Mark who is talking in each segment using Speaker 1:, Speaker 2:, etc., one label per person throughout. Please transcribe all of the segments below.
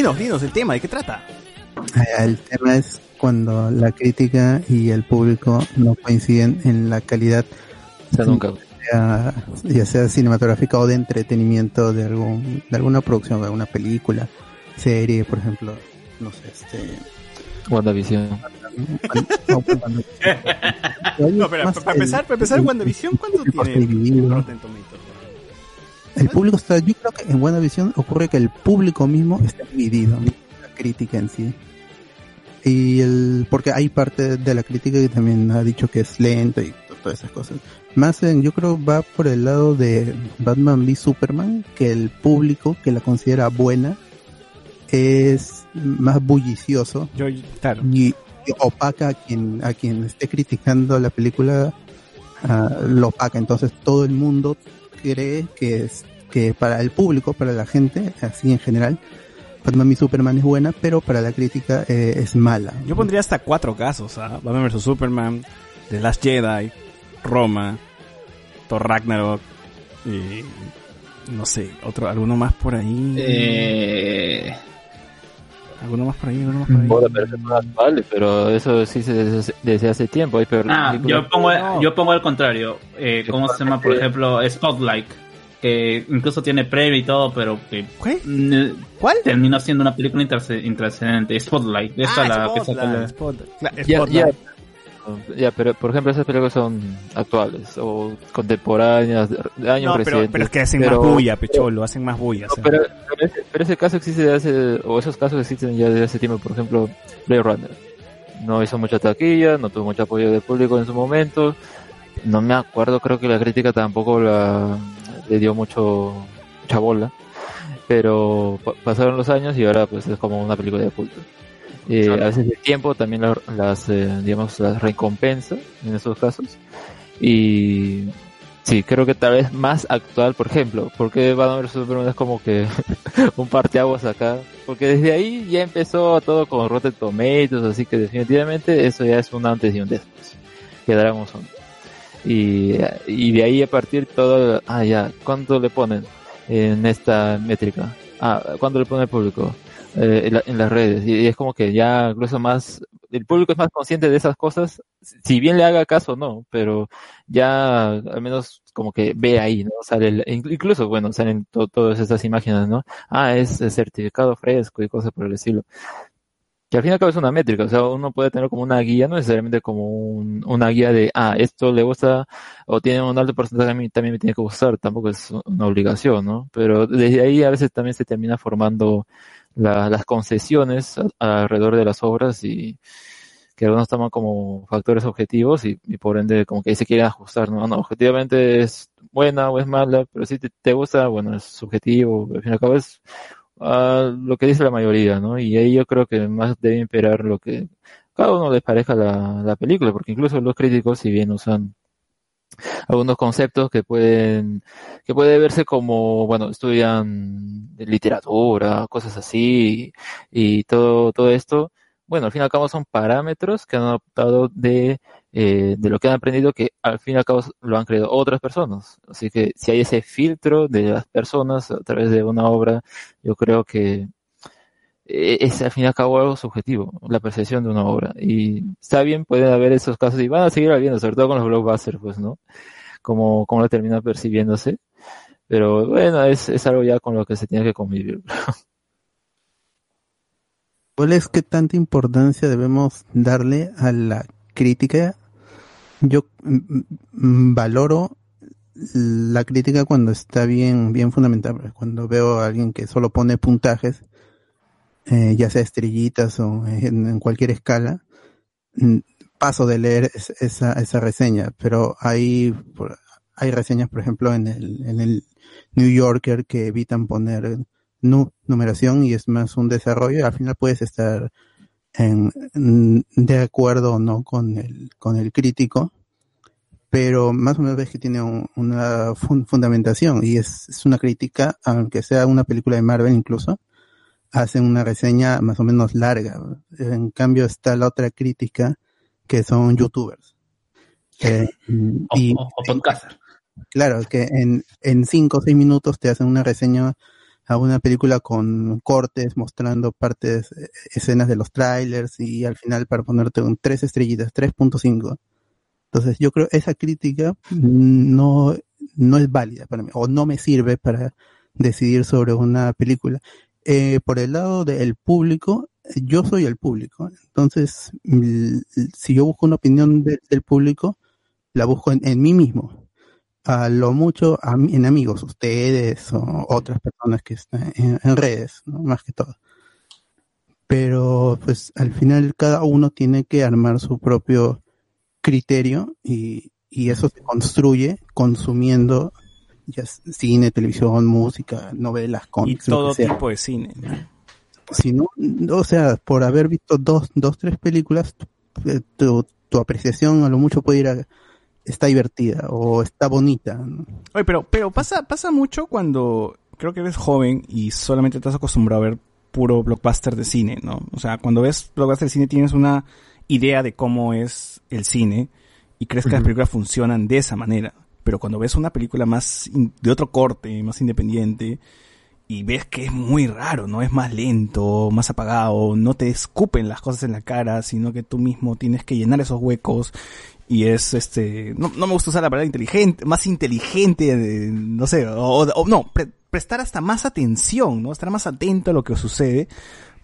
Speaker 1: Dinos, dinos el tema, ¿de qué trata?
Speaker 2: Eh, El tema es cuando la crítica y el público no coinciden en la calidad,
Speaker 3: O sea, nunca.
Speaker 2: ya, ya sea cinematográfica o de entretenimiento de algún, de alguna producción, de alguna película, serie, por ejemplo, no sé, este,
Speaker 3: WandaVision.
Speaker 2: no, cuando-
Speaker 1: No, espera,
Speaker 2: Más
Speaker 1: para empezar, para empezar, WandaVision, ¿cuánto
Speaker 2: el
Speaker 1: tiene
Speaker 2: dividido.
Speaker 1: Rotten Tomatoes?
Speaker 2: El público está, yo creo que en WandaVision ocurre que el público mismo está dividido, la crítica en sí. Y el, porque hay parte de la crítica que también ha dicho que es lento y to- todas esas cosas. Más en, yo creo va por el lado de Batman v Superman, que el público que la considera buena es más bullicioso
Speaker 1: Yo, claro.
Speaker 2: y, opaca a quien, a quien esté criticando la película, ah, lo opaca. Entonces todo el mundo cree que es, que para el público, para la gente, así en general, Batman v Superman es buena, pero para la crítica eh, es mala.
Speaker 1: Yo pondría hasta cuatro casos, ¿ah? Batman vs Superman, The Last Jedi, Roma, Thor Ragnarok y no sé, otro, alguno más por ahí.
Speaker 4: Eh,
Speaker 1: Alguno más por ahí, alguno más por ahí.
Speaker 3: Bueno, pero eso no es actual, pero eso sí se desde, desde hace tiempo. Hay peor
Speaker 4: ah, yo pongo,
Speaker 1: No.
Speaker 4: yo pongo el contrario. Eh, ¿Cómo se llama? Por ejemplo, Spotlight. Que incluso tiene premio y todo, pero que
Speaker 1: ¿Qué? ¿Cuál?
Speaker 4: terminó siendo una película intrasce- intrascendente. Spotlight. Esta
Speaker 1: Ah,
Speaker 4: la que
Speaker 1: Spotlight,
Speaker 4: sacó la-
Speaker 1: Spotlight. Cla-
Speaker 3: Ya,
Speaker 1: Spotlight.
Speaker 3: Ya, pero por ejemplo esas películas son actuales o contemporáneas, de años
Speaker 1: No, pero, pero es que hacen
Speaker 3: pero-
Speaker 1: más bulla, pecholo, hacen más bulla.
Speaker 3: No, pero, pero ese, pero ese caso existe desde hace, o esos casos existen ya desde hace tiempo, por ejemplo, Blade Runner. No hizo mucha taquilla, no tuvo mucho apoyo del público en su momento. No me acuerdo, creo que la crítica tampoco la, le dio mucho, mucha bola. Pero pa- pasaron los años y ahora pues es como una película de culto. Eh,
Speaker 4: Claro.
Speaker 3: A veces el tiempo también la- las, eh, digamos, las recompensa en esos casos. Y sí, creo que tal vez más actual, por ejemplo, porque Batman vs Superman es como que un parteaguas acá, porque desde ahí ya empezó todo con Rotten Tomatoes, así que definitivamente eso ya es un antes y un después. Quedará un. Y, y de ahí a partir todo, ah ya, ¿cuánto le ponen en esta métrica? Ah, ¿cuánto le pone el público? Eh, en, la- en las redes. Y, es como que ya incluso más, el público es más consciente de esas cosas, si bien le haga caso o no, pero ya al menos como que ve ahí, ¿no? Sale incluso, bueno, salen to- todas esas imágenes, ¿no? Ah, es, certificado fresco y cosas por el estilo. Que al fin y al cabo es una métrica, o sea, uno puede tener como una guía, no necesariamente como un- una guía de, ah, esto le gusta o tiene un alto porcentaje, a mí también me tiene que gustar, tampoco es una obligación, ¿no? Pero desde ahí a veces también se termina formando la- las concesiones alrededor de las obras y que algunos toman como factores objetivos y, y por ende como que ahí se quieren ajustar, ¿no? No, objetivamente es buena o es mala, pero si te, gusta, bueno, es subjetivo, al fin y al cabo es ah, lo que dice la mayoría, ¿no? Y ahí yo creo que más debe imperar lo que cada uno les parezca la, la película, porque incluso los críticos, si bien usan algunos conceptos que pueden, que puede verse como, bueno, estudian literatura, cosas así, y todo, todo esto, bueno, al fin y al cabo son parámetros que han adoptado de, eh, de lo que han aprendido que al fin y al cabo lo han creado otras personas. Así que si hay ese filtro de las personas a través de una obra, yo creo que es al fin y al cabo algo subjetivo, la percepción de una obra. Y está bien, pueden haber esos casos y van a seguir habiendo, sobre todo con los blockbusters, pues, ¿no? Como, como lo termina percibiéndose. Pero bueno, es, es algo ya con lo que se tiene que convivir.
Speaker 2: ¿Cuál es qué tanta importancia debemos darle a la crítica? Yo mm, mm, valoro la crítica cuando está bien, bien fundamentada. Cuando veo a alguien que solo pone puntajes, eh, ya sea estrellitas o en, en cualquier escala, mm, paso de leer es- esa, esa reseña. Pero hay, hay reseñas, por ejemplo, en el, en el New Yorker que evitan poner nu- numeración y es más un desarrollo. Al final puedes estar en, en- de acuerdo o no con el, con el crítico, pero más o menos ves que tiene un- una fun- fundamentación y es, es una crítica, aunque sea una película de Marvel incluso, hacen una reseña más o menos larga. En cambio está la otra crítica que son youtubers. Eh,
Speaker 4: O,
Speaker 2: y,
Speaker 4: o-.
Speaker 2: Claro, que en, en cinco o seis minutos te hacen una reseña a una película con cortes mostrando partes, eh, escenas de los trailers y al final para ponerte un tres estrellitas, 3.5. Entonces yo creo esa crítica no, no es válida para mí o no me sirve para decidir sobre una película. Eh, por el lado del público, yo soy el público. Entonces, si yo busco una opinión del público, la busco en, mí mismo. A lo mucho en amigos, ustedes o otras personas que están en, redes, más que todo. Pero pues al final cada uno tiene que armar su propio criterio y, y eso se construye consumiendo ya cine, televisión, música, novelas, cómics.
Speaker 1: Y todo tipo de cine.
Speaker 2: Si no, o sea, por haber visto dos, dos, tres películas, eh, tu, tu apreciación a lo mucho puede ir a, está divertida o está bonita.
Speaker 1: Oye, pero, pero pasa, pasa mucho cuando creo que eres joven y solamente estás acostumbrado a ver puro blockbuster de cine, ¿no? O sea, cuando ves blockbuster de cine tienes una idea de cómo es el cine y crees que las películas funcionan de esa manera. Pero cuando ves una película más de otro corte, más independiente, y ves que es muy raro, ¿no? Es más lento, más apagado, no te escupen las cosas en la cara, sino que tú mismo tienes que llenar esos huecos y es este, no, no me gusta usar la palabra inteligente, más inteligente, no sé, o, no, prestar hasta más atención, ¿no? Estar más atento a lo que sucede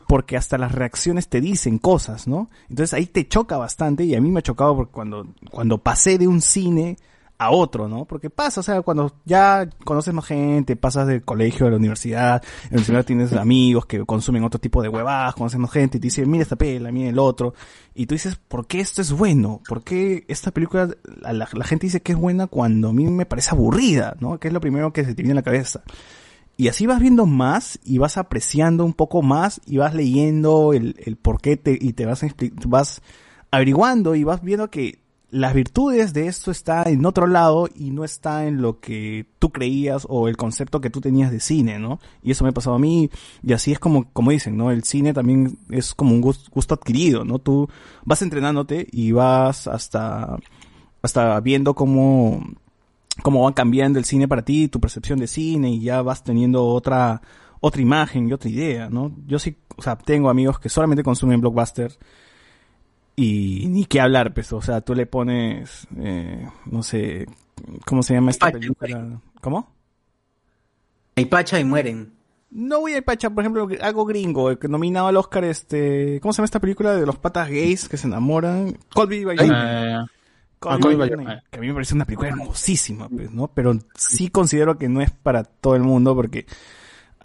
Speaker 1: porque hasta las reacciones te dicen cosas, ¿no? Entonces ahí te choca bastante y a mí me ha chocado porque cuando, cuando pasé de un cine a otro, ¿no? Porque pasa, o sea, cuando ya conoces más gente, pasas del colegio a la universidad, en la universidad tienes amigos que consumen otro tipo de huevadas, conoces más gente y te dicen, mira esta pela, mira el otro, y tú dices, ¿por qué esto es bueno? ¿Por qué esta película, la, la, gente dice que es buena cuando a mí me parece aburrida, ¿no? Que es lo primero que se te viene a la cabeza. Y así vas viendo más y vas apreciando un poco más y vas leyendo el, el por qué te, y te vas, vas averiguando y vas viendo que las virtudes de esto está en otro lado y no está en lo que tú creías o el concepto que tú tenías de cine, ¿no? Y eso me ha pasado a mí y así es como, como dicen, ¿no? El cine también es como un gusto, adquirido, ¿no? Tú vas entrenándote y vas hasta, hasta viendo cómo, cómo va cambiando el cine para ti, tu percepción de cine y ya vas teniendo otra, otra imagen y otra idea, ¿no? Yo sí, o sea, tengo amigos que solamente consumen blockbusters y ni qué hablar, pues, o sea, tú le pones, eh, no sé, ¿cómo se llama esta película? ¿Cómo?
Speaker 5: Hay pacha y mueren.
Speaker 1: No voy a pacha, por ejemplo, algo gringo, que nominado al Oscar, este, ¿cómo se llama esta película de los patas gays que se enamoran? Colby by ah, que a mí me parece una película hermosísima, pues, ¿no? Pero sí considero que no es para todo el mundo porque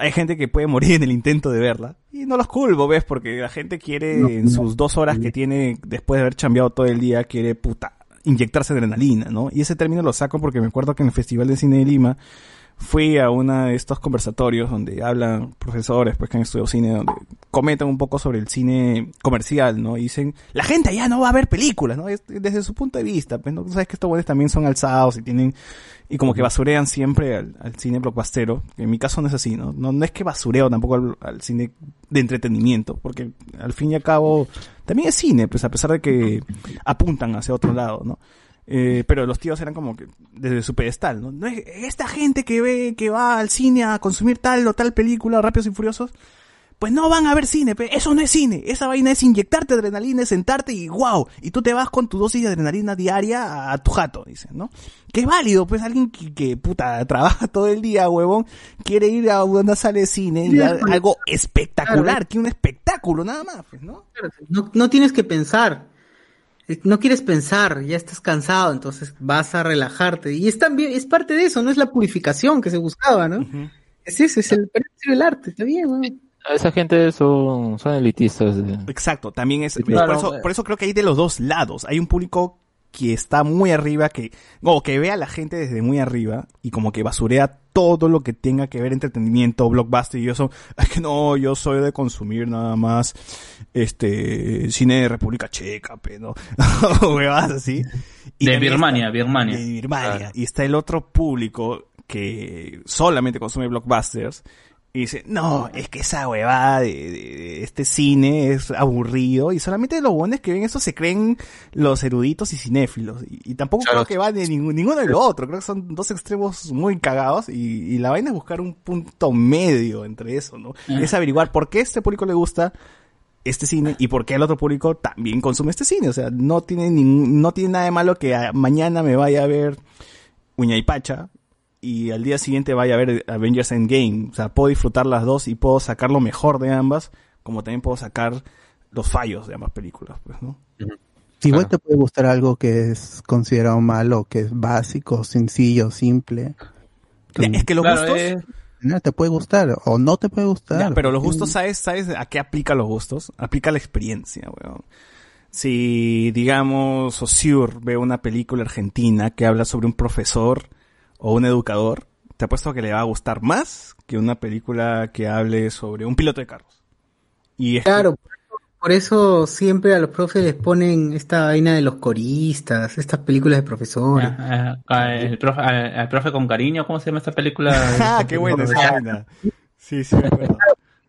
Speaker 1: hay gente que puede morir en el intento de verla. Y no los culpo, ¿ves? Porque la gente quiere, en sus dos horas que tiene después de haber chambeado todo el día, quiere, puta, inyectarse adrenalina, ¿no? Y ese término lo saco porque me acuerdo que en el Festival de Cine de Lima fui a uno de estos conversatorios donde hablan profesores pues que han estudiado cine, donde comentan un poco sobre el cine comercial, ¿no? Y dicen, la gente ya no va a ver películas, ¿no? desde su punto de vista, pues, ¿no? sabes que estos buenos también son alzados y tienen, y como que basurean siempre al, cine blockbustero, en mi caso no es así, ¿no? No, es que basureo tampoco al, al, cine de entretenimiento, porque al fin y al cabo también es cine, pues a pesar de que apuntan hacia otro lado, ¿no? Eh, pero los tíos eran como que desde su pedestal, ¿no? esta gente que ve, que va al cine a consumir tal o tal película, Rápidos y Furiosos, pues no van a ver cine, eso no es cine, esa vaina es inyectarte adrenalina, sentarte y wow, y tú te vas con tu dosis de adrenalina diaria a, tu jato, dicen, ¿no? Que es válido, pues alguien que, puta trabaja todo el día, huevón, quiere ir a una sala de cine y algo espectacular, que un espectáculo nada más, pues, ¿no?
Speaker 5: No, no tienes que pensar, no quieres pensar, ya estás cansado, entonces vas a relajarte. Y es también, es parte de eso, no es la purificación que se buscaba, ¿no? Es eso, es el, el arte, está bien, ¿no?
Speaker 3: Esa gente son, son elitistas.
Speaker 1: Exacto, también es, por, eso, por eso creo que hay de los dos lados. Hay un público que está muy arriba, que, o que ve a la gente desde muy arriba y como que basurea todo lo que tenga que ver entretenimiento, blockbuster y eso, es que no, yo soy de consumir nada más este cine de República Checa, pero huevas así.
Speaker 4: Y de Birmania, Birmania.
Speaker 1: De Birmania. Y está el otro público que solamente consume blockbusters Y dice, no, es que esa huevada de, de- de este cine es aburrido y solamente los buenos que ven eso se creen los eruditos y cinéfilos. Y, y tampoco
Speaker 6: Claro.
Speaker 1: creo que va de ningún- ninguno de lo otro. Creo que son dos extremos muy cagados y, y la vaina es buscar un punto medio entre eso, ¿no? Es averiguar por qué a este público le gusta este cine y por qué el otro público también consume este cine. O sea, no tiene, ningún- no tiene nada de malo que mañana me vaya a ver Uña y Pacha y al día siguiente vaya a ver Avengers Endgame. O sea, puedo disfrutar las dos y puedo sacar lo mejor de ambas, como también puedo sacar los fallos de ambas películas, pues, ¿no?
Speaker 2: Igual
Speaker 6: Claro.
Speaker 2: te puede gustar algo que es considerado malo, que es básico, sencillo, simple.
Speaker 1: Es que los
Speaker 4: Claro,
Speaker 1: gustos...
Speaker 4: eh,
Speaker 2: No, te puede gustar o no te puede gustar.
Speaker 1: Ya, pero los gustos, ¿sabes, ¿sabes a qué aplica los gustos? Aplica la experiencia, weón. Si, digamos, Osur ve una película argentina que habla sobre un profesor o un educador, te apuesto que le va a gustar más que una película que hable sobre un piloto de carros. Y es
Speaker 5: Claro, por eso- por eso siempre a los profes les ponen esta vaina de los coristas, estas películas de profesores.
Speaker 4: ah, ah, el, profe, ah, el profe con cariño, ¿cómo se llama esta película?
Speaker 1: ¡Ah, qué buena esa vaina! Sí, sí, me acuerdo.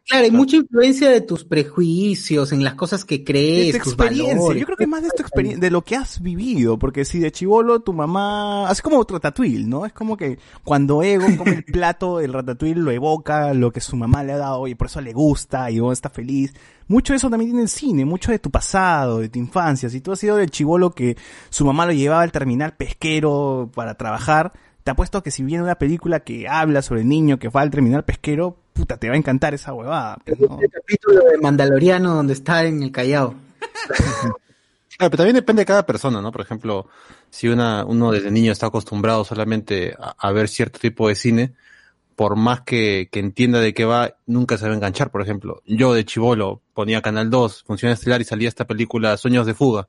Speaker 5: Claro, hay mucha influencia de tus prejuicios, en las cosas que
Speaker 1: de
Speaker 5: crees,
Speaker 1: tu
Speaker 5: tus
Speaker 1: experiencia.
Speaker 5: valores.
Speaker 1: Yo creo que más de tu experiencia, de lo que has vivido, porque si de chivolo tu mamá, así como Ratatouille, ¿no? Es como que cuando Ego come el plato, el Ratatouille lo evoca lo que su mamá le ha dado y por eso le gusta y Ego está feliz. Mucho de eso también tiene el cine, mucho de tu pasado, de tu infancia. Si tú has sido del chivolo que su mamá lo llevaba al terminal pesquero para trabajar, te apuesto que si viene una película que habla sobre el niño que va al terminal pesquero, puta, te va a encantar esa huevada. pues, ¿no?
Speaker 5: El capítulo de Mandaloriano donde está en el Callao.
Speaker 6: Claro, pero también depende de cada persona, ¿no? Por ejemplo, si una, uno desde niño está acostumbrado solamente a, a ver cierto tipo de cine, por más que, que entienda de qué va, nunca se va a enganchar. Por ejemplo, yo de chivolo ponía Canal 2, Función Estelar y salía esta película Sueños de Fuga,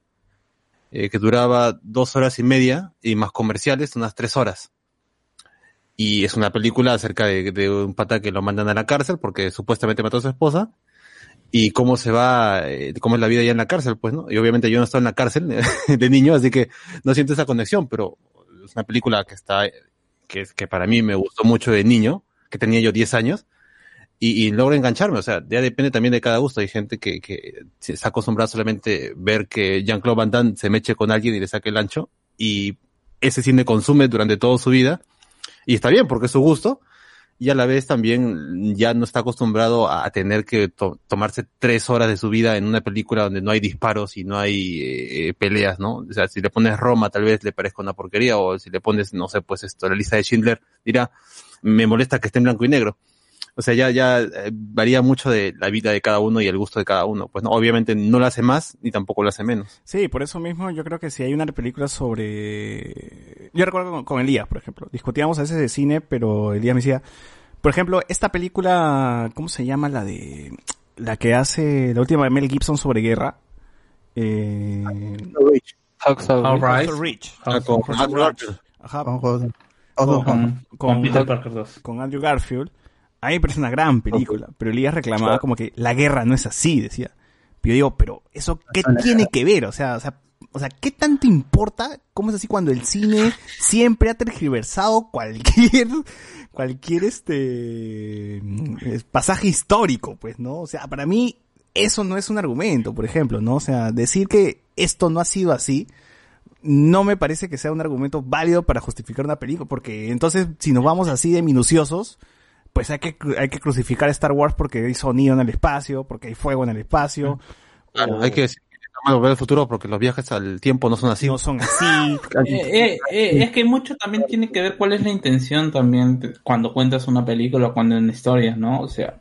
Speaker 6: eh, que duraba dos horas y media y más comerciales, unas tres horas. Y es una película acerca de, de un pata que lo mandan a la cárcel porque supuestamente mató a su esposa y cómo se va, eh, cómo es la vida ya en la cárcel, pues, ¿no? Y obviamente yo no estaba en la cárcel de niño, así que no siento esa conexión, pero es una película que está, que, es- que para mí me gustó mucho de niño, que tenía yo 10 años, y, y logro engancharme, o sea, ya depende también de cada gusto. Hay gente que, que se está acostumbrada solamente ver que Jean-Claude Van Damme se meche con alguien y le saque el ancho, y ese cine consume durante toda su vida, y está bien, porque es su gusto, y a la vez también ya no está acostumbrado a, tener que to- tomarse tres horas de su vida en una película donde no hay disparos y no hay eh, peleas, ¿no? O sea, si le pones Roma tal vez le parezca una porquería o si le pones, no sé, pues esto, la lista de Schindler, dirá, me molesta que esté en blanco y negro. O sea, ya, ya eh, varía mucho de la vida de cada uno y el gusto de cada uno. Pues no, obviamente no lo hace más ni tampoco lo hace menos.
Speaker 1: Sí, por eso mismo yo creo que si hay una película sobre... Yo recuerdo con, con Elías, por ejemplo. Discutíamos a veces de cine, pero Elías me decía... Por ejemplo, esta película... ¿Cómo se llama? La de... La que hace la última de Mel Gibson sobre guerra. Eh...
Speaker 3: Ridge.
Speaker 4: right.
Speaker 1: Hacksaw Ridge.
Speaker 6: Ah, con Andrew. Garfield.
Speaker 1: Ajá,
Speaker 2: Con- con-
Speaker 1: con-
Speaker 4: Con,
Speaker 1: con-
Speaker 4: con Peter Parker 2.
Speaker 1: con Andrew Garfield. A mí me parece una gran película, pero Elías reclamaba como que la guerra no es así, decía. Pero yo digo, pero eso qué tiene que ver, o sea, o sea, o sea, ¿qué tanto importa cómo es así cuando el cine siempre ha tergiversado cualquier cualquier este eh, pasaje histórico, pues, ¿no? O sea, para mí eso no es un argumento, por ejemplo, ¿no? O sea, decir que esto no ha sido así no me parece que sea un argumento válido para justificar una película, porque entonces si nos vamos así de minuciosos, pues hay que, hay que crucificar a Star Wars porque hay sonido en el espacio, porque hay fuego en el espacio.
Speaker 6: Claro,
Speaker 1: o
Speaker 6: hay que decir que volver al futuro porque los viajes al tiempo no son así.
Speaker 1: no son así.
Speaker 4: Eh, eh, eh, es que mucho también tiene que ver cuál es la intención también cuando cuentas una película o cuando en una historia, ¿no? O sea,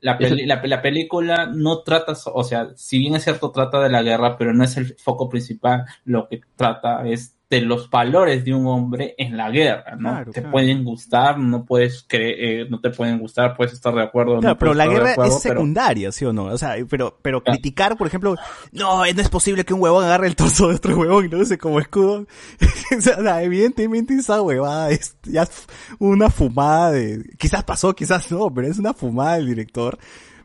Speaker 4: la, peli- la, la película no trata, o sea, si bien es cierto, trata de la guerra, pero no es el foco principal. Lo que trata es de los valores de un hombre en la guerra, ¿no?
Speaker 1: Claro,
Speaker 4: te
Speaker 1: claro.
Speaker 4: pueden gustar, no puedes creer, no te pueden gustar, puedes estar de acuerdo.
Speaker 1: Claro,
Speaker 4: no
Speaker 1: pero la guerra
Speaker 4: acuerdo,
Speaker 1: es
Speaker 4: pero-
Speaker 1: secundaria, ¿sí o no? O sea, pero, pero
Speaker 4: Claro.
Speaker 1: criticar, por ejemplo, no, no es posible que un huevón agarre el torso de otro huevón y lo use como escudo. o sea, evidentemente esa huevada es ya es una fumada de, quizás pasó, quizás no, pero es una fumada del director.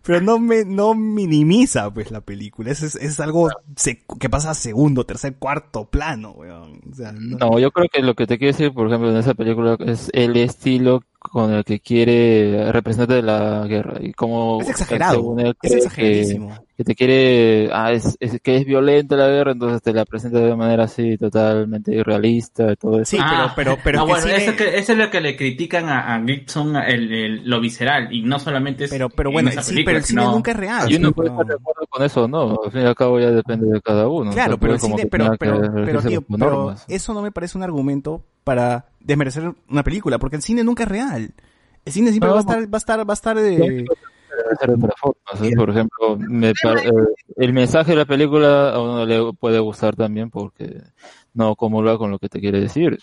Speaker 1: Pero no me, no minimiza, pues, la película. Es, es, es algo que pasa a segundo, tercer, cuarto plano, weón. O sea, no-
Speaker 3: No, yo creo que lo que te quiero decir, por ejemplo, en esa película es el estilo con el que quiere representar la guerra y como
Speaker 1: Es exagerado,
Speaker 3: según él
Speaker 1: es
Speaker 3: que,
Speaker 1: exageradísimo.
Speaker 3: que te quiere ah es, es que es violenta la guerra entonces te la presenta de manera así totalmente irrealista y todo eso
Speaker 1: Sí,
Speaker 4: Ah,
Speaker 1: pero, pero, pero
Speaker 4: no,
Speaker 1: que
Speaker 4: bueno, eso, que- eso es lo que le critican a, a Gibson, el, el- lo visceral, y no solamente es
Speaker 1: pero, pero
Speaker 4: en
Speaker 1: bueno, sí, pero el cine
Speaker 4: sino-
Speaker 1: nunca es real.
Speaker 3: y uno
Speaker 1: sí,
Speaker 3: puede
Speaker 1: pero-
Speaker 3: estar de acuerdo con eso no al fin y al cabo ya depende de cada uno
Speaker 1: Claro,
Speaker 3: O sea,
Speaker 1: pero el cine,
Speaker 3: que
Speaker 1: pero, pero, pero, tío, pero eso no me parece un argumento para desmerecer una película, porque el cine nunca es real. El cine siempre
Speaker 3: No,
Speaker 1: va a estar, va a estar, va a estar de...
Speaker 3: Ser de ¿sí? Por ejemplo, me eh, el mensaje de la película a uno le puede gustar también porque no comulga con lo que te quiere decir.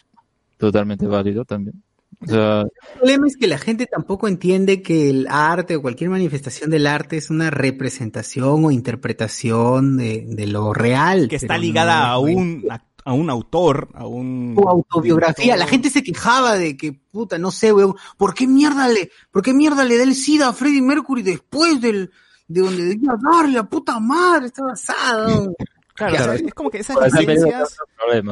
Speaker 3: Totalmente válido también. O sea,
Speaker 5: El problema es que la gente tampoco entiende que el arte o cualquier manifestación del arte es una representación o interpretación de, de lo real.
Speaker 1: que está ligada
Speaker 5: no,
Speaker 1: a un a, a un autor, a un
Speaker 5: Su autobiografía. La gente se quejaba de que, puta, no sé, weón, ¿por qué mierda le, por qué mierda le da el SIDA a Freddie Mercury después del, de donde debía darle, la puta madre, está basado.
Speaker 1: Claro,
Speaker 5: Claro.
Speaker 1: o sea, es como que esas licencias,
Speaker 3: ¿eh?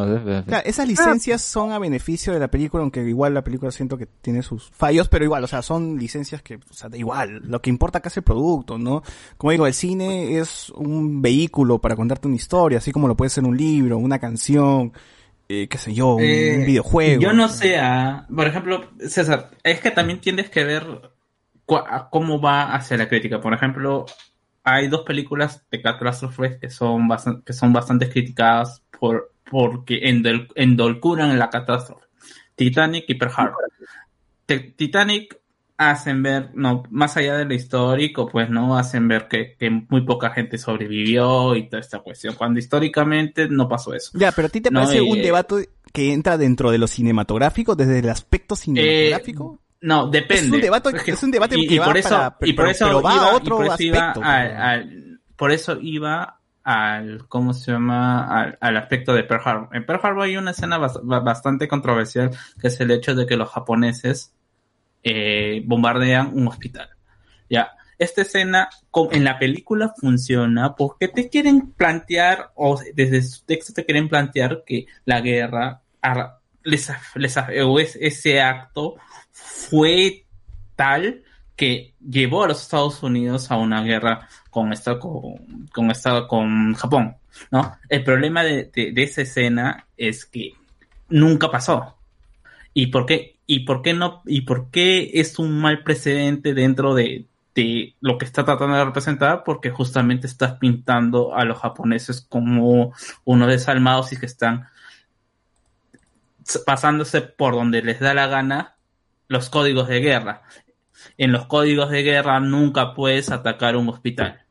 Speaker 1: claro, esas licencias son a beneficio de la película, aunque igual la película siento que tiene sus fallos, pero igual, o sea, son licencias que, o sea, da igual, lo que importa acá es el producto, ¿no? Como digo, el cine es un vehículo para contarte una historia, así como lo puede ser un libro, una canción, eh, qué sé yo, un,
Speaker 4: Eh,
Speaker 1: un videojuego.
Speaker 4: Yo no sé, ah, por ejemplo, César, es que también tienes que ver a cómo va hacia la crítica. Por ejemplo, hay dos películas de catástrofes que son bastante, que son bastante criticadas por porque endol- endolcuran la catástrofe. Titanic y Pearl Harbor. Titanic hacen ver, no, más allá de lo histórico, pues no hacen ver que, que muy poca gente sobrevivió y toda esta cuestión, cuando históricamente no pasó eso.
Speaker 1: Ya, pero a ti te
Speaker 4: No,
Speaker 1: parece
Speaker 4: eh,
Speaker 1: un debate que entra dentro de lo cinematográfico, desde el aspecto cinematográfico.
Speaker 4: No, depende.
Speaker 1: Es un debate- es un debate
Speaker 4: y,
Speaker 1: que
Speaker 4: y
Speaker 1: va
Speaker 4: por eso,
Speaker 1: para-
Speaker 4: y por
Speaker 1: pero-
Speaker 4: eso
Speaker 1: pero va a
Speaker 4: iba,
Speaker 1: otro
Speaker 4: por eso iba
Speaker 1: aspecto,
Speaker 4: al- por eso iba al, ¿cómo se llama? Al, al aspecto de Pearl Harbor. En Pearl Harbor hay una escena bas- ba- bastante controversial, que es el hecho de que los japoneses eh, bombardean un hospital. Ya, esta escena en la película funciona porque te quieren plantear, o desde su texto te quieren plantear que la guerra les, les o es- ese acto fue tal que llevó a los Estados Unidos a una guerra con esta con, con esta con Japón, ¿no? El problema de, de- esa escena es que nunca pasó. ¿Y por qué? ¿Y por qué no? ¿Y por qué es un mal precedente dentro de, de lo que está tratando de representar? Porque justamente estás pintando a los japoneses como unos desalmados y que están pasándose por donde les da la gana los códigos de guerra. En los códigos de guerra nunca puedes atacar un hospital.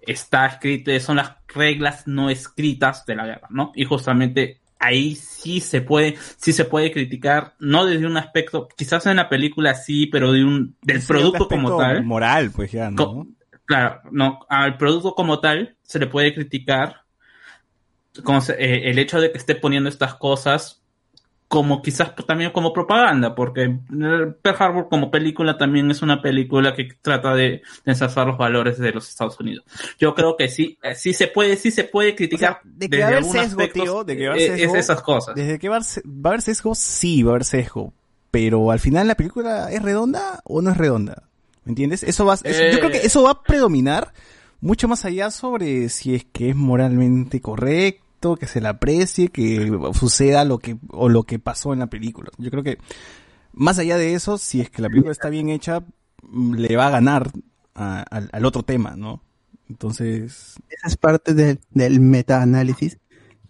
Speaker 4: Está escrito, son las reglas no escritas de la guerra, ¿no? Y justamente ahí sí se puede, sí se puede criticar, no desde un aspecto, quizás en la película sí, pero de un, del
Speaker 1: Sí,
Speaker 4: producto como tal.
Speaker 1: Moral, pues ya, ¿no?
Speaker 4: Co- Claro, no, al producto como tal se le puede criticar se- eh, el hecho de que esté poniendo estas cosas como quizás también como propaganda, porque eh, Pearl Harbor como película también es una película que trata de, ensalzar los valores de los Estados Unidos. Yo creo que sí, eh, sí se puede, sí se puede criticar
Speaker 1: O sea, de que
Speaker 4: desde
Speaker 1: va a haber
Speaker 4: algunos
Speaker 1: sesgo,
Speaker 4: aspectos,
Speaker 1: tío, de que va a
Speaker 4: eh,
Speaker 1: haber
Speaker 4: es
Speaker 1: sesgo.
Speaker 4: esas cosas.
Speaker 1: Desde que va a haber, sesgo, sí, va a haber sesgo. Pero al final la película es redonda o no es redonda. ¿Me entiendes? Eso va, eso- yo creo que
Speaker 4: Eh.
Speaker 1: eso va a predominar mucho más allá sobre si es que es moralmente correcto, que se la aprecie, que suceda lo que, o lo que pasó en la película. Yo creo que más allá de eso, si es que la película está bien hecha, mm, le va a ganar a- al, al otro tema, ¿no? Entonces,
Speaker 2: Esa es parte del, del meta-análisis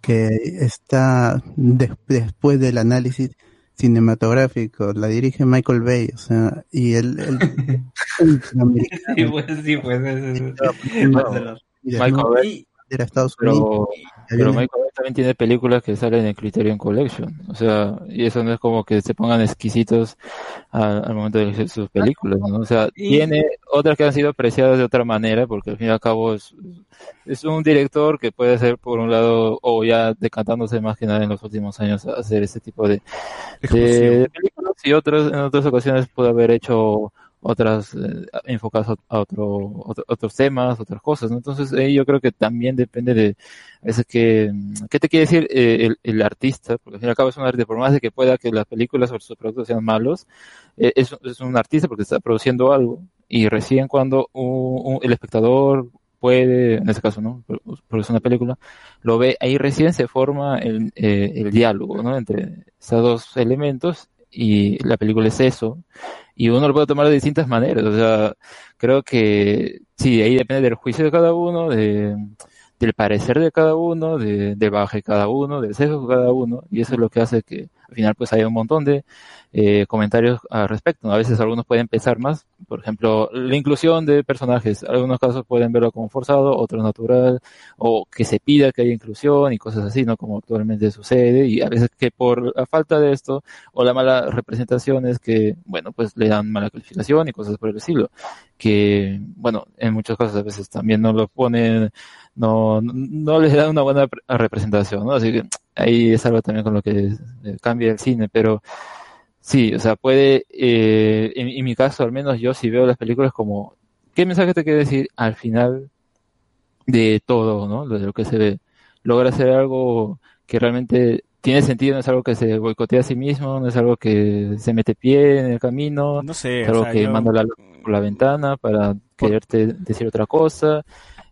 Speaker 2: que está des- después del análisis cinematográfico. La dirige Michael Bay, o sea, y él, él-
Speaker 4: Sí, pues, sí, pues, es- es-
Speaker 3: No,
Speaker 2: y de
Speaker 3: Michael
Speaker 2: nuevo,
Speaker 3: Bay,
Speaker 2: era Estados Unidos.
Speaker 3: pero, pero Michael Bay también tiene películas que salen en Criterion Collection. O sea, y eso no es como que se pongan exquisitos al, al momento de elegir sus películas, ¿no? O sea,
Speaker 4: Y-
Speaker 3: tiene otras que han sido apreciadas de otra manera, porque al fin y al cabo es, es un director que puede ser, por un lado, o ya decantándose más que nada en los últimos años a hacer ese tipo de, de películas y otras en otras ocasiones puede haber hecho otras eh, enfocadas a otro, otros temas, otras cosas, ¿no? Entonces, eh, yo creo que también depende de, a veces que, ¿qué te quiere decir eh, el, el, artista? Porque al fin y al cabo es un artista, por más de que pueda que las películas o sus productos sean malos, eh, es, es, un artista porque está produciendo algo y recién cuando un, el espectador puede, en este caso, ¿no? Produce una película, lo ve, ahí recién se forma el, el diálogo, ¿no? Entre esos dos elementos y la película es eso. Y uno lo puede tomar de distintas maneras. O sea, creo que sí, ahí depende del juicio de cada uno, de, del parecer de cada uno, de, del baje cada uno, del sesgo de cada uno. Y eso es lo que hace que al final pues haya un montón de eh, comentarios al respecto. A veces algunos pueden pensar más, por ejemplo, la inclusión de personajes. Algunos casos pueden verlo como forzado, otros natural, o que se pida que haya inclusión y cosas así, ¿no? Como actualmente sucede. Y a veces que por la falta de esto o la mala representación es que, bueno, pues le dan mala calificación y cosas por el estilo. Que, bueno, en muchos casos a veces también no lo ponen, no, no les dan una buena representación, ¿no? Así que ahí es algo también con lo que cambia el cine, pero Sí, o sea, puede, eh, en, en, mi caso al menos yo si veo las películas como, ¿qué mensaje te quiere decir al final de todo, ¿no? De lo que se ve. Logra hacer algo que realmente tiene sentido, no es algo que se boicotea a sí mismo, no es algo que se mete pie en el camino,
Speaker 1: no sé,
Speaker 3: es algo
Speaker 1: o sea,
Speaker 3: que
Speaker 1: yo...
Speaker 3: manda la, por la ventana para quererte decir otra cosa,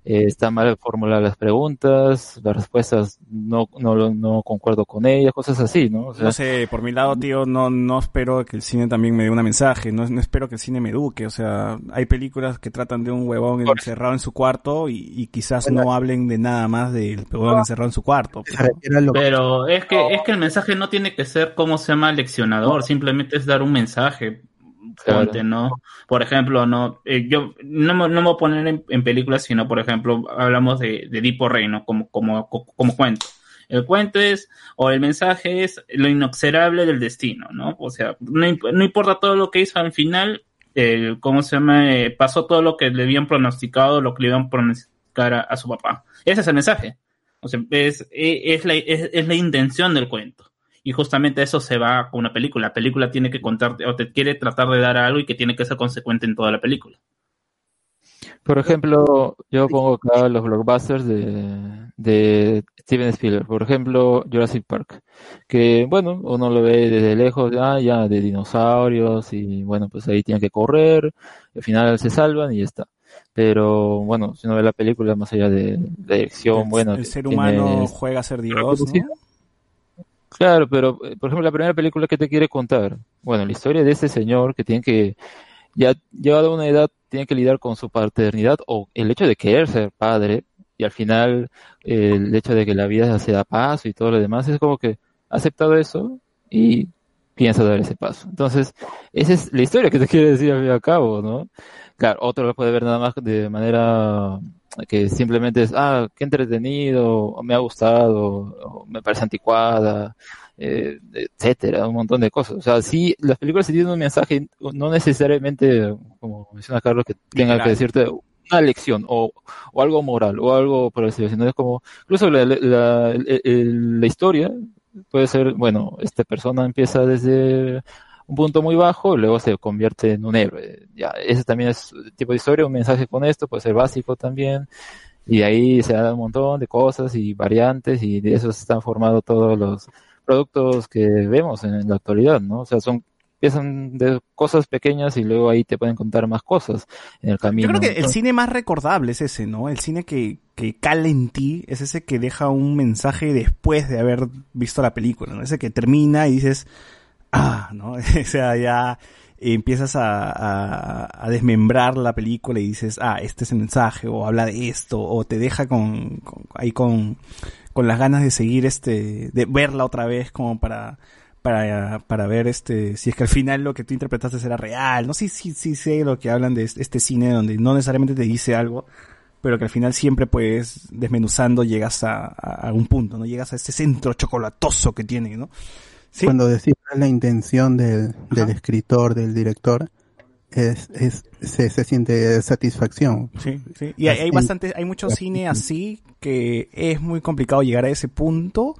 Speaker 3: eh, está mal formuladas las preguntas, las respuestas no, no, no concuerdo con ellas, cosas así, ¿no? O sea,
Speaker 1: no sé, por mi lado, tío, no, no espero que el cine también me dé un mensaje, no, no espero que el cine me eduque, o sea, hay películas que tratan de un huevón encerrado en su cuarto y, y quizás bueno, no hablen de nada más del huevón encerrado en su cuarto.
Speaker 4: Pero, pero es que, es que el mensaje no tiene que ser como se llama leccionador, simplemente es dar un mensaje claro. ¿no? Por ejemplo, no, eh, yo no, no, me voy a poner en, en, películas, sino, por ejemplo, hablamos de, de Edipo Rey, ¿no? Como, como, como cuento. El cuento es, o el mensaje es lo inexorable del destino, ¿no? O sea, no, importa todo lo que hizo al final, eh, ¿cómo se llama? Eh, pasó todo lo que le habían pronosticado, lo que le iban a pronosticar a, su papá. Ese es el mensaje. O sea, es, es, la, es, es la intención del cuento y justamente eso se va con una película. La película tiene que contarte o te quiere tratar de dar algo y que tiene que ser consecuente en toda la película.
Speaker 3: Por ejemplo, yo pongo acá los blockbusters de, de Steven Spielberg. Por ejemplo, Jurassic Park. Que, bueno, uno lo ve desde lejos, ah, ya, de dinosaurios y, bueno, pues ahí tienen que correr. Al final se salvan y ya está. Pero, bueno, si uno ve la película, más allá de, de dirección,
Speaker 1: el,
Speaker 3: bueno.
Speaker 1: El ser humano tiene... juega a ser Dios, ¿no?
Speaker 3: Claro, pero por ejemplo la primera película que te quiere contar, bueno, la historia de este señor que tiene que, ya llevado a una edad, tiene que lidiar con su paternidad o el hecho de querer ser padre y al final eh, el hecho de que la vida se da paso y todo lo demás es como que ha aceptado eso y piensa dar ese paso. Entonces, esa es la historia que te quiere decir al fin y al cabo, ¿no? Claro, otro lo puede ver nada más de manera que simplemente es, ah, qué entretenido, me ha gustado, me parece anticuada, eh, etcétera, un montón de cosas. O sea, sí, las películas sí tienen un mensaje, no necesariamente, como menciona Carlos, que tenga que decirte una lección o, o, algo moral o algo por el estilo, sino es como, incluso la, la, la, la historia puede ser, bueno, esta persona empieza desde un punto muy bajo, luego se convierte en un héroe. Ya, ese también es tipo de historia, un mensaje con esto, puede ser básico también. Y ahí se da un montón de cosas y variantes y de eso están formados todos los productos que vemos en la actualidad, ¿no? O sea, son empiezan de cosas pequeñas y luego ahí te pueden contar más cosas en el camino.
Speaker 1: Yo creo que el cine más recordable es ese, ¿no? El cine que, que cala en ti es ese que deja un mensaje después de haber visto la película, ¿no? Ese que termina y dices, ah, ¿no? o sea, ya empiezas a, a, a, desmembrar la película y dices, ah, este es el mensaje, o habla de esto, o te deja con, con ahí con, con las ganas de seguir este, de verla otra vez como para, para, para ver este, si es que al final lo que tú interpretaste será real, no sí, sí, sí sé lo que hablan de este cine donde no necesariamente te dice algo, pero que al final siempre pues desmenuzando llegas a, a, a un punto, ¿no? Llegas a este centro chocolatoso que tiene, ¿no?
Speaker 2: ¿Sí? Cuando decís la intención del, del escritor, del director, es, es, se, se siente satisfacción.
Speaker 1: Sí, sí. Y hay, hay bastante, hay mucho cine así que es muy complicado llegar a ese punto,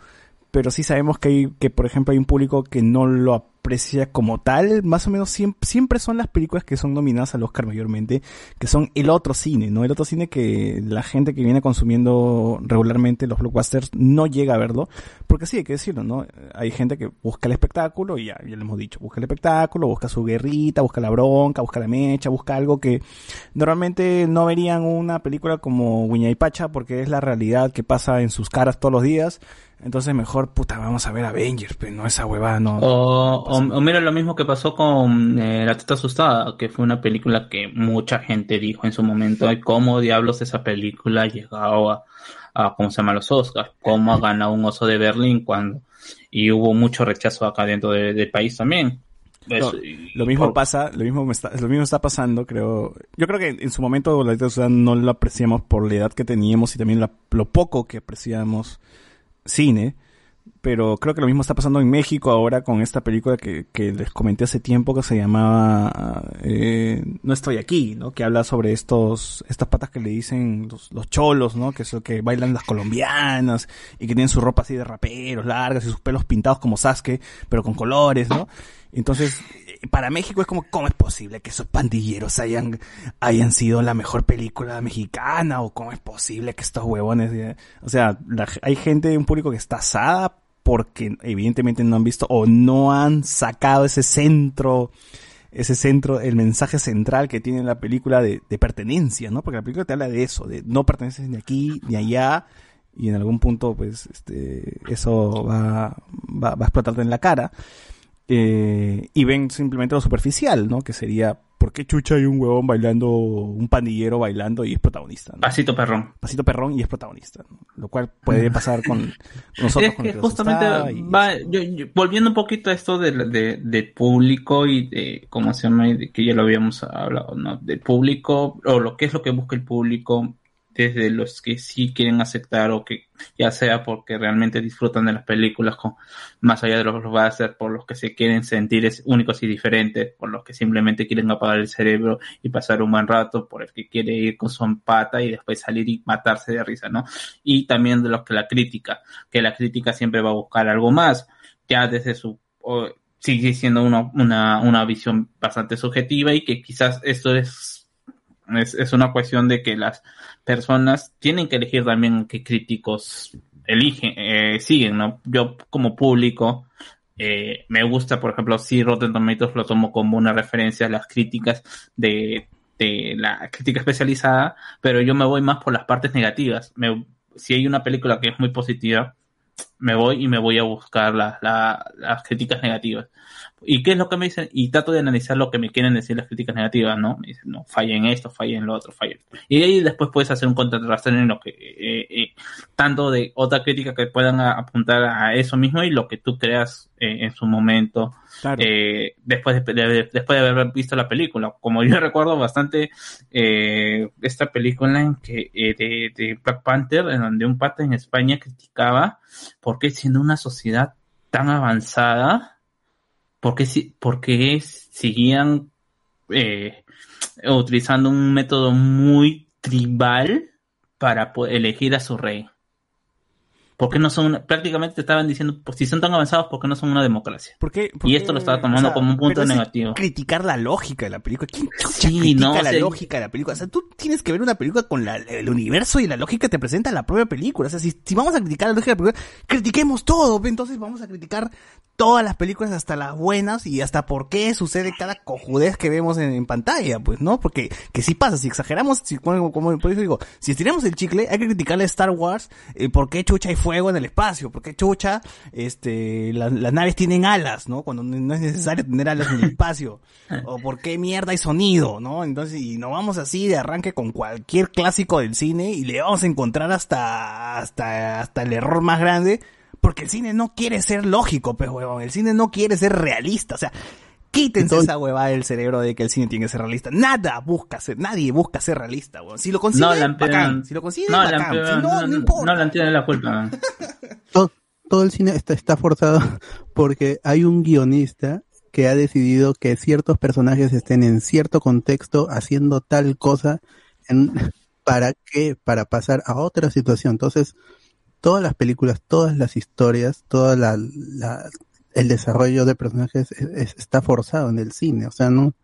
Speaker 1: pero sí sabemos que hay, que por ejemplo hay un público que no lo aprecia como tal, más o menos siempre, siempre son las películas que son nominadas al Oscar mayormente, que son el otro cine, ¿no? El otro cine que la gente que viene consumiendo regularmente los blockbusters no llega a verlo, porque sí, hay que decirlo, ¿no? Hay gente que busca el espectáculo, y ya, ya lo hemos dicho, busca el espectáculo, busca su guerrita, busca la bronca, busca la mecha, busca algo que normalmente no verían una película como Guiña y Pacha, porque es la realidad que pasa en sus caras todos los días, entonces mejor, puta, vamos a ver Avengers, pero no esa huevada, no.
Speaker 4: O, o, o mira lo mismo que pasó con eh, La Teta Asustada, que fue una película que mucha gente dijo en su momento, "Ay, ¿cómo diablos esa película ha llegado a, a ¿cómo se llama? los Oscars? ¿Cómo ha ganado un oso de Berlín cuando? Y hubo mucho rechazo acá dentro de- del país también.
Speaker 1: No, lo mismo
Speaker 4: por-
Speaker 1: pasa, lo mismo me está, lo mismo está pasando, creo. Yo creo que en su momento la Teta no lo apreciamos por la edad que teníamos y también la- lo poco que apreciamos cine. Pero creo que lo mismo está pasando en México ahora con esta película que, que les comenté hace tiempo que se llamaba eh, No estoy aquí, ¿no? Que habla sobre estos, estas patas que le dicen los, los cholos, ¿no? Que es que bailan las colombianas y que tienen su ropa así de raperos largas y sus pelos pintados como Sasuke, pero con colores, ¿no? Entonces, para México es como, ¿cómo es posible que esos pandilleros hayan, hayan sido la mejor película mexicana? ¿O cómo es posible que estos huevones, o sea, la- hay gente, un público que está asada porque evidentemente no han visto o no han sacado ese centro, ese centro, el mensaje central que tiene la película de, de pertenencia, ¿no? Porque la película te habla de eso, de no perteneces ni aquí ni allá, y en algún punto, pues, este, eso va, va, va a explotarte en la cara. Eh, y ven simplemente lo superficial, ¿no? Que sería, ¿por qué chucha hay un huevón bailando, un pandillero bailando y es protagonista? ¿no?
Speaker 4: Pasito perrón.
Speaker 1: Pasito perrón y es protagonista, ¿no? Lo cual puede pasar con, nosotros.
Speaker 4: es
Speaker 1: con
Speaker 4: que justamente va, yo- yo- volviendo un poquito a esto de, de, de público y de cómo se llama y de que ya lo habíamos hablado no del público o lo que es lo que busca el público desde los que sí quieren aceptar o que ya sea porque realmente disfrutan de las películas con más allá de los blockbusters por los que se quieren sentir únicos y diferentes por los que simplemente quieren apagar el cerebro y pasar un buen rato por el que quiere ir con su empata y después salir y matarse de risa no y también de los que la crítica que la crítica siempre va a buscar algo más, ya desde su, o- sigue siendo una, una, una visión bastante subjetiva y que quizás esto es, es, es una cuestión de que las personas tienen que elegir también qué críticos eligen, eh, siguen, ¿no? Yo como público, eh, me gusta, por ejemplo, si Rotten Tomatoes lo tomo como una referencia a las críticas de, de la crítica especializada, pero yo me voy más por las partes negativas. Si hay una película que es muy positiva, me voy y me voy a buscar la- la- las críticas negativas. ¿Y qué es lo que me dicen? Y trato de analizar lo que me quieren decir las críticas negativas, ¿no? Me dicen, no, falla en esto, falla en lo otro, falla. en esto. Y de ahí después puedes hacer un contraste en lo que, eh, eh, tanto de otra crítica que puedan a- apuntar a eso mismo y lo que tú creas eh, en su momento
Speaker 1: Claro.
Speaker 4: después de, de- después de haber visto la película. Como yo recuerdo bastante esta película en que de, de Black Panther, en donde un pata en España criticaba por qué siendo una sociedad tan avanzada, por qué, si- por qué seguían eh, utilizando un método muy tribal para elegir a su rey. ¿Por qué no son, una- prácticamente te estaban diciendo, pues si son tan avanzados, ¿por qué no son una democracia?
Speaker 1: ¿Por qué- por
Speaker 4: Y
Speaker 1: qué-
Speaker 4: esto lo estaba tomando como un punto negativo.
Speaker 1: Criticar la lógica de la película. ¿Quién
Speaker 4: Sí,
Speaker 1: critica
Speaker 4: no,
Speaker 1: la
Speaker 4: o sea,
Speaker 1: lógica de la película? O sea, tú tienes que ver una película con la- el universo y la lógica te presenta la propia película. O sea, si, si vamos a criticar la lógica de la película, critiquemos todo. Entonces vamos a criticar todas las películas, hasta las buenas y hasta por qué sucede cada cojudez que vemos en, en pantalla, pues, ¿no? Porque que si pasa, si exageramos, si, como, como- por eso digo, si estiramos el chicle, hay que criticarle a Star Wars eh, por qué chucha hay fuego en el espacio, por qué chucha este, la- las naves tienen alas, ¿no? Cuando no no es necesario tener alas en el espacio, o por qué mierda hay sonido, ¿no? Entonces, y nos vamos así de arranque con cualquier clásico del cine y le vamos a encontrar hasta, hasta, hasta el error más grande, porque el cine no quiere ser lógico, pues, huevón. El cine no quiere ser realista. O sea, quítense
Speaker 2: Entonces-
Speaker 1: esa huevada del cerebro de que el cine tiene que ser realista. Nada busca ser, nadie busca ser realista, huevón. Si lo consigue,
Speaker 4: No, la
Speaker 1: bacán. Si lo consigue,
Speaker 4: no, la
Speaker 1: bacán. Si no, no,
Speaker 4: no,
Speaker 1: importa.
Speaker 4: no le tiene la culpa.
Speaker 2: todo, todo el cine está, está forzado porque hay un guionista que ha decidido que ciertos personajes estén en cierto contexto haciendo tal cosa en, para que para pasar a otra situación. Entonces, todas las películas, todas las historias, toda la, la el desarrollo de personajes es- es- está forzado en el cine, o sea, no,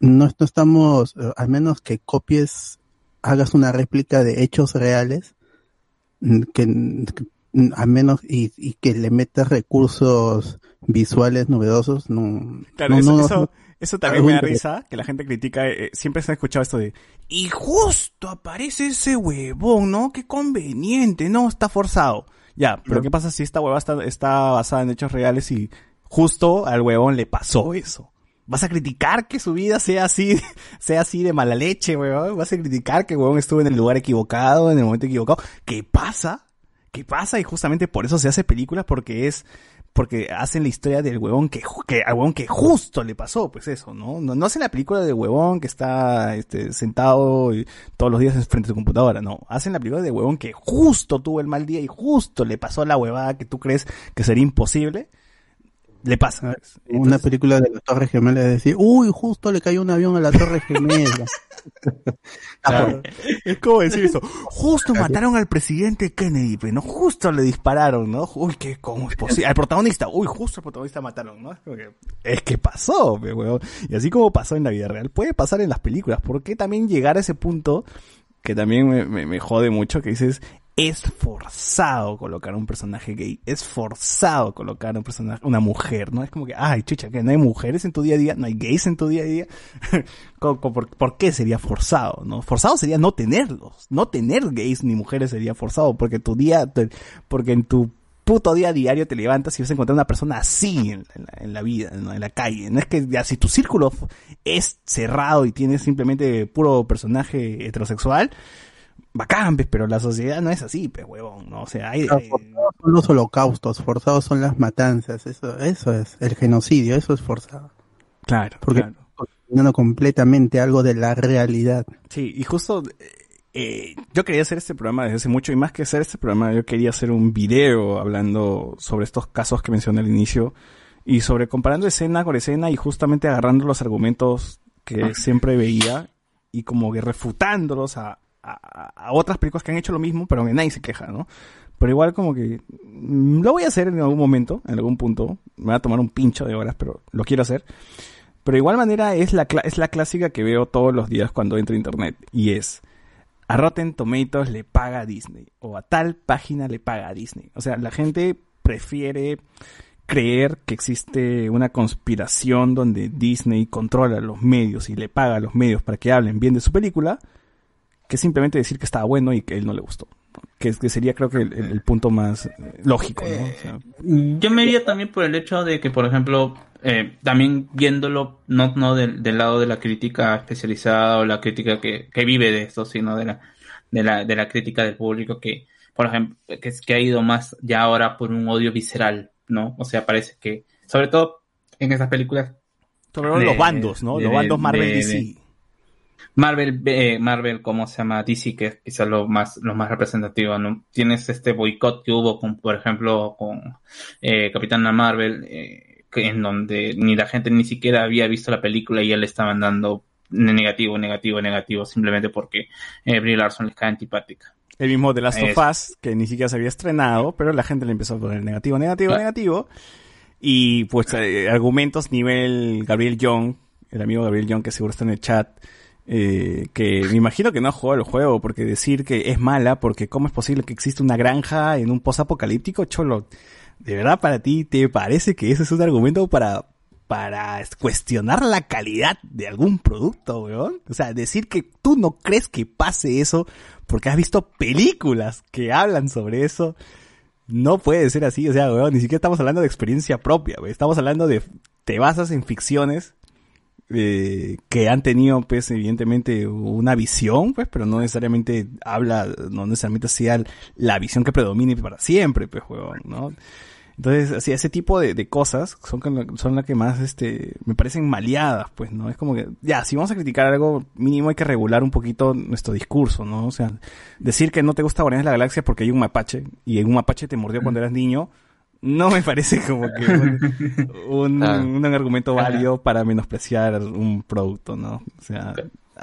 Speaker 2: no, no estamos, eh, al menos que copies, hagas una réplica de hechos reales, mm, que, que, mm, al menos, y, y que le metas recursos visuales novedosos, no,
Speaker 1: Claro,
Speaker 2: no,
Speaker 1: eso,
Speaker 2: no-
Speaker 1: eso, también me da risa, que la gente critica, eh, siempre se ha escuchado esto de, y justo aparece ese huevón, ¿no? Qué conveniente, no, está forzado. Ya, pero. ¿qué pasa si esta hueva está, está basada en hechos reales y justo al huevón le pasó eso? ¿Vas a criticar que su vida sea así, sea así de mala leche, huevón? ¿Vas a criticar que el huevón estuvo en el lugar equivocado, en el momento equivocado? ¿Qué pasa? ¿Qué pasa? Y justamente por eso se hace películas porque es, porque hacen la historia del huevón que, que al huevón que justo le pasó, pues eso, ¿no? No, no hacen la película del huevón que está este, sentado y todos los días frente a su computadora, no. Hacen la película del huevón que justo tuvo el mal día y justo le pasó la huevada que tú crees que sería imposible. Le pasa.
Speaker 2: Una película de la Torre Gemela es decir, uy, justo le cayó un avión a la Torre Gemela.
Speaker 1: Claro. Es como decir eso. Justo mataron al presidente Kennedy, pero no justo le dispararon, ¿no? Uy, qué cómo es posible. Al protagonista, uy, justo al protagonista mataron, ¿no? Es, que, pasó, huevón. Y así como pasó en la vida real, puede pasar en las películas. ¿Por qué también llegar a ese punto que también me, me, me jode mucho que dices es forzado colocar un personaje gay, es forzado colocar un personaje, una mujer, ¿no? Es como que, ay, chucha, que no hay mujeres en tu día a día, no hay gays en tu día a día. ¿Cómo- cómo- ¿Por, qué sería forzado, no? Forzado sería no tenerlos, no tener gays ni mujeres sería forzado, porque tu día, porque en tu puto día diario te levantas y vas a encontrar una persona así en, la, vida, en la calle. No es que ya si tu círculo es cerrado y tienes simplemente puro personaje heterosexual, bacán, pues, pero la sociedad no es así, pues, huevón, ¿no? O sea, hay... hay-
Speaker 2: Forzados son los holocaustos, forzados son las matanzas, eso, eso es, el genocidio, eso es forzado.
Speaker 1: claro,
Speaker 2: Porque
Speaker 1: claro.
Speaker 2: completamente algo de la realidad.
Speaker 1: Sí, y justo eh, yo quería hacer este programa desde hace mucho y más que hacer este programa yo quería hacer un video hablando sobre estos casos que mencioné al inicio y sobre comparando escena con escena y justamente agarrando los argumentos que siempre veía y como que refutándolos a, a, otras películas que han hecho lo mismo pero nadie se queja, ¿no? Pero igual como que mm, lo voy a hacer en algún momento, en algún punto, me va a tomar un pincho de horas, pero lo quiero hacer. Pero de igual manera es la, es la clásica que veo todos los días cuando entro a internet. Y es, a Rotten Tomatoes le paga Disney. O a tal página le paga Disney. O sea, la gente prefiere creer que existe una conspiración donde Disney controla los medios y le paga a los medios para que hablen bien de su película, que simplemente decir que estaba bueno y que a él no le gustó. Que, que sería creo que el, el punto más eh, lógico, ¿no? O sea,
Speaker 4: Yo me iría también por el hecho de que, por ejemplo, eh, también viéndolo no, no del, del lado de la crítica especializada o la crítica que, que vive de esto, sino de la, de la, de la crítica del público que, por ejemplo, que, es- que ha ido más ya ahora por un odio visceral, ¿no? O sea, parece que, sobre todo en esas películas,
Speaker 1: sobre todo
Speaker 4: De-
Speaker 1: los bandos, ¿no?
Speaker 4: de-
Speaker 1: los bandos Marvel
Speaker 4: de-
Speaker 1: DC.
Speaker 4: Marvel, eh, Marvel, ¿cómo se llama? DC, que es quizás lo más, lo más representativo, ¿no? Tienes este boicot que hubo con, por ejemplo, con eh, Capitana Marvel, eh, que- en donde ni la gente ni siquiera había visto la película y ya le estaban dando negativo, negativo, negativo, simplemente porque Brie Larson les cae antipática.
Speaker 1: El mismo de Last of. Us, que ni siquiera se había estrenado, pero la gente le empezó a poner negativo, negativo, negativo. Y pues argumentos nivel Gabriel Young, el amigo Gabriel Young que seguro está en el chat, eh, que me imagino que no ha jugado el juego, porque decir que es mala, porque cómo es posible que exista una granja en un post-apocalíptico, cholo, ¿de verdad para ti te parece que ese es un argumento para, para cuestionar la calidad de algún producto, weón? O sea, decir que tú no crees que pase eso porque has visto películas que hablan sobre eso, no puede ser así, o sea, weón, ni siquiera estamos hablando de experiencia propia, weón. estamos hablando de, te basas en ficciones eh, que han tenido, pues, evidentemente, una visión, pues, pero no necesariamente habla, no necesariamente sea la visión que predomine para siempre, pues, weón, ¿no? Entonces, así, ese tipo de, cosas son, son las que más, este, me parecen maleadas, pues, ¿no? Es como que, ya, si vamos a criticar algo, mínimo hay que regular un poquito nuestro discurso, ¿no? O sea, decir que no te gusta Guardianes de la Galaxia porque hay un mapache, y un mapache te mordió cuando eras niño, no me parece como que un, un,
Speaker 6: Ah.
Speaker 1: un argumento válido para menospreciar un producto, ¿no? O sea,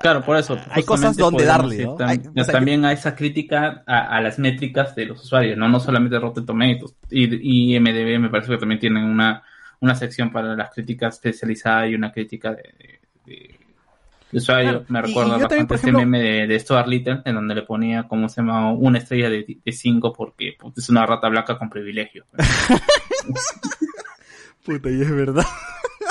Speaker 4: Claro, por eso.
Speaker 1: Hay cosas donde darle,
Speaker 4: ir
Speaker 1: ¿no?
Speaker 4: tam-
Speaker 1: Hay- o sea,
Speaker 4: también a esa crítica a, a las métricas de los usuarios, no, no solamente Rotten Tomatoes. Y, y MDB me parece que también tienen una, una sección para las críticas especializadas y una crítica de, de, de- de usuario.
Speaker 1: Claro,
Speaker 4: Me recuerda
Speaker 1: también,
Speaker 4: bastante
Speaker 1: por
Speaker 4: ese meme de, de Stuart Little, en donde le ponía, ¿cómo se llama? Una estrella de 5 porque pues, es una rata blanca con privilegio.
Speaker 1: Puta, y es verdad.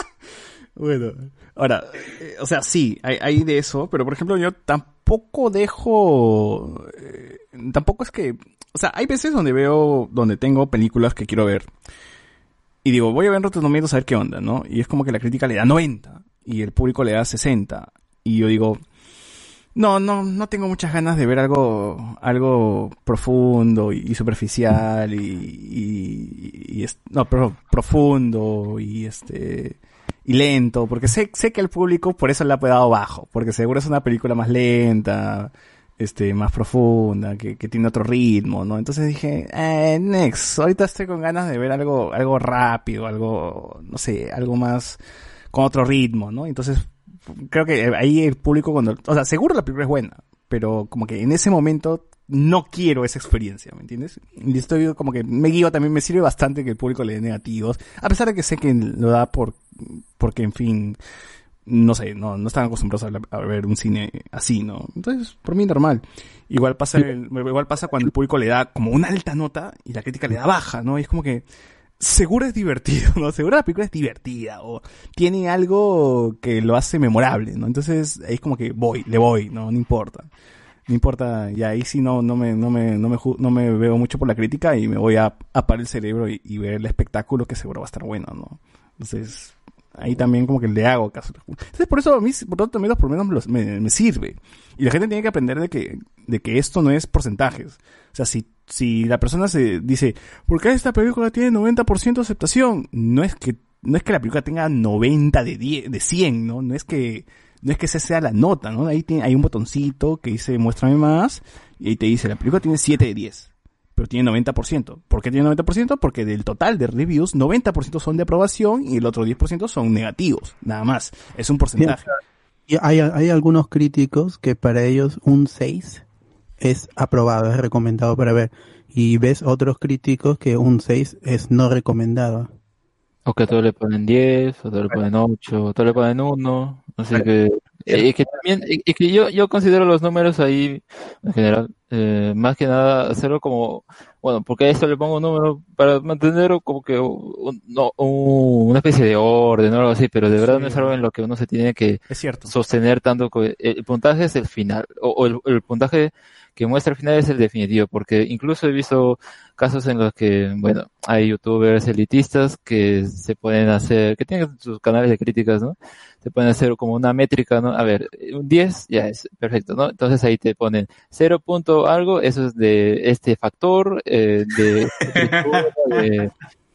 Speaker 1: bueno, ahora, eh, o sea, sí, hay, hay de eso, pero por ejemplo, yo tampoco dejo. eh, tampoco es que. O sea, hay veces donde veo, donde tengo películas que quiero ver. Y digo, voy a ver Rotten Tomatoes a ver qué onda, ¿no? Y es como que la crítica le da 90 y el público le da 60. Y yo digo, no, no, no tengo muchas ganas de ver algo, algo profundo y, superficial y, no, pero profundo y este, y lento, porque sé, sé que el público por eso le ha dado bajo, porque seguro es una película más lenta, este, más profunda, que, que tiene otro ritmo, ¿no? Entonces dije, eh, next, ahorita estoy con ganas de ver algo, algo rápido, algo, no sé, algo más, con otro ritmo, ¿no? Entonces, creo que ahí el público cuando, o sea, seguro la película es buena, pero como que en ese momento no quiero esa experiencia, ¿me entiendes? Y estoy como que me guío también, me sirve bastante que el público le dé negativos, a pesar de que sé que lo da por, porque en fin, no sé, no, no están acostumbrados a ver un cine así, ¿no? Entonces, por mí normal. Igual pasa, el- igual pasa cuando el público le da como una alta nota y la crítica le da baja, ¿no? Y es como que, seguro es divertido, ¿no? Seguro la película es divertida o tiene algo que lo hace memorable, ¿no? Entonces ahí es como que voy, le voy, ¿no? No importa. No importa, y ahí sí no, no me, no me, no me, no me veo mucho por la crítica y me voy a apagar el cerebro y, ver el espectáculo que seguro va a estar bueno, ¿no? Entonces, ahí también como que le hago caso. Entonces por eso a mí, por tanto, también por lo menos me, me- me sirve. Y la gente tiene que aprender de que, de que esto no es porcentajes. O sea, si, si la persona se dice, ¿por qué esta película tiene 90% de aceptación? No es que, no es que la película tenga 90 de 10, de 100, ¿no? No es que, no es que esa sea la nota, ¿no? Ahí tiene, hay un botoncito que dice muéstrame más y ahí te dice la película tiene 7 de 10, pero tiene 90%. ¿Por qué tiene 90%? Porque del total de reviews, 90% son de aprobación y el otro 10% son negativos, nada más. Es un porcentaje.
Speaker 2: Y hay, hay algunos críticos que para ellos un 6 es aprobado, es recomendado para ver. Y ves otros críticos que un 6 es no recomendado.
Speaker 3: O que a todos le ponen 10, o todos le ponen 8, o todos le ponen 1. Así que, y que también, y y que yo, yo considero los números ahí, en general, eh, más que nada hacerlo como, bueno, porque a esto le pongo un número para mantener como que un- no, un- una especie de orden o algo así, pero de verdad
Speaker 1: Sí.
Speaker 3: no es algo en lo que uno se tiene que
Speaker 1: Es cierto.
Speaker 3: sostener tanto. El puntaje es el final, o, o el, el puntaje que muestra al final es el definitivo, porque incluso he visto casos en los que, bueno, hay youtubers elitistas que se pueden hacer, que tienen sus canales de críticas, ¿no? Se pueden hacer como una métrica, ¿no? A ver, un 10 ya es perfecto, ¿no? Entonces ahí te ponen 0 punto algo, eso es de este factor, eh, de, de,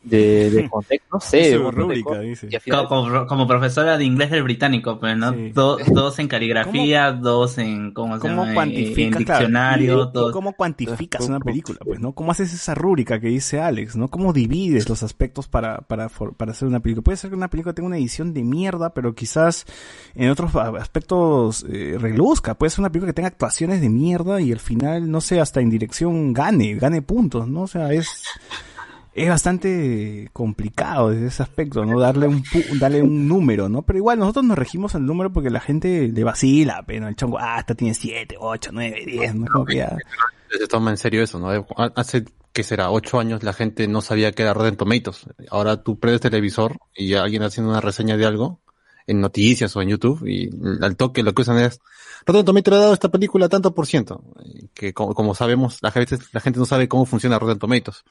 Speaker 3: de, de contexto, no sé, de
Speaker 1: rúbrica, dice.
Speaker 4: Como, como- como profesora de inglés del británico, pues, ¿no?
Speaker 1: Sí.
Speaker 4: Do- dos en caligrafía, dos en, ¿cómo se
Speaker 1: ¿Cómo
Speaker 4: llama? En-
Speaker 1: cuantificas,
Speaker 4: en
Speaker 1: claro,
Speaker 4: diccionario, dos.
Speaker 1: ¿Cómo cuantificas una película? Pues, ¿no? ¿Cómo haces esa rúbrica que dice Alex, ¿no? ¿Cómo divides los aspectos para, para, for- para hacer una película? Puede ser que una película tenga una edición de mierda, pero quizás en otros aspectos eh, reluzca. Puede ser una película que tenga actuaciones de mierda y al final, no sé, hasta en dirección gane, gane puntos, ¿no? O sea, es, es bastante complicado desde ese aspecto, ¿no? Darle un, pu- darle un número, ¿no? Pero igual nosotros nos regimos al número porque la gente le vacila, pero el chongo, ah, esta tiene 7, 8, 9, 10, ¿no? Como que ya-
Speaker 6: Se toma en serio eso, ¿no? Hace, ¿qué será? Ocho años la gente no sabía qué era Rotten Tomatoes. Ahora tú prendes televisor y alguien haciendo una reseña de algo en noticias o en YouTube y al toque lo que usan es Rotten Tomatoes le ha dado esta película tanto por ciento. Que como, como sabemos, la gente, la gente no sabe cómo funciona Rotten Tomatoes.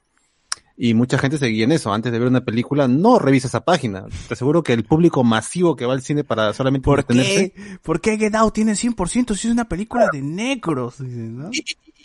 Speaker 6: Y mucha gente se guía en eso. Antes de ver una película, no revisa esa página. Te aseguro que el público masivo que va al cine para solamente
Speaker 1: ¿Por qué? ¿Por qué Get Out tiene 100% si es una película de negros? Dices, ¿no?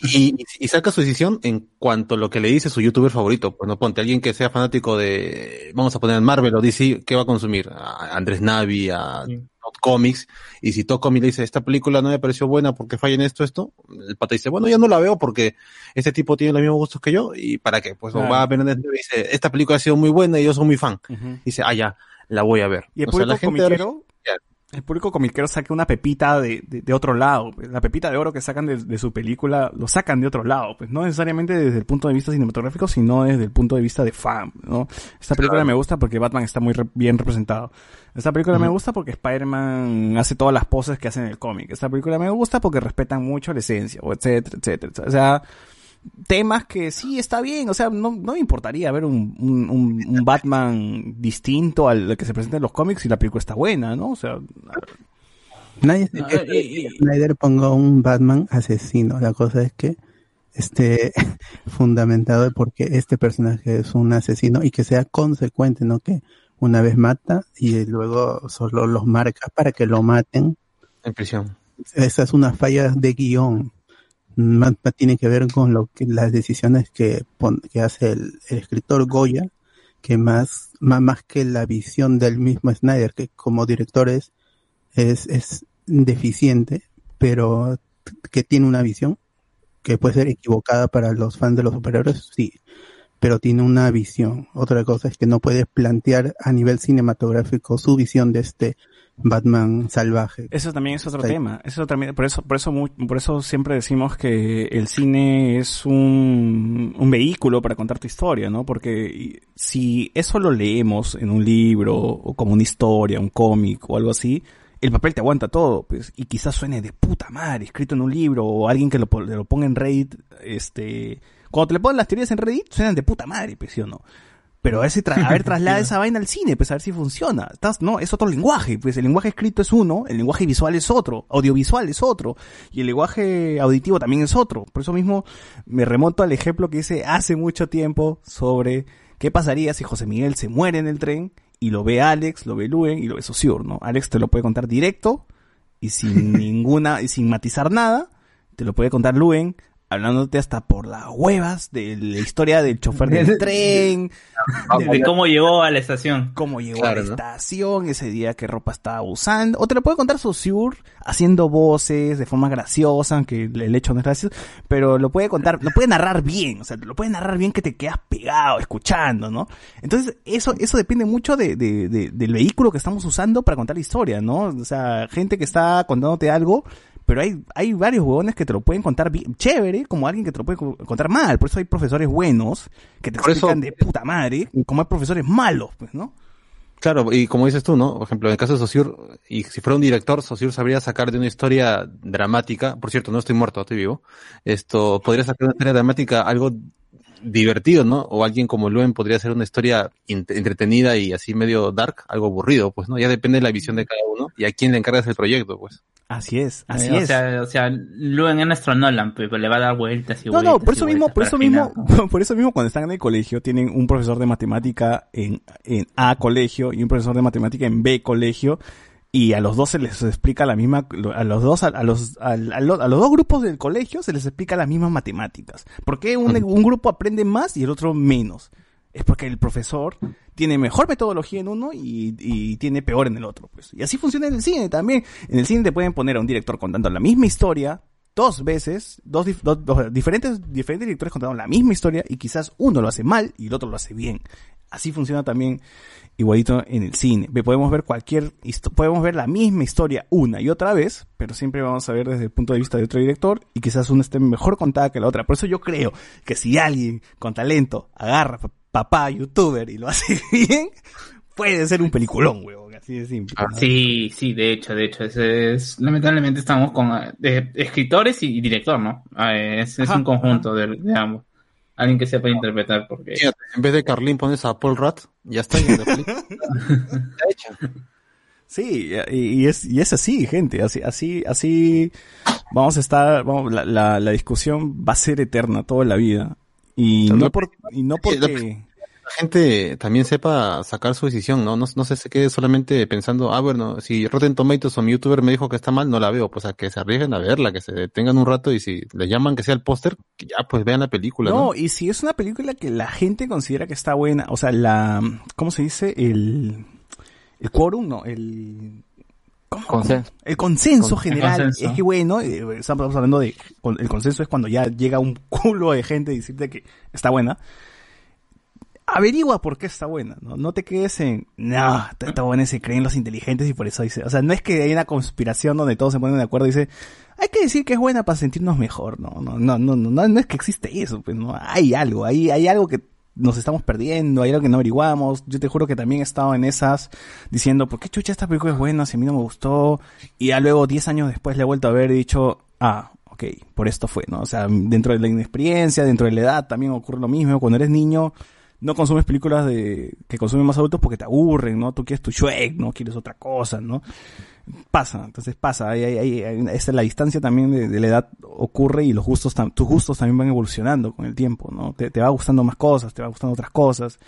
Speaker 6: y, y saca su decisión en cuanto a lo que le dice su youtuber favorito. Pues no ponte alguien que sea fanático de, vamos a poner Marvel o DC, ¿qué va a consumir? A Andrés Navi, a
Speaker 4: Sí.
Speaker 6: Todd cómics, y si todo cómic le dice, esta película no me pareció buena porque falla en esto, esto, el pata dice, bueno, ya no la veo porque este tipo tiene los mismos gustos que yo, y ¿para qué? Pues
Speaker 1: Claro.
Speaker 6: va a ver y dice, esta película ha sido muy buena y yo soy muy fan.
Speaker 1: Ujú.
Speaker 6: Dice, ah, ya, la voy a ver.
Speaker 1: Y el
Speaker 6: O sea, la gente
Speaker 1: comiquero, el público comiquero saca una pepita de, de, de otro lado. pues. La pepita de oro que sacan de, de su película, lo sacan de otro lado. Pues no necesariamente desde el punto de vista cinematográfico, sino desde el punto de vista de fan, ¿no? Esta película
Speaker 6: Claro.
Speaker 1: me gusta porque Batman está muy re- bien representado. Esta película me gusta porque Spider-Man hace todas las poses que hace en el cómic. Esta película me gusta porque respetan mucho la esencia, o etcétera, etcétera. O sea, temas que sí está bien, o sea, no, no me importaría ver un, un, Batman distinto al que se presenta en los cómics si la película está buena, ¿no? O sea,
Speaker 2: Nadie
Speaker 4: No, y- y-
Speaker 2: que Snyder ponga un Batman asesino. La cosa es que esté fundamentado de por qué este personaje es un asesino y que sea consecuente, no que una vez mata y luego solo los marca para que lo maten.
Speaker 6: En prisión.
Speaker 2: Esa es una falla de guion. Más más tiene que ver con lo que las decisiones que, pon- que hace el, escritor Goya, que más, más, más que la visión del mismo Snyder, que como director es, es, es deficiente, pero que tiene una visión que puede ser equivocada para los fans de los superhéroes, sí, pero tiene una visión. Otra cosa es que no puede plantear a nivel cinematográfico su visión de este Batman salvaje.
Speaker 1: eso también es otro tema. Eso también, por eso, por eso, por eso siempre decimos que el cine es un, un vehículo para contar tu historia, ¿no? Porque si eso lo leemos en un libro o como una historia, un cómic o algo así, el papel te aguanta todo, pues, y quizás suene de puta madre, escrito en un libro, o alguien que lo, lo ponga en Reddit, este, cuando te le ponen las teorías en Reddit, suenan de puta madre, pues, ¿sí o no? Pero a ver si tra- a ver, traslada esa vaina al cine, pues a ver si funciona. Estás, no, es otro lenguaje, pues el lenguaje escrito es uno, el lenguaje visual es otro, audiovisual es otro, y el lenguaje auditivo también es otro. Por eso mismo me remonto al ejemplo que hice hace mucho tiempo sobre qué pasaría si José Miguel se muere en el tren y lo ve Alex, lo ve Luen y lo ve Saussure, ¿no? Alex te lo puede contar directo y sin ninguna, y sin matizar nada, te lo puede contar Luen hablándote hasta por las huevas de la historia del chofer del tren,
Speaker 4: De cómo llegó a la estación.
Speaker 1: cómo llegó
Speaker 6: Claro,
Speaker 1: a la
Speaker 6: ¿no?
Speaker 1: estación, ese día qué ropa estaba usando. O te lo puede contar Saussure haciendo voces de forma graciosa, aunque el hecho no es gracioso, pero lo puede contar, lo puede narrar bien, o sea, lo puede narrar bien que te quedas pegado escuchando, ¿no? Entonces, eso, eso depende mucho de, de- de- del vehículo que estamos usando para contar la historia, ¿no? O sea, gente que está contándote algo, pero hay, hay varios huevones que te lo pueden contar bien, chévere, como alguien que te lo puede co- contar mal. Por eso hay profesores buenos que te
Speaker 6: Por eso-
Speaker 1: explican de puta madre, como hay profesores malos, pues, ¿no?
Speaker 6: Claro, y como dices tú, ¿no? Por ejemplo, en el caso de Saussure, y si fuera un director, Saussure sabría sacar de una historia dramática, por cierto, no estoy muerto, estoy vivo, esto, podría sacar de una historia dramática algo divertido, ¿no? O alguien como Luen podría hacer una historia entretenida y así medio dark, algo aburrido, pues, ¿no? Ya depende de la visión de cada uno y a quién le encargas el proyecto, pues.
Speaker 1: Así es, así
Speaker 4: Eh, o
Speaker 1: es.
Speaker 4: Sea, o sea, Luen es nuestro Nolan, pero le va a dar vueltas y
Speaker 1: no,
Speaker 4: vueltas.
Speaker 1: no, por
Speaker 4: y
Speaker 1: eso mismo, por eso
Speaker 4: al
Speaker 1: mismo,
Speaker 4: final.
Speaker 1: por eso mismo cuando están en el colegio tienen un profesor de matemática en, en A colegio y un profesor de matemática en B colegio y a los dos se les explica la misma, a los dos, a, a los, a, a lo- a los dos grupos del colegio se les explica las mismas matemáticas. ¿Por qué un, un grupo aprende más y el otro menos? Es porque el profesor tiene mejor metodología en uno y, y tiene peor en el otro, pues. Y así funciona en el cine también. En el cine te pueden poner a un director contando la misma historia dos veces, dos, dos- dos diferentes, diferentes directores contando la misma historia y quizás uno lo hace mal y el otro lo hace bien. Así funciona también igualito en el cine. Podemos ver cualquier, podemos ver la misma historia una y otra vez, pero siempre vamos a ver desde el punto de vista de otro director y quizás una esté mejor contada que la otra. Por eso yo creo que si alguien con talento agarra pa- papá youtuber y lo hace bien, puede ser un peliculón, huevón, así de simple. ¿no?
Speaker 4: Sí, sí, de hecho, de hecho, ese es, lamentablemente estamos con eh, escritores y, y director, ¿no? Ah, es es un conjunto de, de ambos. Alguien que sepa interpretar, porque
Speaker 6: Fíjate, en vez de Carlín pones a Paul Rudd, ya está. Ya. Está hecha.
Speaker 1: Sí, y, y es, y es así, gente, así, así, así vamos a estar, vamos, la, la, la discusión va a ser eterna toda la vida. Y no por, y no porque,
Speaker 6: La gente también sepa sacar su decisión, ¿no? No, no se se quede solamente pensando, ah, bueno, si Rotten Tomatoes o mi youtuber me dijo que está mal, no la veo. Pues a que se arriesguen a verla, que se detengan un rato y si le llaman que sea el póster, que ya pues vean la película, ¿no?
Speaker 1: no, y si es una película que la gente considera que está buena, o sea, la, ¿cómo se dice? El, el quórum, no, el, ¿cómo?
Speaker 3: Consenso.
Speaker 1: El consenso
Speaker 3: Con-
Speaker 1: general
Speaker 4: consenso.
Speaker 1: es que bueno, eh, estamos hablando de con- el consenso es cuando ya llega un culo de gente y decirte que está buena. Averigua por qué está buena, ¿no? No te quedes en, no, está, buena se creen los inteligentes y por eso dice, o sea, no es que hay una conspiración donde todos se ponen de acuerdo y dice, hay que decir que es buena para sentirnos mejor, no, no, no, no, no, no es que existe eso, pues no, hay algo, hay, hay algo que nos estamos perdiendo, hay algo que no averiguamos, yo te juro que también he estado en esas diciendo, ¿por qué chucha esta película es buena si a mí no me gustó? Y ya luego 10 años después le he vuelto a ver y dicho, ah, ok, por esto fue, ¿no? O sea, dentro de la inexperiencia, dentro de la edad también ocurre lo mismo, cuando eres niño no consumes películas de que consumen más adultos porque te aburren, ¿no? Tú quieres tu Shrek, no quieres otra cosa, ¿no? Pasa, entonces pasa, hay, hay, hay, esa la distancia también de, de la edad ocurre y los gustos, tus gustos también van evolucionando con el tiempo, ¿no? Te, te va gustando más cosas, te va gustando otras cosas.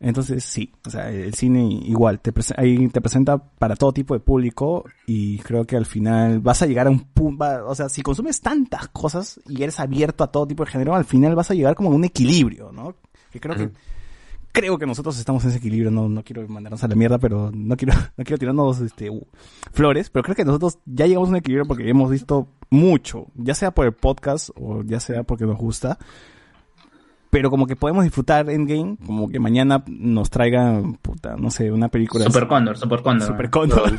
Speaker 1: Entonces sí, o sea, el cine igual te, ahí te presenta para todo tipo de público y creo que al final vas a llegar a un punto, o sea, si consumes tantas cosas y eres abierto a todo tipo de género, al final vas a llegar como a un equilibrio, ¿no? Que creo que creo que nosotros estamos en ese equilibrio, no, no quiero mandarnos a la mierda, pero no quiero, no quiero tirarnos este u- flores, pero creo que nosotros ya llegamos a un equilibrio porque hemos visto mucho, ya sea por el podcast o ya sea porque nos gusta. Pero como que podemos disfrutar Endgame, como que mañana nos traiga, puta, no sé, una película.
Speaker 4: Super Condor, Super Condor.
Speaker 1: Super Condor.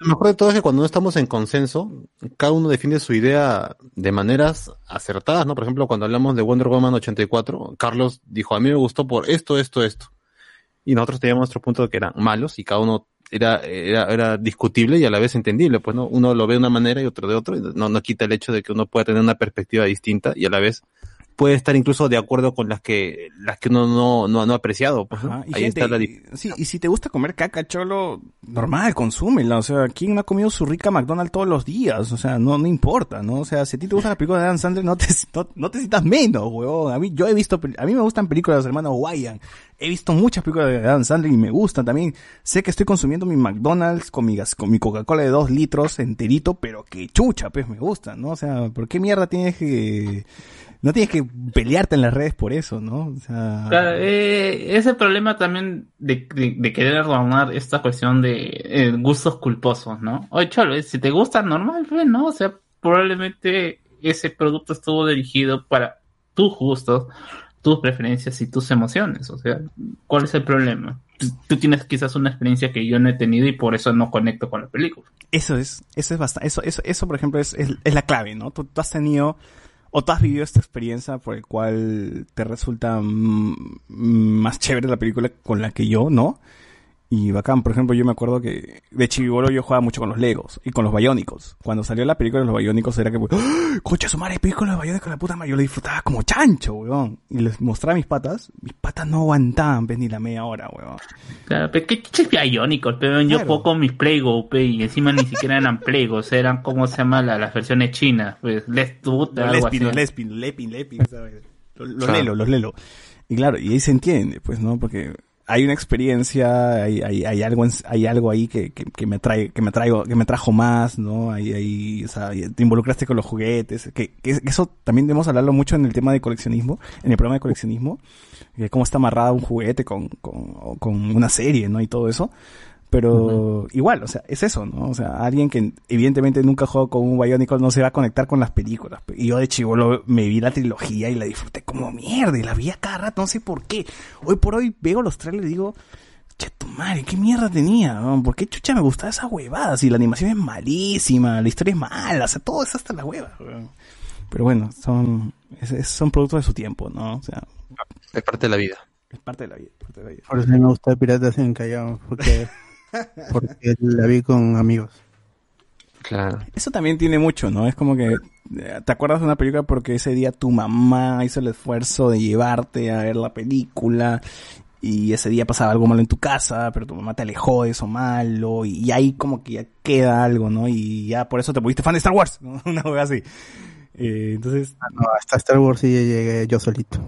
Speaker 6: Lo mejor de todo es que cuando no estamos en consenso, cada uno defiende su idea de maneras acertadas, ¿no? Por ejemplo, cuando hablamos de Wonder Woman 84, Carlos dijo, a mí me gustó por esto, esto, esto. Y nosotros teníamos nuestro punto que eran malos y cada uno era, era, era discutible y a la vez entendible, pues, ¿no? Uno lo ve de una manera y otro de otro, y no, no quita el hecho de que uno pueda tener una perspectiva distinta y a la vez puede estar incluso de acuerdo con las que, las que uno no, no, no ha apreciado, pues, ¿no?
Speaker 1: Y
Speaker 6: Ahí
Speaker 1: gente,
Speaker 6: está la
Speaker 1: sí, y si te gusta comer caca, cholo, normal, consúmela. O sea, ¿quién no ha comido su rica McDonald's todos los días? O sea, no, no importa, ¿no? O sea, si a ti te gusta la película de Adam Sandler, no te, no, no te sientas menos, huevón. A mí, yo he visto, a mí me gustan películas de los hermanos Wyan. He visto muchas películas de Adam Sandler y me gustan también. Sé que estoy consumiendo mi McDonald's con mi, gas, con mi Coca-Cola de dos litros enterito, pero que chucha, pues me gusta, ¿no? O sea, ¿por qué mierda tienes que, no tienes que pelearte en las redes por eso, ¿no? O sea,
Speaker 4: Claro, eh, ese problema también de, de, de querer adornar esta cuestión de eh, gustos culposos, ¿no? Oye, cholo, eh, si te gusta, normal, pues, ¿no? O sea, probablemente ese producto estuvo dirigido para tus gustos, tus preferencias y tus emociones. O sea, ¿cuál es el problema? Tú, tú tienes quizás una experiencia que yo no he tenido y por eso no conecto con la película.
Speaker 1: Eso es, eso es bastante, eso, eso, eso por ejemplo es, es, es la clave, ¿no? Tú, tú has tenido, o tú has vivido esta experiencia por el cual te resulta más chévere la película con la que yo, ¿no? Y bacán, por ejemplo, yo me acuerdo que de chivolo yo jugaba mucho con los Legos y con los Biónicos. Cuando salió la película de los Biónicos era que, ¡Ah! concha su madre, película de los Biónicos, la puta madre, yo la disfrutaba como chancho, weón. Y les mostraba mis patas, mis patas no aguantaban, pues, ni la media hora, weón.
Speaker 4: Claro, pero qué chuches biónicos, pero yo
Speaker 1: Claro.
Speaker 4: juego con mis Playgo, pe, y encima ni siquiera eran Playgos, eran como se llama la- las versiones chinas, pues, les algo
Speaker 1: Lespin, los
Speaker 4: así.
Speaker 1: Lespin, Lepin, Lepin, ¿sabes? Los, los
Speaker 6: Claro.
Speaker 1: lelo, los lelo. Y claro, y ahí se entiende, pues, ¿no? Porque hay una experiencia, hay, hay, algo, en- hay algo ahí que, que, me trae, que me traigo, que me trajo más, ¿no? Sea, te involucraste con los juguetes, que, eso también debemos hablarlo mucho en el tema de coleccionismo, en el programa de coleccionismo, que cómo está amarrado un juguete con, con una serie, ¿no? Y todo eso. Pero igual, o sea, es eso, ¿no? O sea, alguien que evidentemente nunca jugó con un Bionicle no se va a conectar con las películas. Y yo de chivolo me vi la trilogía y la disfruté como mierda y la vi a cada rato, no sé por qué. Hoy por hoy veo los trailers y digo, che, tu madre, qué mierda tenía, ¿no? ¿Por qué chucha me gustaba esa huevada? Si la animación es malísima, la historia es mala, o sea, todo es hasta la hueva. Pero bueno, son, es- es- son productos de su tiempo, ¿no? O sea,
Speaker 6: Es parte de la vida.
Speaker 1: es parte de la vida, parte de la vida.
Speaker 2: Por eso me gusta Piratas en Callao, porque, porque la vi con amigos.
Speaker 6: Claro.
Speaker 1: Eso también tiene mucho, ¿no? Es como que eh, te acuerdas de una película porque ese día tu mamá hizo el esfuerzo de llevarte a ver la película y ese día pasaba algo malo en tu casa, pero tu mamá te alejó de eso malo y, y ahí como que ya queda algo, ¿no? Y ya por eso te pusiste fan de Star Wars, ¿no? Una hueá así. Eh, entonces,
Speaker 2: No, hasta Star Wars sí llegué yo solito.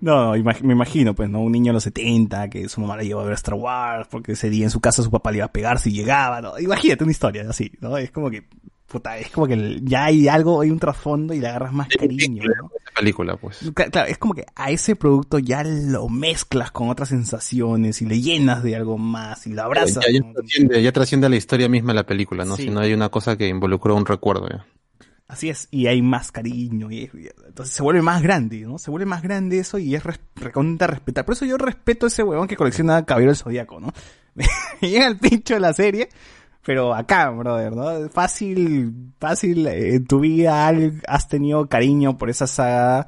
Speaker 1: No, imag- me imagino, pues, ¿no? Un niño de los 70 que su mamá le llevó a ver Star Wars porque ese día en su casa su papá le iba a pegar si llegaba, ¿no? Imagínate una historia así, ¿no? Es como que puta, es como que ya hay algo, hay un trasfondo y le agarras más cariño, ¿no?
Speaker 6: Esa película, pues.
Speaker 1: Cla- Claro, es como que a ese producto ya lo mezclas con otras sensaciones y le llenas de algo más y lo abrazas.
Speaker 6: Ya, trasciende, ya trasciende la historia misma de la película, ¿no?
Speaker 1: Sí.
Speaker 6: Si no hay una cosa que involucró un recuerdo, ya.
Speaker 1: Así es, y hay más cariño, y, entonces se vuelve más grande, ¿no? Se vuelve más grande eso y es res, recontra respetar. Por eso yo respeto ese huevón que colecciona Caballero del Zodíaco, ¿no? Llega el pincho de la serie, pero acá, brother, ¿no? Fácil, fácil, eh, en tu vida has tenido cariño por esa saga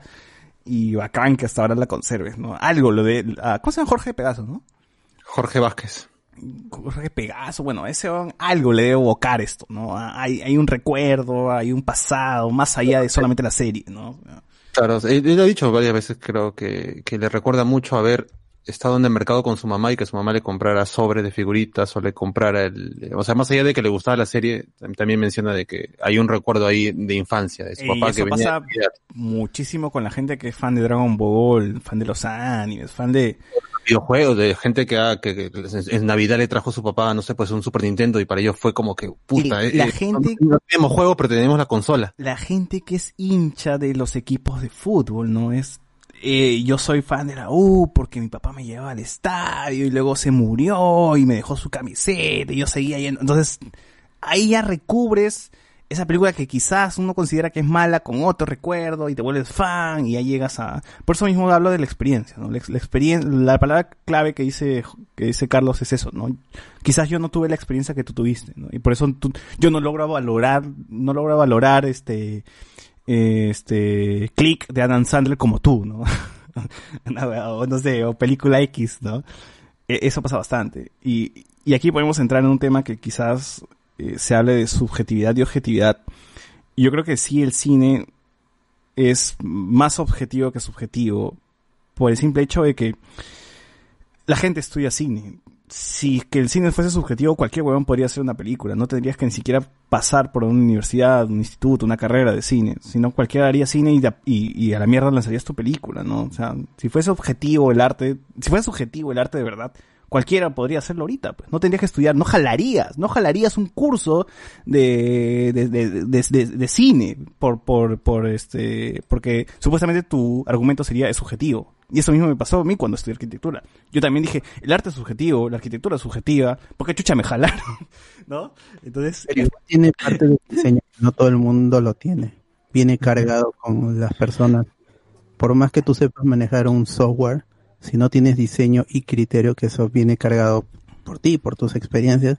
Speaker 1: y bacán que hasta ahora la conserves, ¿no? Algo, lo de, ah, ¿cómo se llama Jorge Pegaso, no?
Speaker 6: Jorge Vázquez.
Speaker 1: Jorge Pegaso, bueno, ese algo le debe evocar esto, ¿no? Hay, hay un recuerdo, hay un pasado, más allá de solamente la serie, ¿no?
Speaker 6: Claro, él, él ha dicho varias veces, creo que, que le recuerda mucho haber estado en el mercado con su mamá y que su mamá le comprara sobre de figuritas o le comprara el, o sea, más allá de que le gustaba la serie, tam- también menciona de que hay un recuerdo ahí de infancia de su
Speaker 1: Y
Speaker 6: papá
Speaker 1: eso
Speaker 6: que venía.
Speaker 1: pasa muchísimo con la gente que es fan de Dragon Ball, fan de los animes, fan de...
Speaker 6: videojuegos, de gente que, ha- que, que en Navidad le trajo a su papá, no sé, pues un Super Nintendo y para ellos fue como que, puta,
Speaker 1: Y
Speaker 6: eh,
Speaker 1: la
Speaker 6: eh,
Speaker 1: gente-
Speaker 6: no, no tenemos juego, pero tenemos la consola.
Speaker 1: La gente que es hincha de los equipos de fútbol, ¿no? Es... eh, yo soy fan de la U porque mi papá me llevaba al estadio y luego se murió y me dejó su camiseta y yo seguía yendo. Entonces, ahí ya recubres esa película que quizás uno considera que es mala con otro recuerdo y te vuelves fan y ya llegas a... Por eso mismo hablo de la experiencia, ¿no? La, la la palabra clave que dice, que dice Carlos es eso, ¿no? Quizás yo no tuve la experiencia que tú tuviste, ¿no? Y por eso yo no logro valorar, no logro valorar este, este, Click de Adam Sandler como tú, ¿no? No, o no sé, o película X, ¿no? E- Eso pasa bastante. Y, y aquí podemos entrar en un tema que quizás eh, se hable de subjetividad y objetividad. Yo creo que sí el cine es más objetivo que subjetivo por el simple hecho de que la gente estudia cine. Si que el cine fuese subjetivo, cualquier huevón podría hacer una película. No tendrías que ni siquiera pasar por una universidad, un instituto, una carrera de cine. Sino cualquiera haría cine y, y, y a la mierda lanzarías tu película, ¿no? O sea, si fuese objetivo el arte, si fuese subjetivo el arte de verdad, cualquiera podría hacerlo ahorita, pues. No tendrías que estudiar, no jalarías, no jalarías un curso de, de, de, de, cine por, por, por este, porque supuestamente tu argumento sería es subjetivo. Y eso mismo me pasó a mí cuando estudié arquitectura. Yo también dije, el arte es subjetivo, la arquitectura es subjetiva, ¿por qué chucha me jalaron? ¿No? Entonces,
Speaker 2: tiene parte del diseño, no todo el mundo lo tiene. Viene cargado con las personas. Por más que tú sepas manejar un software, si no tienes diseño y criterio, que eso viene cargado por ti, por tus experiencias,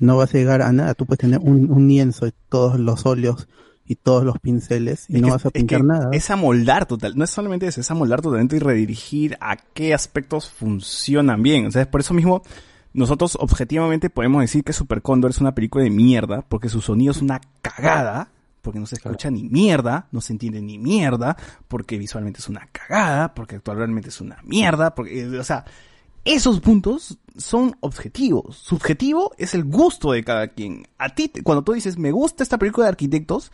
Speaker 2: no vas a llegar a nada. Tú puedes tener un, un lienzo y todos los óleos y todos los pinceles y
Speaker 1: Es
Speaker 2: no
Speaker 1: que-
Speaker 2: vas a
Speaker 1: es
Speaker 2: pintar
Speaker 1: que
Speaker 2: nada.
Speaker 1: Es amoldar total, no es solamente eso, es amoldar totalmente y redirigir a qué aspectos funcionan bien. O sea, es por eso mismo nosotros objetivamente podemos decir que Super Cóndor es una película de mierda, porque su sonido es una cagada, porque no se escucha ni mierda, no se entiende ni mierda, porque visualmente es una cagada, porque actualmente es una mierda, porque, eh, o sea, esos puntos son objetivos. Subjetivo es el gusto de cada quien. A ti, cuando tú dices, me gusta esta película de arquitectos,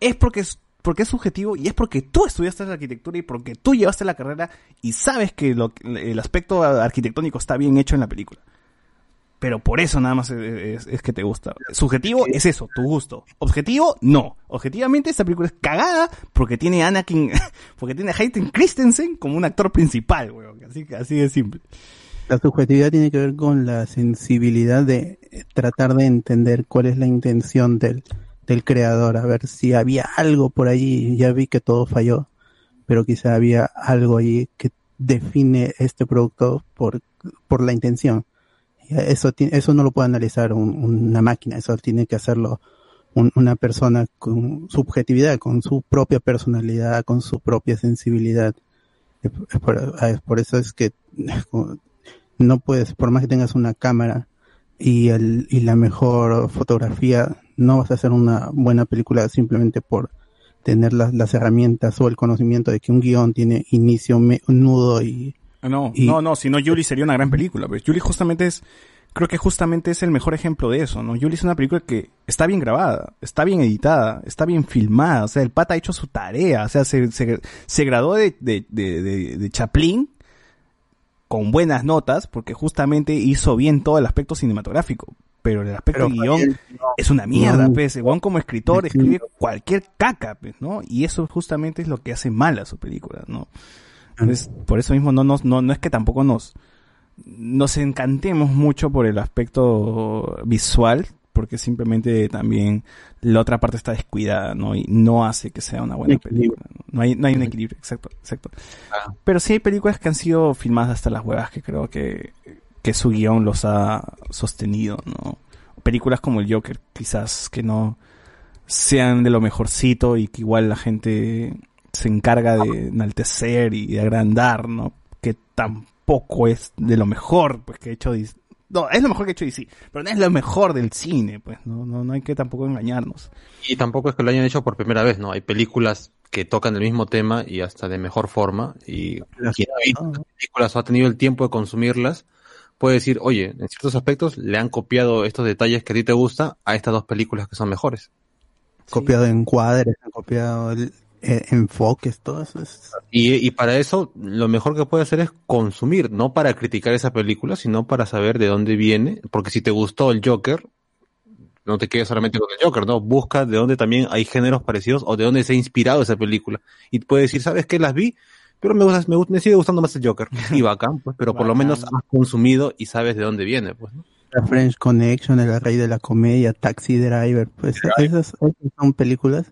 Speaker 1: es porque es, porque es subjetivo y es porque tú estudiaste la arquitectura y porque tú llevaste la carrera y sabes que lo, el aspecto arquitectónico está bien hecho en la película. Pero por eso nada más es, es- es que te gusta. Subjetivo es eso, tu gusto. Objetivo, no. Objetivamente esta película es cagada porque tiene a Anakin, porque tiene a Hayden Christensen como un actor principal, weón. Así, así de simple.
Speaker 2: La subjetividad tiene que ver con la sensibilidad de tratar de entender cuál es la intención del, del creador, a ver si había algo por ahí, ya vi que todo falló, pero quizá había algo ahí que define este producto por, por la intención. Eso, eso no lo puede analizar un- una máquina, eso tiene que hacerlo un- una persona con subjetividad, con su propia personalidad, con su propia sensibilidad. Por, es por eso es que no puedes, por más que tengas una cámara y, la mejor fotografía, no vas a hacer una buena película simplemente por tener las, las herramientas o el conocimiento de que un guion tiene inicio, me- nudo y...
Speaker 1: Ah, No,
Speaker 2: Y-
Speaker 1: no, no, si no, Julie sería una gran película. Pues Julie justamente es, creo que justamente es el mejor ejemplo de eso, ¿no? Julie es una película que está bien grabada, está bien editada, está bien filmada, o sea, el pata ha hecho su tarea, o sea, se, se, se graduó de, de, de, de, Chaplin con buenas notas, porque justamente hizo bien todo el aspecto cinematográfico. pero el aspecto
Speaker 2: Pero
Speaker 1: de
Speaker 2: guion
Speaker 1: es una mierda,
Speaker 2: no.
Speaker 1: pues. El como escritor escribe cualquier caca, pues, ¿no? Y eso justamente es lo que hace mal a su película, ¿no? Entonces, por eso mismo no nos, no, no es que tampoco nos, nos encantemos mucho por el aspecto visual, porque simplemente también la otra parte está descuidada, ¿no? Y no hace que sea una buena
Speaker 2: Equilibrio.
Speaker 1: película. ¿no? No hay, no hay un equilibrio, exacto, exacto.
Speaker 6: Ah.
Speaker 1: Pero sí hay películas que han sido filmadas hasta las huevas que creo que, que su guion los ha sostenido, ¿no? Películas como el Joker, quizás que no sean de lo mejorcito y que igual la gente se encarga de enaltecer y de agrandar, ¿no? Que tampoco es de lo mejor, pues, que ha hecho DC. No, es lo mejor que ha hecho DC, pero no es lo mejor del cine, pues, no, no, no hay que tampoco engañarnos.
Speaker 6: Y tampoco es que lo hayan hecho por primera vez, ¿no? Hay películas que tocan el mismo tema y hasta de mejor forma. Y quien ha visto estas películas o ha tenido el tiempo de consumirlas, puede decir, oye, en ciertos aspectos le han copiado estos detalles que a ti te gusta a estas dos películas que son mejores.
Speaker 2: copiado encuadres, han copiado el- eh, enfoques, todo eso es
Speaker 6: Y, y para eso, lo mejor que puede hacer es consumir, no para criticar esa película, sino para saber de dónde viene, porque si te gustó el Joker, no te quedes solamente con el Joker, ¿no? Busca de dónde también hay géneros parecidos o de dónde se ha inspirado esa película. Y puedes decir, ¿sabes qué? Las vi, pero me, gusta, me, gu- me sigue gustando más el Joker. Y bacán, pues, pero por lo menos has consumido y sabes de dónde viene, pues, ¿no?
Speaker 2: la French Connection, El Rey de la Comedia, Taxi Driver, pues esas, esas son películas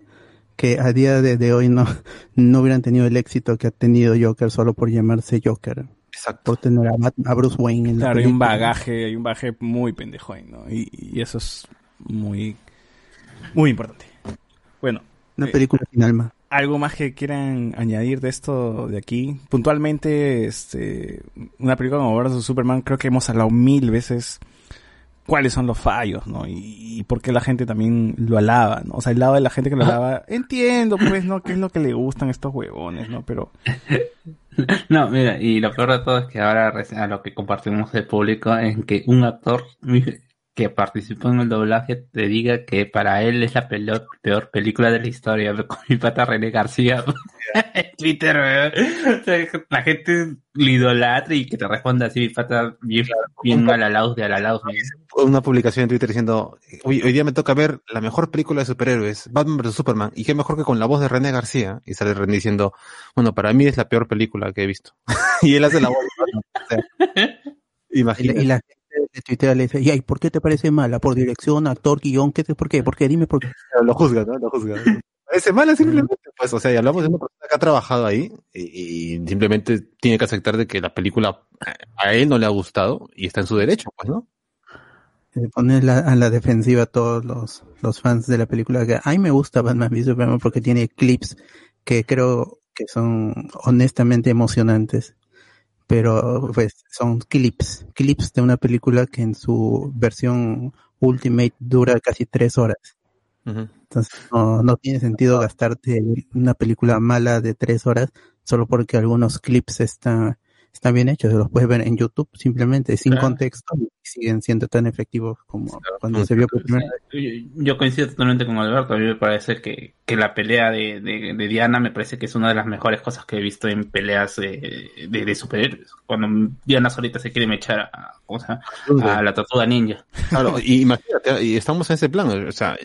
Speaker 2: que a día de, de hoy no, no hubieran tenido el éxito que ha tenido Joker solo por llamarse Joker,
Speaker 6: Exacto.
Speaker 2: por tener a, Bruce Wayne en la
Speaker 1: Claro, hay un
Speaker 2: película.
Speaker 1: bagaje, hay un bagaje muy pendejo ahí, ¿no? Y, y eso es muy, muy importante. Bueno,
Speaker 2: Una
Speaker 1: eh,
Speaker 2: película sin alma.
Speaker 1: ¿Algo más que quieran añadir de esto de aquí? Puntualmente, este, una película como vs Superman, creo que hemos hablado mil veces cuáles son los fallos, ¿no? Y, y por qué la gente también lo alaba, ¿no? O sea, el lado de la gente que lo alaba, entiendo, pues, ¿no? ¿Qué es lo que le gustan estos huevones, ¿no? Pero,
Speaker 4: No, mira, y lo peor de todo es que ahora a lo que compartimos de público en que un actor que participó en el doblaje te diga que para él es la peor, peor película de la historia, con mi pata René García en Twitter, weón. O sea, la gente le idolatra y que te responda así, mi pata bien, bien mal alaus de alalaus.
Speaker 6: Una publicación en Twitter diciendo, hoy, hoy día me toca ver la mejor película de superhéroes, Batman vs Superman, y qué mejor que con la voz de René García. Y sale René diciendo, bueno, para mí es la peor película que he visto. y él hace la voz. O sea,
Speaker 2: Y la,
Speaker 6: Imagínate.
Speaker 2: y la de Twitter le dice, "Y, ¿por qué te parece mala? ¿Por dirección, actor, guion? ¿Qué, te- ¿Por qué? ¿Por qué? Dime por qué.
Speaker 6: lo juzga, ¿no? Lo juzga. Parece mala simplemente, pues, o sea, y hablamos de una persona que ha trabajado ahí y, y simplemente tiene que aceptar de que la película a él no le ha gustado y está en su derecho, pues, ¿no?
Speaker 2: Se pone la- a la defensiva a todos los, los fans de la película que, ay, me gusta Batman v Superman porque tiene clips que creo que son honestamente emocionantes. Pero, pues, son clips, clips de una película que en su versión Ultimate dura casi tres horas. Entonces, no, no tiene sentido gastarte una película mala de tres horas solo porque algunos clips están, están bien hechos. Los puedes ver en YouTube simplemente, sin
Speaker 4: Claro.
Speaker 2: contexto, siguen siendo tan efectivos como cuando se vio por primera vez.
Speaker 4: Yo, coincido totalmente con Alberto. A mí me parece que, que la pelea de, de, de Diana me parece que es una de las mejores cosas que he visto en peleas de, de superhéroes. Cuando Diana solita se quiere mechar a, ¿cómo se llama? a la tortuga ninja.
Speaker 6: Claro, y imagínate, y estamos en ese plan, o sea,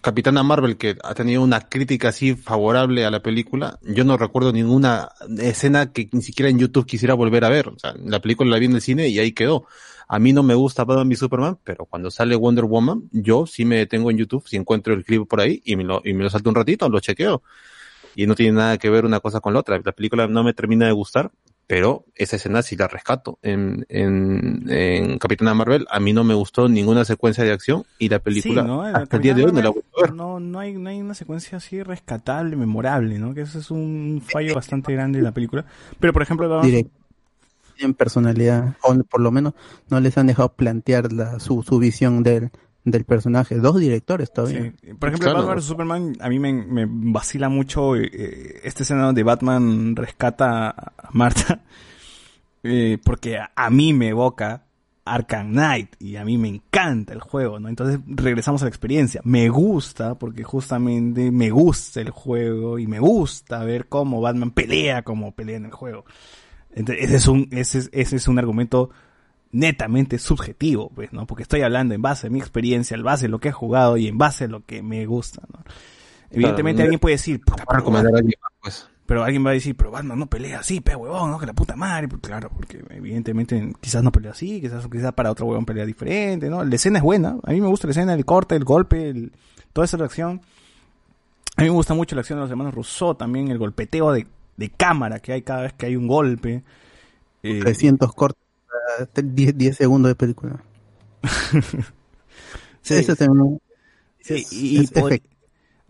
Speaker 6: Capitana Marvel que ha tenido una crítica así favorable a la película, yo no recuerdo ninguna escena que ni siquiera en YouTube quisiera volver a ver, o sea, la película la vi en el cine y ahí quedó. A mí no me gusta Batman y Superman, pero cuando sale Wonder Woman, yo sí me detengo en YouTube, si encuentro el clip por ahí y me lo, y me lo salto un ratito, lo chequeo. Y no tiene nada que ver una cosa con la otra. La película no me termina de gustar, pero esa escena sí la rescato. En, en, en Capitana Marvel a mí no me gustó ninguna secuencia de acción y la película
Speaker 1: Sí, ¿no?
Speaker 6: hasta el día de hoy no la voy a ver.
Speaker 1: No, no hay, no hay una secuencia así rescatable, memorable, ¿no? Que eso es un fallo bastante grande de la película. Pero, por ejemplo,
Speaker 2: Tienen personalidad, o por lo menos no les han dejado plantear la, su, su visión del, del personaje. Dos directores todavía.
Speaker 1: Sí. Por ejemplo,
Speaker 6: Claro.
Speaker 1: Batman vs Superman, a mí me, me vacila mucho eh, eh, esta escena donde Batman rescata a Marta, eh, porque a, a mí me evoca Arkham Knight y a mí me encanta el juego, ¿no? Entonces regresamos a la experiencia. Me gusta porque justamente me gusta el juego y me gusta ver cómo Batman pelea como pelea en el juego. Ese es un, ese es, ese es un argumento netamente subjetivo, pues, ¿no? Porque estoy hablando en base a mi experiencia, en base a lo que he jugado y en base a lo que me gusta, ¿no? Evidentemente
Speaker 6: Claro,
Speaker 1: alguien puede decir, puta,
Speaker 6: Para
Speaker 1: pero,
Speaker 6: recomendar a alguien pues.
Speaker 1: pero alguien va a decir, pero Batman no pelea así, pe huevón, ¿no? Que la puta madre, pues, claro, porque evidentemente quizás no pelea así, quizás, quizás para otro huevón pelea diferente, ¿no? La escena es buena, a mí me gusta la escena, el corte, el golpe, el- toda esa reacción. A mí me gusta mucho la acción de los hermanos Rousseau también, el golpeteo de, de cámara que hay cada vez que hay un golpe. Eh,
Speaker 2: 300 cortes, ah, 10, 10 segundos de película.
Speaker 1: sí,
Speaker 2: Eso también
Speaker 1: sí,
Speaker 2: es-
Speaker 1: y,
Speaker 2: es.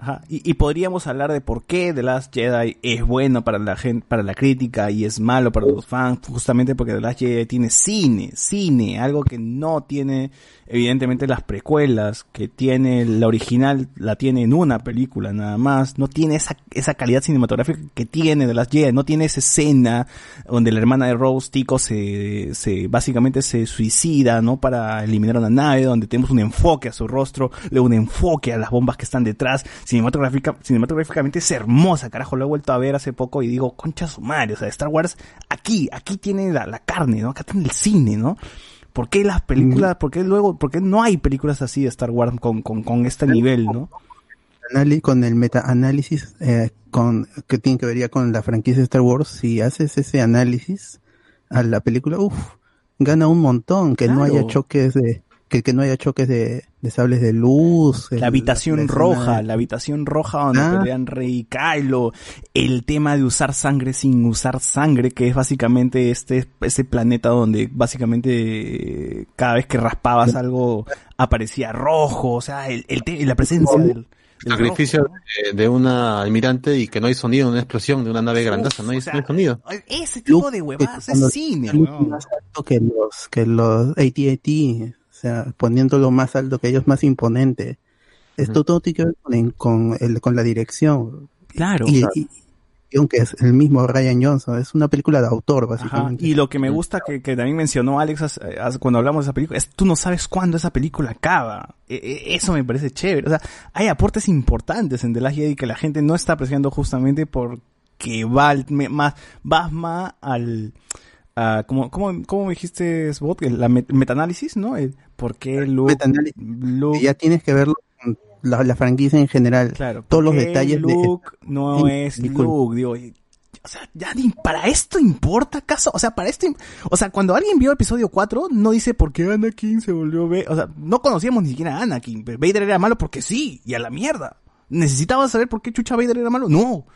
Speaker 1: Ajá, Y, y podríamos hablar de por qué The Last Jedi es bueno para la gente, para la crítica y es malo para los fans, justamente porque The Last Jedi tiene cine, cine, algo que no tiene evidentemente las precuelas, que tiene la original, la tiene en una película nada más, no tiene esa, esa calidad cinematográfica que tiene The Last Jedi, no tiene esa escena donde la hermana de Rose, Tico, se, se, básicamente se suicida, ¿no? Para eliminar una nave, donde tenemos un enfoque a su rostro, luego un enfoque a las bombas que están detrás, cinematográfica, cinematográficamente es hermosa, carajo, lo he vuelto a ver hace poco y digo, concha su madre, o sea, Star Wars, aquí, aquí tiene la, la carne, ¿no? Acá tiene el cine, ¿no? ¿Por qué las películas, por qué luego, por qué no hay películas así de Star Wars con, con, con este nivel, ¿no?
Speaker 2: Con el meta-análisis eh, con, que tiene que ver con la franquicia de Star Wars, si haces ese análisis a la película, uff, gana un montón, que no haya choques de, que, que no haya choques de, de sables de luz. el-
Speaker 1: La habitación
Speaker 2: la
Speaker 1: roja,
Speaker 2: de-
Speaker 1: la habitación roja donde
Speaker 2: Ah.
Speaker 1: pelean Rey y Kylo, el tema de usar sangre sin usar sangre, que es básicamente este, ese planeta donde básicamente eh, cada vez que raspabas algo aparecía rojo, o sea, el, el te- la presencia del, del
Speaker 6: Sacrificio de, de una almirante y que no hay sonido, una explosión de una nave grandaza, no hay,
Speaker 1: o sea,
Speaker 6: no hay sonido.
Speaker 1: Ese tipo de huevadas es cine,
Speaker 2: más alto que los, que los AT&T, o sea, poniéndolo más alto que ellos, más imponente. Esto todo tiene que ver con, con, el, con la dirección.
Speaker 1: Claro.
Speaker 2: y, aunque es el mismo Ryan Johnson, es una película de autor,
Speaker 1: Ajá,
Speaker 2: básicamente.
Speaker 1: Y lo que me gusta que, que también mencionó Alex as- as- cuando hablamos de esa película es tú no sabes cuándo esa película acaba. E- e- eso me parece chévere. O sea, hay aportes importantes en The Last Jedi que la gente no está apreciando justamente porque va al- me- más, vas más al, a, ¿cómo, cómo, cómo me dijiste? El- La met- metaanálisis, ¿no? El por qué Luke. Luke-
Speaker 2: ya tienes que verlo con la, la franquicia en general.
Speaker 1: Claro,
Speaker 2: todos los
Speaker 1: ¿por qué
Speaker 2: detalles de-
Speaker 1: Luke no
Speaker 2: Sí,
Speaker 1: es
Speaker 2: disculpa.
Speaker 1: Luke, digo, o sea, ya ni para esto importa acaso, o sea, para esto, o sea, cuando alguien vio episodio 4, no dice por qué Anakin se volvió B, o sea, no conocíamos ni siquiera a Anakin, Vader era malo porque sí, y a la mierda. ¿Necesitabas saber por qué Chucha Vader era malo? No.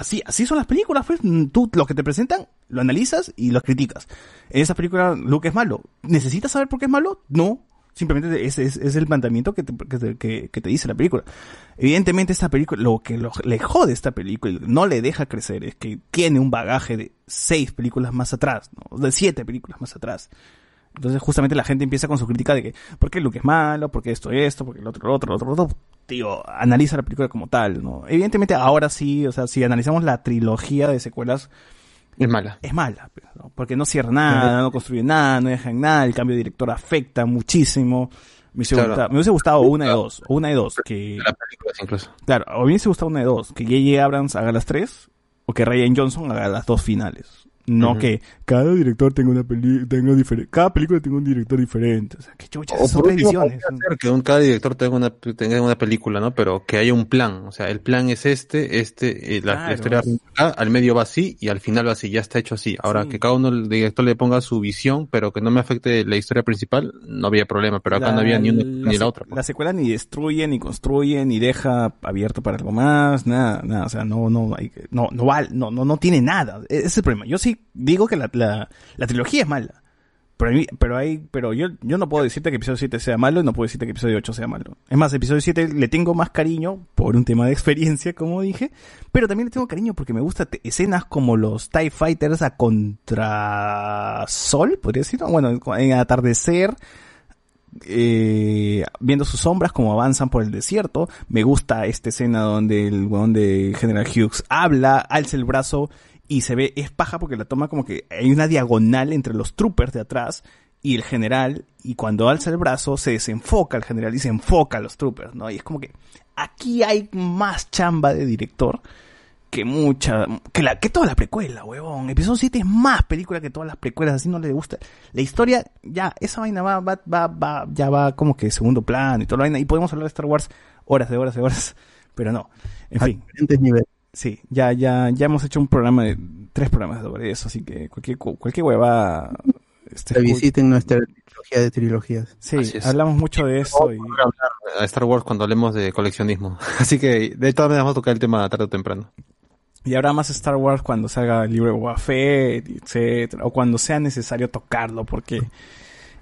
Speaker 1: Así, así son las películas, pues. Tú lo que te presentan, lo analizas y lo criticas. En esa película, Luke es malo. ¿Necesitas saber por qué es malo? No. Simplemente es, es el mandamiento que te, que, dice la película. Evidentemente esta película, lo que le jode esta película no le deja crecer es que tiene un bagaje de seis películas más atrás, ¿no? de siete películas más atrás. Entonces justamente la gente empieza con su crítica de que, ¿por qué Luke es malo? ¿Por qué esto esto? ¿Por qué el otro el otro el otro el otro? Tío, analiza la película como tal, ¿no? Evidentemente ahora sí, o sea, si analizamos la trilogía de secuelas,
Speaker 6: Es mala.
Speaker 1: es mala, pues, ¿no? porque no cierra nada, no construye nada, no deja en nada, el cambio de director afecta muchísimo. Me hubiese,
Speaker 6: Claro.
Speaker 1: gustado, me hubiese gustado una de dos, una de dos, que,
Speaker 6: De las películas incluso.
Speaker 1: claro, o me hubiese gustado una de dos, que J.J. Abrams haga las tres, o que Ryan Johnson haga las dos finales. No que cada director tenga una peli tenga diferente, cada película tenga un director diferente. O sea, qué chucha,
Speaker 6: O
Speaker 1: son
Speaker 6: por último, ser que un, cada director tenga una, tenga una película, ¿no? Pero que haya un plan. O sea, el plan es este, este, eh, la, historia acá, al medio va así y al final va así, ya está hecho así. Ahora,
Speaker 1: Sí.
Speaker 6: que cada uno, el director le ponga su visión, pero que no me afecte la historia principal, no había problema. Pero acá no había ni una ni la otra. pues.
Speaker 1: La secuela ni destruye, ni construye, ni deja abierto para algo más, nada, nada, o sea, no, no, hay, que- no, no, no, no, no tiene nada. E-, Ese es el problema. Yo sí digo que la, la, trilogía es mala. Pero, mí- pero hay, pero yo, yo no puedo decirte que episodio 7 sea malo y no puedo decirte que episodio 8 sea malo. Es más, episodio 7 le tengo más cariño por un tema de experiencia, como dije, pero también le tengo cariño porque me gustan escenas como los TIE Fighters a contra Sol, podría decirlo. Bueno, en atardecer, eh, viendo sus sombras como avanzan por el desierto. Me gusta esta escena donde el weón de General Hughes habla, alza el brazo y se ve, es paja porque la toma como que hay una diagonal entre los troopers de atrás y el general, y cuando alza el brazo se desenfoca el general y se enfoca a los troopers, ¿no? Y es como que aquí hay más chamba de director que mucha, que la, que toda la precuela, huevón. Episodio 7 es más película que todas las precuelas, así no le gusta. La historia, ya, esa vaina va, va, va, va, ya va como que segundo plano y toda la vaina, y podemos hablar de Star Wars horas de horas de horas, pero no. En
Speaker 2: A
Speaker 1: fin,
Speaker 2: diferentes niveles.
Speaker 1: Sí, ya, ya, ya hemos hecho un programa de, tres programas sobre eso, así que cualquier, cu- cualquier hueva, este, escu-
Speaker 2: Visiten nuestra trilogía de trilogías.
Speaker 1: Sí, hablamos mucho de eso y,
Speaker 6: Vamos a Star Wars cuando hablemos de coleccionismo. Así que de todas maneras vamos a tocar el tema tarde o temprano.
Speaker 1: y habrá más Star Wars cuando salga el libro de Boba Fett, etcétera, o cuando sea necesario tocarlo, porque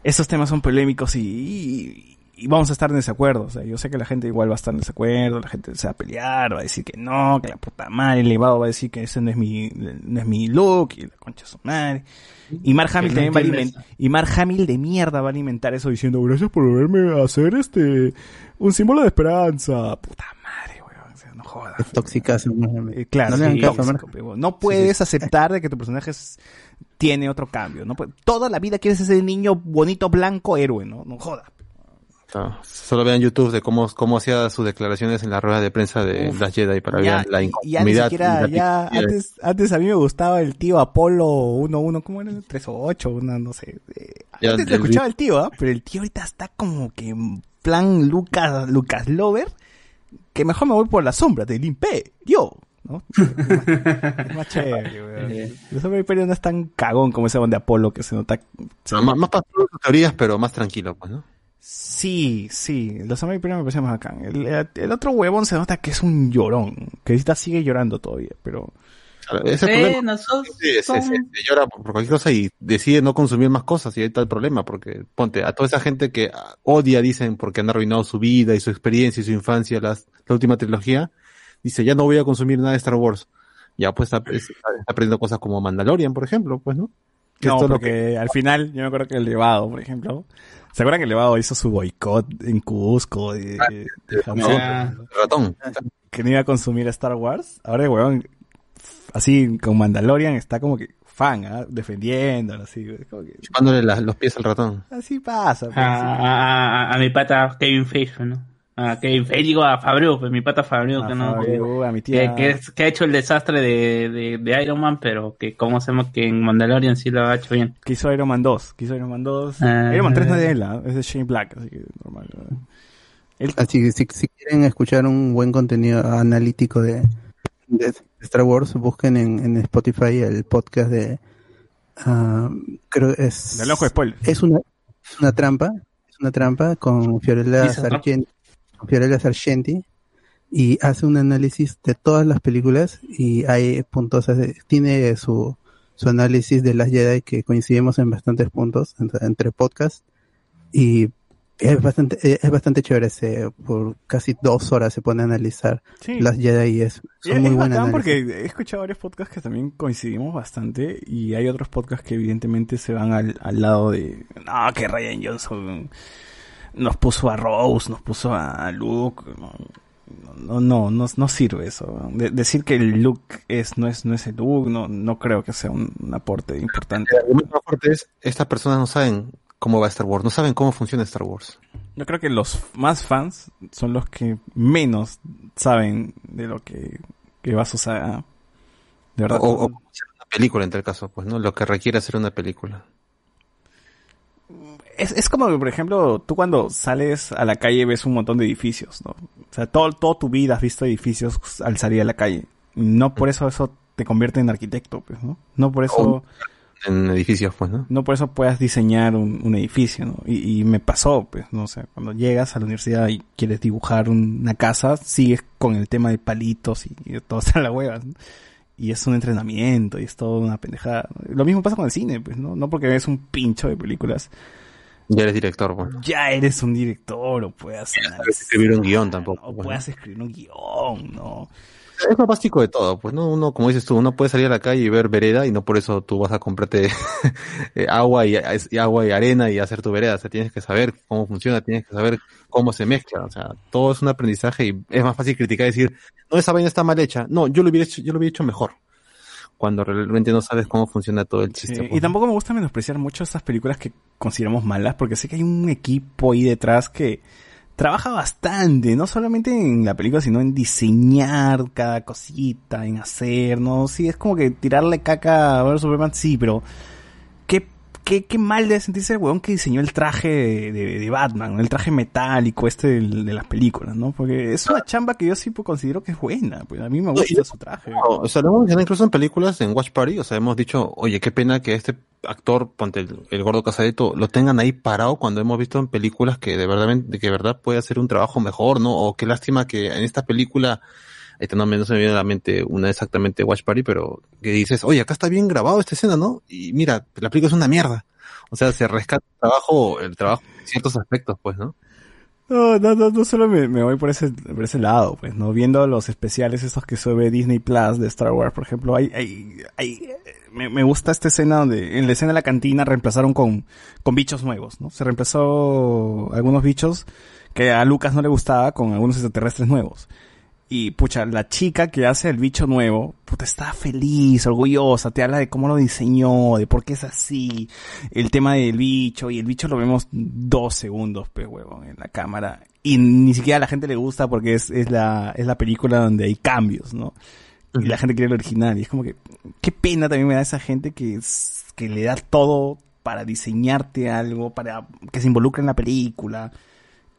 Speaker 1: esos temas son polémicos y, y, y vamos a estar en desacuerdo. O sea, yo sé que la gente igual va a estar en desacuerdo, la gente se va a pelear, va a decir que no, que la puta madre, el elevado va a decir que ese no es mi, no es mi look, y la concha su madre. Y Mark Hamill también va a alimentar, y Mark Hamill de mierda va a alimentar eso diciendo, gracias por verme hacer este, un símbolo de esperanza. Puta madre, weón, o sea, no jodas.
Speaker 2: Es tóxicas.
Speaker 1: Eh, claro,
Speaker 2: No
Speaker 1: sí, tóxico, no puedes aceptar de que tu personaje es- tiene otro cambio. No toda la vida quieres ser el niño bonito, blanco, héroe, ¿no? No joda.
Speaker 6: Ah, Solo vean YouTube de cómo, cómo hacía sus declaraciones en la rueda de prensa de
Speaker 1: Uf,
Speaker 6: las Jedi para
Speaker 1: Ya,
Speaker 6: ver la
Speaker 1: ya ni siquiera, ya,
Speaker 6: piquiña.
Speaker 1: antes, antes a mí me gustaba el tío Apolo 11, ¿cómo era? 3 o 8, una, no sé. eh,
Speaker 6: Ya,
Speaker 1: antes escuchaba el tío, ¿ah? Pero el tío ahorita está como que en plan Lucas, Lucas Lover, que mejor me voy por la sombra del Imperio, ¿no? es más chévere, weón. El Sombra del Imperio no es tan cagón como ese de Apolo que se nota. se
Speaker 6: No, más, más para sus teorías, pero más tranquilo, pues, ¿no?
Speaker 1: Sí, sí, los del Imperio me parece más acá. El, otro huevón se nota que es un llorón, que ahorita sigue llorando todavía, pero...
Speaker 6: Ese
Speaker 4: Sí,
Speaker 6: problema
Speaker 4: nosotros
Speaker 6: Sí, se, se-
Speaker 4: somos-
Speaker 6: se llora por cualquier cosa y decide no consumir más cosas y ahí está el problema, porque ponte, a toda esa gente que ah, odia, dicen, porque han arruinado su vida y su experiencia y su infancia, las, la última trilogía, dice, ya no voy a consumir nada de Star Wars. Ya pues está, es- está aprendiendo cosas como Mandalorian, por ejemplo, pues, ¿no? Que
Speaker 1: No,
Speaker 6: todo lo
Speaker 1: porque al final, yo me acuerdo que el Levado, por ejemplo, ¿se acuerdan que el Levado hizo su boicot en Cusco de, de- de?
Speaker 4: Ah,
Speaker 6: el ratón.
Speaker 1: que no iba a consumir Star Wars? Ahora el huevón, así con Mandalorian, está como que fan, ¿ah? defendiéndolo, así, es como que-
Speaker 6: Chupándole la- los pies al ratón.
Speaker 1: así pasa. pues,
Speaker 4: a,
Speaker 1: sí.
Speaker 4: a- a- a mi pata Kevin Feige, ¿no? A Kevin Feige, digo a Fabreu, pues mi pata Fabreu,
Speaker 1: A
Speaker 4: que no, que,
Speaker 1: Fabio, a mi
Speaker 4: que,
Speaker 1: tía.
Speaker 4: que es- que ha hecho el desastre de, de, de Iron Man, pero que como hacemos que en Mandalorian sí lo ha hecho bien.
Speaker 1: que hizo Iron Man 2, que hizo Iron Man 2.
Speaker 4: Ah.
Speaker 1: Iron Man 3 no es de él, ¿ah? es de Shane Black, así que normal.
Speaker 2: Así que si, si quieren escuchar un buen contenido analítico de, de Star Wars, busquen en, en Spotify el podcast de... ah, creo que es...
Speaker 1: del ojo de spoiler.
Speaker 2: Es una, trampa, es una trampa con Fiorella con Fiorella Sargenti y hace un análisis de todas las películas y hay puntos, hace- tiene su, su análisis de las Jedi que coincidimos en bastantes puntos entre, entre podcasts y es bastante, eh, es bastante chévere, se, por casi dos horas se pone a analizar
Speaker 1: Sí.
Speaker 2: las Jedi y es, son
Speaker 1: es
Speaker 2: muy
Speaker 1: bacán
Speaker 2: buenas
Speaker 1: porque he escuchado varios podcasts que también coincidimos bastante y hay otros podcasts que evidentemente se van al, al lado de no que Ryan Johnson nos puso a Rose, nos puso a Luke, no no no, sirve eso. De- decir que el Luke es no es no es el Luke, no no creo que sea un, un aporte importante.
Speaker 6: El argumento fuerte es, estas personas no saben cómo va Star Wars, no saben cómo funciona Star Wars.
Speaker 1: Yo creo que los más fans son los que menos saben de lo que, que va a suceder. ¿ah? De verdad.
Speaker 6: O, o una película en tal caso, pues, ¿no? Lo que requiere hacer una película.
Speaker 1: Es, es como, por ejemplo, tú cuando sales a la calle ves un montón de edificios, ¿no? O sea, todo, toda tu vida has visto edificios al salir a la calle. No por eso eso te convierte en arquitecto, pues, ¿no? No por eso,
Speaker 6: Oh. En edificios, pues, ¿no?
Speaker 1: no por eso puedas diseñar un, un edificio, ¿no? Y, y me pasó, pues, ¿no? O sea, cuando llegas a la universidad y quieres dibujar un- una casa, sigues con el tema de palitos y, y todo está en la hueva, ¿no? Y es un entrenamiento y es toda una pendejada. Lo mismo pasa con el cine, pues, ¿no? No porque ves un pincho de películas,
Speaker 6: Ya eres director, pues.
Speaker 1: ya eres un director o puedas
Speaker 6: escribir un guion tampoco,
Speaker 1: o
Speaker 6: pues,
Speaker 1: puedas escribir un guion, ¿no?
Speaker 6: Es lo básico de todo, pues, ¿no? Uno, como dices tú, uno puede salir a la calle y ver vereda y no por eso tú vas a comprarte eh, agua y, y agua y arena y hacer tu vereda. O sea, tienes que saber cómo funciona, tienes que saber cómo se mezcla. O sea, todo es un aprendizaje y es más fácil criticar y decir, no, esa vaina está mal hecha. No, yo lo hubiera hecho, yo lo hubiera hecho mejor. Cuando realmente no sabes cómo funciona todo el
Speaker 1: Sí,
Speaker 6: sistema.
Speaker 1: y tampoco me gusta menospreciar mucho estas películas que consideramos malas, porque sé que hay un equipo ahí detrás que trabaja bastante, no solamente en la película, sino en diseñar cada cosita, en hacer, ¿no? Sí, es como que tirarle caca a ver Superman, sí, pero qué, qué, qué mal debe sentirse el weón que diseñó el traje de, de- de Batman, el traje metálico este del- de, las películas, ¿no? Porque es una chamba que yo sí pues, considero que es buena, pues a mí me gusta su traje.
Speaker 6: No, o sea, lo hemos mencionado incluso en películas, en Watch Party, o sea, hemos dicho, oye, qué pena que este actor, ponte el, el gordo casadito, lo tengan ahí parado cuando hemos visto en películas que de verdad, de que de verdad puede hacer un trabajo mejor, ¿no? O qué lástima que en esta película, ahorita no, no se me viene a la mente una exactamente Watch Party, pero que dices, oye, acá está bien grabado esta escena, ¿no? Y mira, la película es una mierda. O sea, se rescata el trabajo, el trabajo en ciertos aspectos, pues, ¿no?
Speaker 1: No, no, no, no solo me, me voy por ese, por ese lado, pues, ¿no? Viendo los especiales estos que sube Disney Plus de Star Wars, por ejemplo, hay, hay, hay, me, me gusta esta escena donde en la escena de la cantina reemplazaron con, con bichos nuevos, ¿no? Se reemplazó algunos bichos que a Lucas no le gustaba con algunos extraterrestres nuevos. Y pucha, la chica que hace el bicho nuevo, puta, está feliz, orgullosa, te habla de cómo lo diseñó, de por qué es así, el tema del bicho, y el bicho lo vemos dos segundos, pues, huevón, en la cámara. Y ni siquiera a la gente le gusta porque es, es la, es la película donde hay cambios, ¿no? Y la gente quiere el original. Y es como que, qué pena también me da esa gente que, es- que le da todo para diseñarte algo, para que se involucre en la película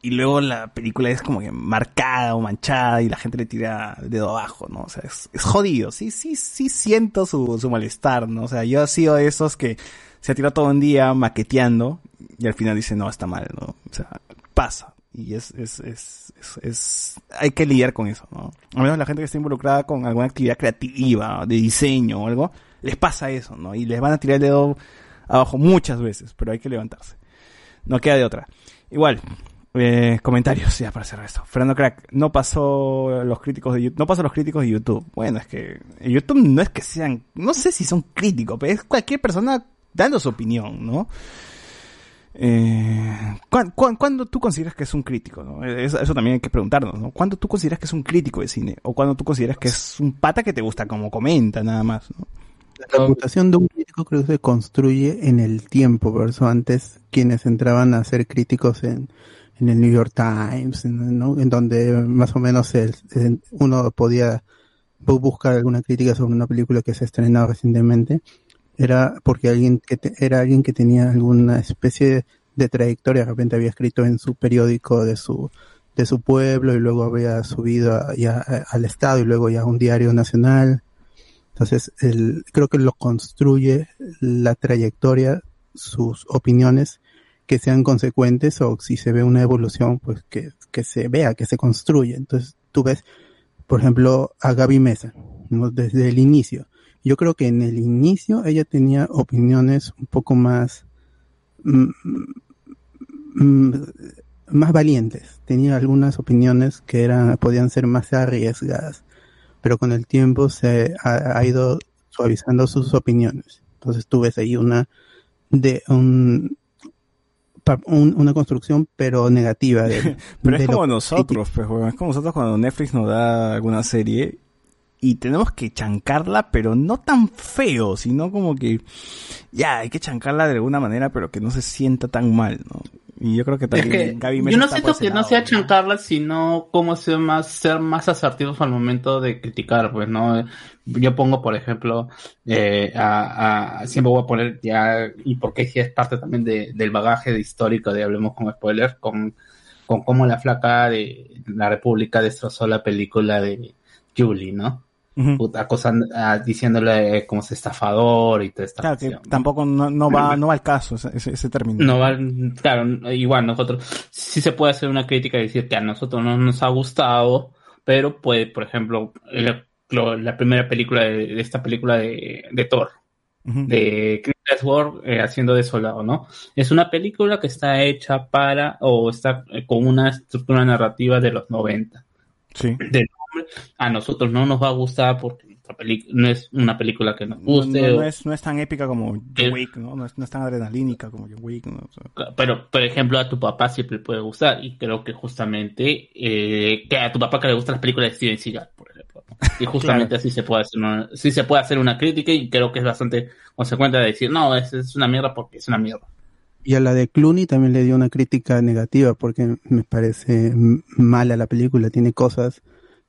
Speaker 1: y luego la película es como que marcada o manchada y la gente le tira el dedo abajo, ¿no? O sea, es, es jodido. Sí, sí, sí siento su, su malestar, ¿no? O sea, yo he sido de esos que se ha tirado todo un día maqueteando y al final dice, no, está mal, ¿no? O sea, pasa. Y es, es, es, es, es- hay que lidiar con eso, ¿no? Al menos la gente que está involucrada con alguna actividad creativa, de diseño o algo, les pasa eso, ¿no? Y les van a tirar el dedo abajo muchas veces, pero hay que levantarse. No queda de otra. Igual, eh, comentarios ya para cerrar esto. Fernando Crack, no pasó los críticos de no pasó los críticos de YouTube. Bueno, es que YouTube no es que sean, no sé si son críticos, pero es cualquier persona dando su opinión, ¿no? Eh, ¿cuán- cuán- ¿Cuándo tú consideras que es un crítico? ¿no? Eso, eso también hay que preguntarnos, ¿no? ¿Cuándo tú consideras que es un crítico de cine? ¿O cuándo tú consideras que es un pata que te gusta como comenta, nada más? ¿no?
Speaker 2: La reputación de un crítico creo que se construye en el tiempo, por eso antes quienes entraban a ser críticos en, en el New York Times, ¿no? en donde más o menos el- uno podía bu- buscar alguna crítica sobre una película que se ha estrenado recientemente, era porque alguien que te- era alguien que tenía alguna especie de, trayectoria, de repente había escrito en su periódico de su de su pueblo y luego había subido ya al estado y luego ya a un diario nacional. Entonces, el, creo que lo construye la trayectoria, sus opiniones, que sean consecuentes o si se ve una evolución, pues que, que se vea, que se construye. Entonces, tú ves, por ejemplo, a Gaby Mesa, desde el inicio. Yo creo que en el inicio ella tenía opiniones un poco más, mm, mm, más valientes. Tenía algunas opiniones que eran, podían ser más arriesgadas pero con el tiempo se ha, ha ido suavizando sus opiniones. Entonces tú ves ahí una de un, un- una construcción pero negativa de,
Speaker 1: Pero
Speaker 2: de
Speaker 1: es como nosotros, pues. Es como nosotros cuando Netflix nos da alguna serie y tenemos que chancarla, pero no tan feo, sino como que ya hay que chancarla de alguna manera, pero que no se sienta tan mal, ¿no? Y yo creo que
Speaker 4: Es
Speaker 1: también
Speaker 4: que
Speaker 1: Gaby Mesa
Speaker 4: yo no siento que no sea chancarla, sino como ser más, ser más asertivos al momento de criticar, pues, ¿no? Yo pongo, por ejemplo, eh, a, a- siempre voy a poner ya, y porque sí es parte también de, del bagaje de histórico de Hablemos con Spoiler, con, con cómo la flaca de la República destrozó la película de Julie, ¿no? Acosando- ah, diciéndole como es estafador y toda esta
Speaker 1: Claro, que
Speaker 4: cuestión, ¿no?
Speaker 1: tampoco no, no va, no va al caso ese, ese, término.
Speaker 4: No va, claro, igual nosotros sí se puede hacer una crítica y decir que a nosotros no nos ha gustado, pero puede, por ejemplo, la, primera película de, de esta película de, de Thor, de Chris Hemsworth eh, haciendo de soldado, ¿no? Es una película que está hecha para, o está eh, con una estructura narrativa de los 90.
Speaker 1: Sí.
Speaker 4: De a nosotros no nos va a gustar porque nuestra no es una película que nos
Speaker 1: No,
Speaker 4: guste,
Speaker 1: no- no
Speaker 4: o-
Speaker 1: es, no es tan épica como John. Wick, ¿no? No es, no es tan adrenalínica como John Wick, ¿no? O sea,
Speaker 4: Pero, por ejemplo, a tu papá siempre le puede gustar. Y creo que justamente, eh, que a tu papá que le gustan las películas de Steven Seagal, por ejemplo. Y justamente
Speaker 1: Claro.
Speaker 4: así se puede hacer una, sí se puede hacer una crítica y creo que es bastante consecuente de decir, no, es, es una mierda porque es una mierda.
Speaker 2: Y a la de Clooney también le dio una crítica negativa porque me parece mala la película. Tiene cosas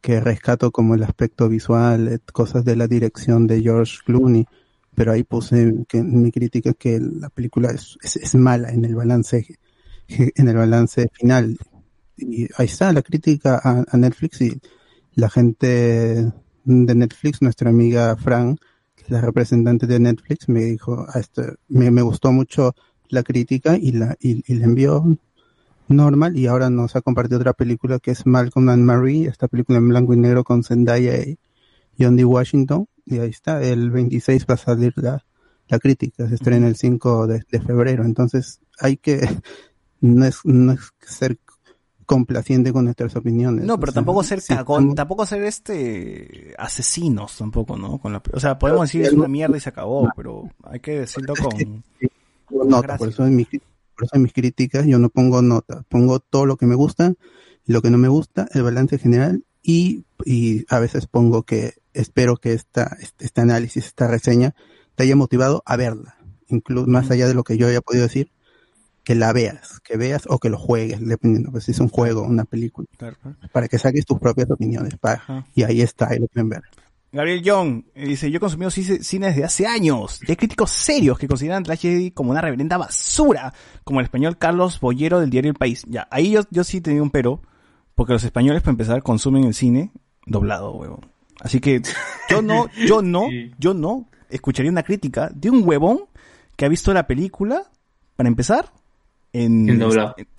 Speaker 2: que rescato como el aspecto visual, eh, cosas de la dirección de George Clooney. Pero ahí puse que mi crítica que la película es, es, es mala en el balance, en el balance final. Y ahí está la crítica a, a Netflix y la gente de Netflix, nuestra amiga Fran, la representante de Netflix, me dijo, a este, me, me gustó mucho la crítica y la, y, y la envió normal y ahora nos ha compartido otra película que es Malcolm and Marie, esta película en blanco y negro con Zendaya y John D. Washington y ahí está, el 26 va a salir la, la crítica, se estrena el 5 de, de febrero, entonces hay que, no es, no es ser complaciente con nuestras opiniones.
Speaker 1: No,
Speaker 2: o
Speaker 1: pero
Speaker 2: sea,
Speaker 1: tampoco ser
Speaker 2: sí,
Speaker 1: cagón,
Speaker 2: estamos-
Speaker 1: tampoco ser este asesinos tampoco, ¿no? Con la, o sea, podemos decir es una mierda y se acabó, pero hay que decirlo con gracias.
Speaker 2: por eso en cri- por eso en mis críticas yo no pongo nota, pongo todo lo que me gusta lo que no me gusta, el balance general y, y a veces pongo que espero que esta, este, este análisis, esta reseña te haya motivado a verla, incluso más allá de lo que yo haya podido decir, que la veas, que veas o que lo juegues, dependiendo, pues si es un juego, una película,
Speaker 1: Claro, claro.
Speaker 2: para que saques tus propias opiniones, para,
Speaker 1: Ajá.
Speaker 2: y ahí está, ahí lo pueden ver.
Speaker 1: Gabriel Young eh, dice, yo he consumido cine desde hace años. Y hay críticos serios que consideran Tragedy como una reverenda basura, como el español Carlos Bollero del diario El País. Ya, ahí yo, yo sí tenía un pero, porque los españoles, para empezar, consumen el cine doblado, huevón. Así que yo no, yo no, yo no escucharía una crítica de un huevón que ha visto la película, para empezar, en,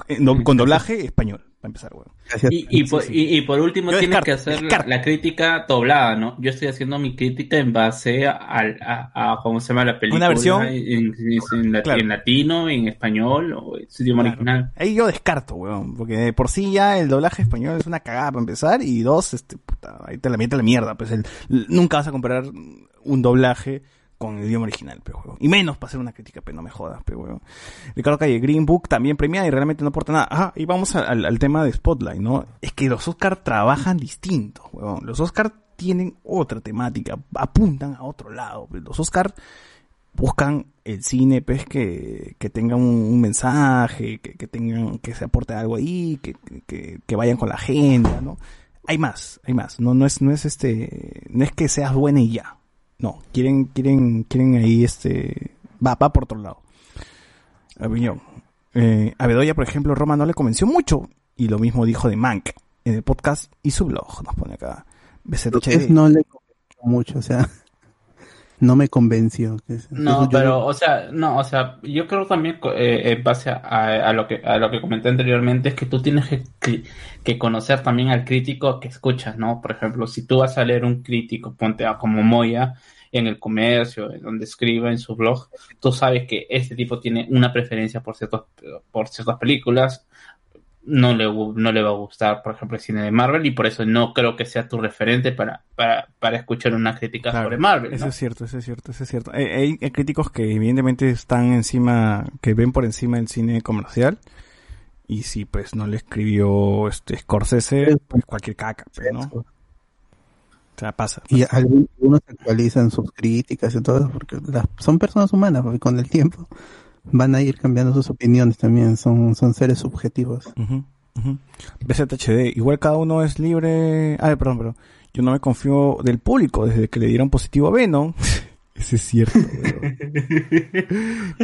Speaker 4: En
Speaker 1: con doblaje español, para empezar.
Speaker 2: Gracias.
Speaker 4: Y, y, por,
Speaker 1: sí.
Speaker 4: y, y por último
Speaker 1: Yo
Speaker 4: tienes
Speaker 1: descarto,
Speaker 4: que hacer
Speaker 1: descarto.
Speaker 4: la crítica doblada, ¿no? Yo estoy haciendo mi crítica en base al, a, a cómo se llama la película.
Speaker 1: Una versión-
Speaker 4: En, en- en la-
Speaker 1: Claro.
Speaker 4: en latino, en español o en su idioma
Speaker 1: Claro.
Speaker 4: original.
Speaker 1: Ahí yo descarto, weón, porque de por sí ya el doblaje español es una cagada para empezar y dos, este, puta, ahí te la mete la mierda, pues el, nunca vas a comparar un doblaje con el idioma original, pero weón. Y menos para hacer una crítica, pero no me jodas, pero weón. Ricardo Calle, Green Book también premiada y realmente no aporta nada. Ajá, y vamos al, tema de Spotlight, ¿no? Es que los Oscar trabajan distintos, weón. Los Oscar tienen otra temática, apuntan a otro lado. Los Oscar buscan el cine pues que, que tenga un, mensaje, que, que tengan, que se aporte algo ahí, que, que, que vayan con la agenda, ¿no? Hay más, hay más. No, no es, no es este, no es que seas buena y ya. No, quieren, quieren, quieren ahí este, va, va por otro lado. Opinión. Eh, a Bedoya, por ejemplo, Roma no le convenció mucho. Y lo mismo dijo de Mank en el podcast y su blog, nos pone acá.
Speaker 2: Es no le convenció mucho, o sea, no me convenció.
Speaker 4: No, pero, o sea, no, o sea, yo creo también, eh, en base a, lo que, a lo que comenté anteriormente, es que tú tienes que, que- que conocer también al crítico que escuchas, ¿no? Por ejemplo, si tú vas a leer un crítico, ponte a como Moya, en el comercio, en donde escribe en su blog, tú sabes que este tipo tiene una preferencia por ciertos, por ciertas películas, no le, no le va a gustar, por ejemplo, el cine de Marvel, y por eso no creo que sea tu referente para, para, para escuchar una crítica
Speaker 1: Claro,
Speaker 4: sobre Marvel,
Speaker 1: Eso es cierto, eso es cierto, eso es cierto. Hay, hay- hay críticos que evidentemente están encima, que ven por encima del cine comercial. Y si pues no le escribió este Scorsese, pues cualquier caca, pues, ¿no? O sea, pasa.
Speaker 2: Y algunos actualizan sus críticas y todo, porque las, son personas humanas, porque con el tiempo van a ir cambiando sus opiniones también, son, son seres subjetivos.
Speaker 1: Ujú, ujú. BZHD, igual cada uno es libre. Ah, perdón, perdón. Yo no me confío del público desde que le dieron positivo a Venom. Ese es cierto, weón.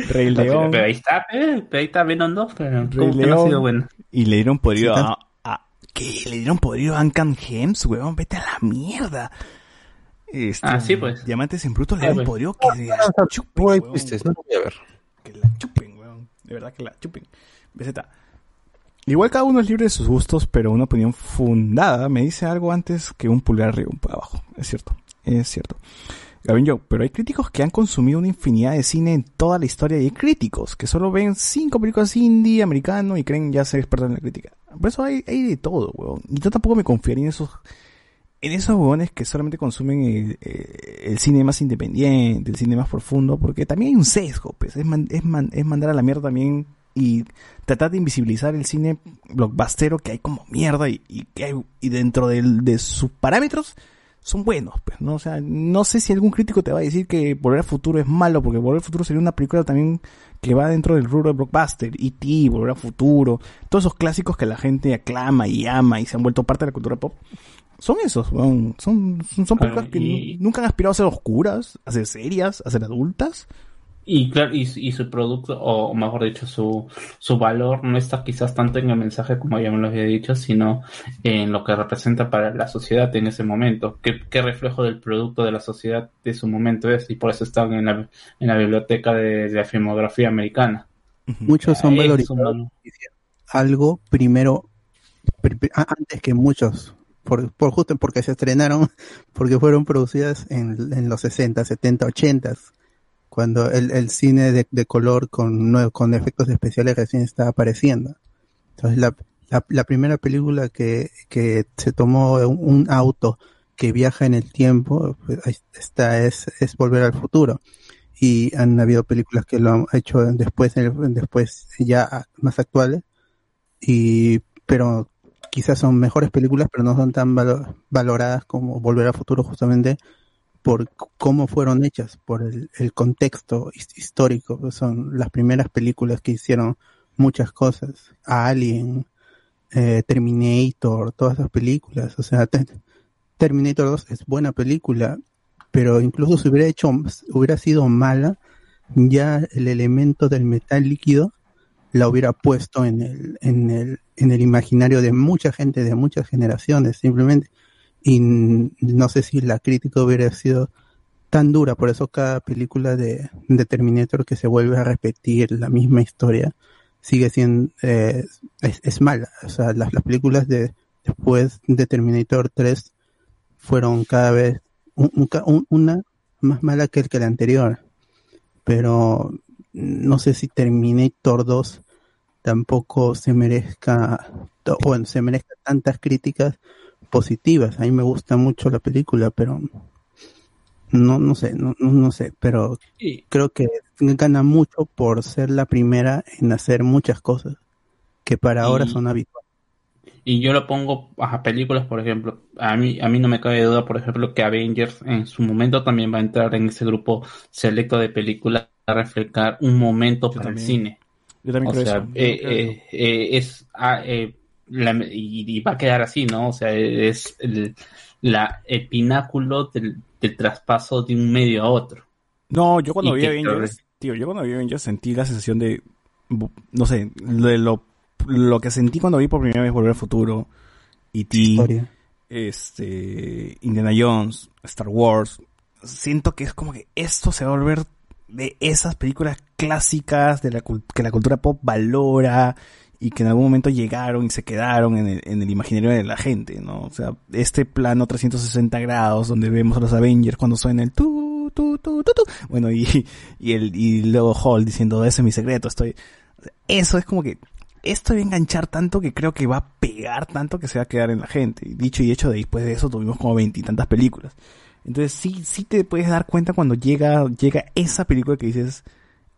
Speaker 1: Rey
Speaker 4: Pero,
Speaker 1: León.
Speaker 4: pero ahí está, eh, pero ahí está Venom 2, pero
Speaker 1: Rey
Speaker 4: ¿cómo que no ha
Speaker 1: León.
Speaker 4: sido bueno?
Speaker 1: Y le dieron podrido
Speaker 2: Sí,
Speaker 1: a, a- ¿Qué? ¿Le dieron podrido a Uncan Gems, weón? Vete a la mierda. Este,
Speaker 4: Ah, sí, pues.
Speaker 1: Diamantes en bruto le
Speaker 4: Ah,
Speaker 1: dieron
Speaker 4: pues.
Speaker 1: podrido que la chupen,
Speaker 6: Muy
Speaker 1: weón.
Speaker 6: tristes, no
Speaker 1: la chupen, weón. De verdad que la chupen. BZ. Igual cada uno es libre de sus gustos, pero una opinión fundada me dice algo antes que un pulgar arriba, un pulgar abajo. Es cierto, es cierto. Gavin yo, pero hay críticos que han consumido una infinidad de cine en toda la historia y hay críticos que solo ven cinco películas indie, americano y creen ya ser expertos en la crítica. Por eso hay, hay de todo, weón. Y yo tampoco me confiaría en esos, en esos weones que solamente consumen el, eh, el cine más independiente, el cine más profundo, porque también hay un sesgo, pues. Es, es, man- es mandar a la mierda también y tratar de invisibilizar el cine blockbustero que hay como mierda y, y que hay, y dentro de sus parámetros son buenos, pues, ¿no? O sea, no sé si algún crítico te va a decir que Volver al Futuro es malo, porque Volver al Futuro sería una película también que va dentro del rubro de blockbuster, E.T., Volver al Futuro, todos esos clásicos que la gente aclama y ama y se han vuelto parte de la cultura pop. Son esos, son, son, son películas que
Speaker 4: y-
Speaker 1: nunca han aspirado a ser oscuras, a ser serias, a ser adultas.
Speaker 4: Y claro, y, y su producto, o mejor dicho, su, su valor no está quizás tanto en el mensaje, como ya me lo había dicho, sino en lo que representa para la sociedad en ese momento. ¿Qué, qué reflejo del producto de la sociedad de su momento es? Y por eso están en la, en la biblioteca de, de la filmografía americana.
Speaker 2: Muchos son valorizados algo primero, antes que muchos, por, por justo porque se estrenaron, porque fueron producidas en, en los 60, 70, 80, cuando el, el cine de, de color con, con efectos especiales recién estaba apareciendo. Entonces la, la, la primera película que, que se tomó un, un auto que viaja en el tiempo, pues, es, es Volver al Futuro. Y han habido películas que lo han hecho después, después ya más actuales, y pero quizás son mejores películas, pero no son tan valo- valoradas como Volver al Futuro justamente por cómo fueron hechas, por el, contexto his- histórico. Son las primeras películas que hicieron muchas cosas. Alien, eh, Terminator, todas esas películas. O sea, te- Terminator 2 es buena película, pero incluso si hubiera hecho, hubiera sido mala, ya el elemento del metal líquido la hubiera puesto en el, en el, en el imaginario de mucha gente, de muchas generaciones, simplemente. Y no sé si la crítica hubiera sido tan dura, por eso cada película de, de Terminator que se vuelve a repetir la misma historia sigue siendo, eh, es, es mala. O sea, las, las películas de después de Terminator 3 fueron cada vez un- una más mala que el que la anterior. Pero no sé si Terminator 2 tampoco se merezca, bueno, se merezca tantas críticas positivas. A mí me gusta mucho la película, pero no, no sé, no, no, sé, pero creo que gana mucho por ser la primera en hacer muchas cosas que para ahora son habituales.
Speaker 4: y yo lo pongo a películas, por ejemplo. A mí, a mí no me cabe duda, por ejemplo, que Avengers en su momento también va a entrar en ese grupo selecto de películas a reflejar un momento para
Speaker 1: también.
Speaker 4: el cine.
Speaker 1: Yo también
Speaker 4: O
Speaker 1: creo
Speaker 4: sea,
Speaker 1: eso.
Speaker 4: Eh, eh, eh, es ah, eh, la- y, y va a quedar así, ¿no? O sea, es el, la, el pináculo del, del traspaso de un medio a otro.
Speaker 1: No, yo cuando
Speaker 4: y
Speaker 1: vi
Speaker 4: que-
Speaker 1: Avengers, tío, yo cuando vi Avengers sentí la sensación de, no sé, de lo, lo que sentí cuando vi por primera vez Volver al Futuro, E.T., este, Indiana Jones, Star Wars. Siento que es como que esto se va a volver de esas películas clásicas de la, que la cultura pop valora y que en algún momento llegaron y se quedaron en el, en el imaginario de la gente, ¿no? O sea, este plano 360 grados donde vemos a los Avengers cuando suena el tu, tu, tu, tu, tu. Bueno, y, y el, y luego Hall diciendo, ese es mi secreto, estoy, eso es como que, esto va a enganchar tanto que creo que va a pegar tanto que se va a quedar en la gente. Dicho y hecho, después de eso tuvimos como veintitantas películas. Entonces sí, sí te puedes dar cuenta cuando llega, llega esa película que dices,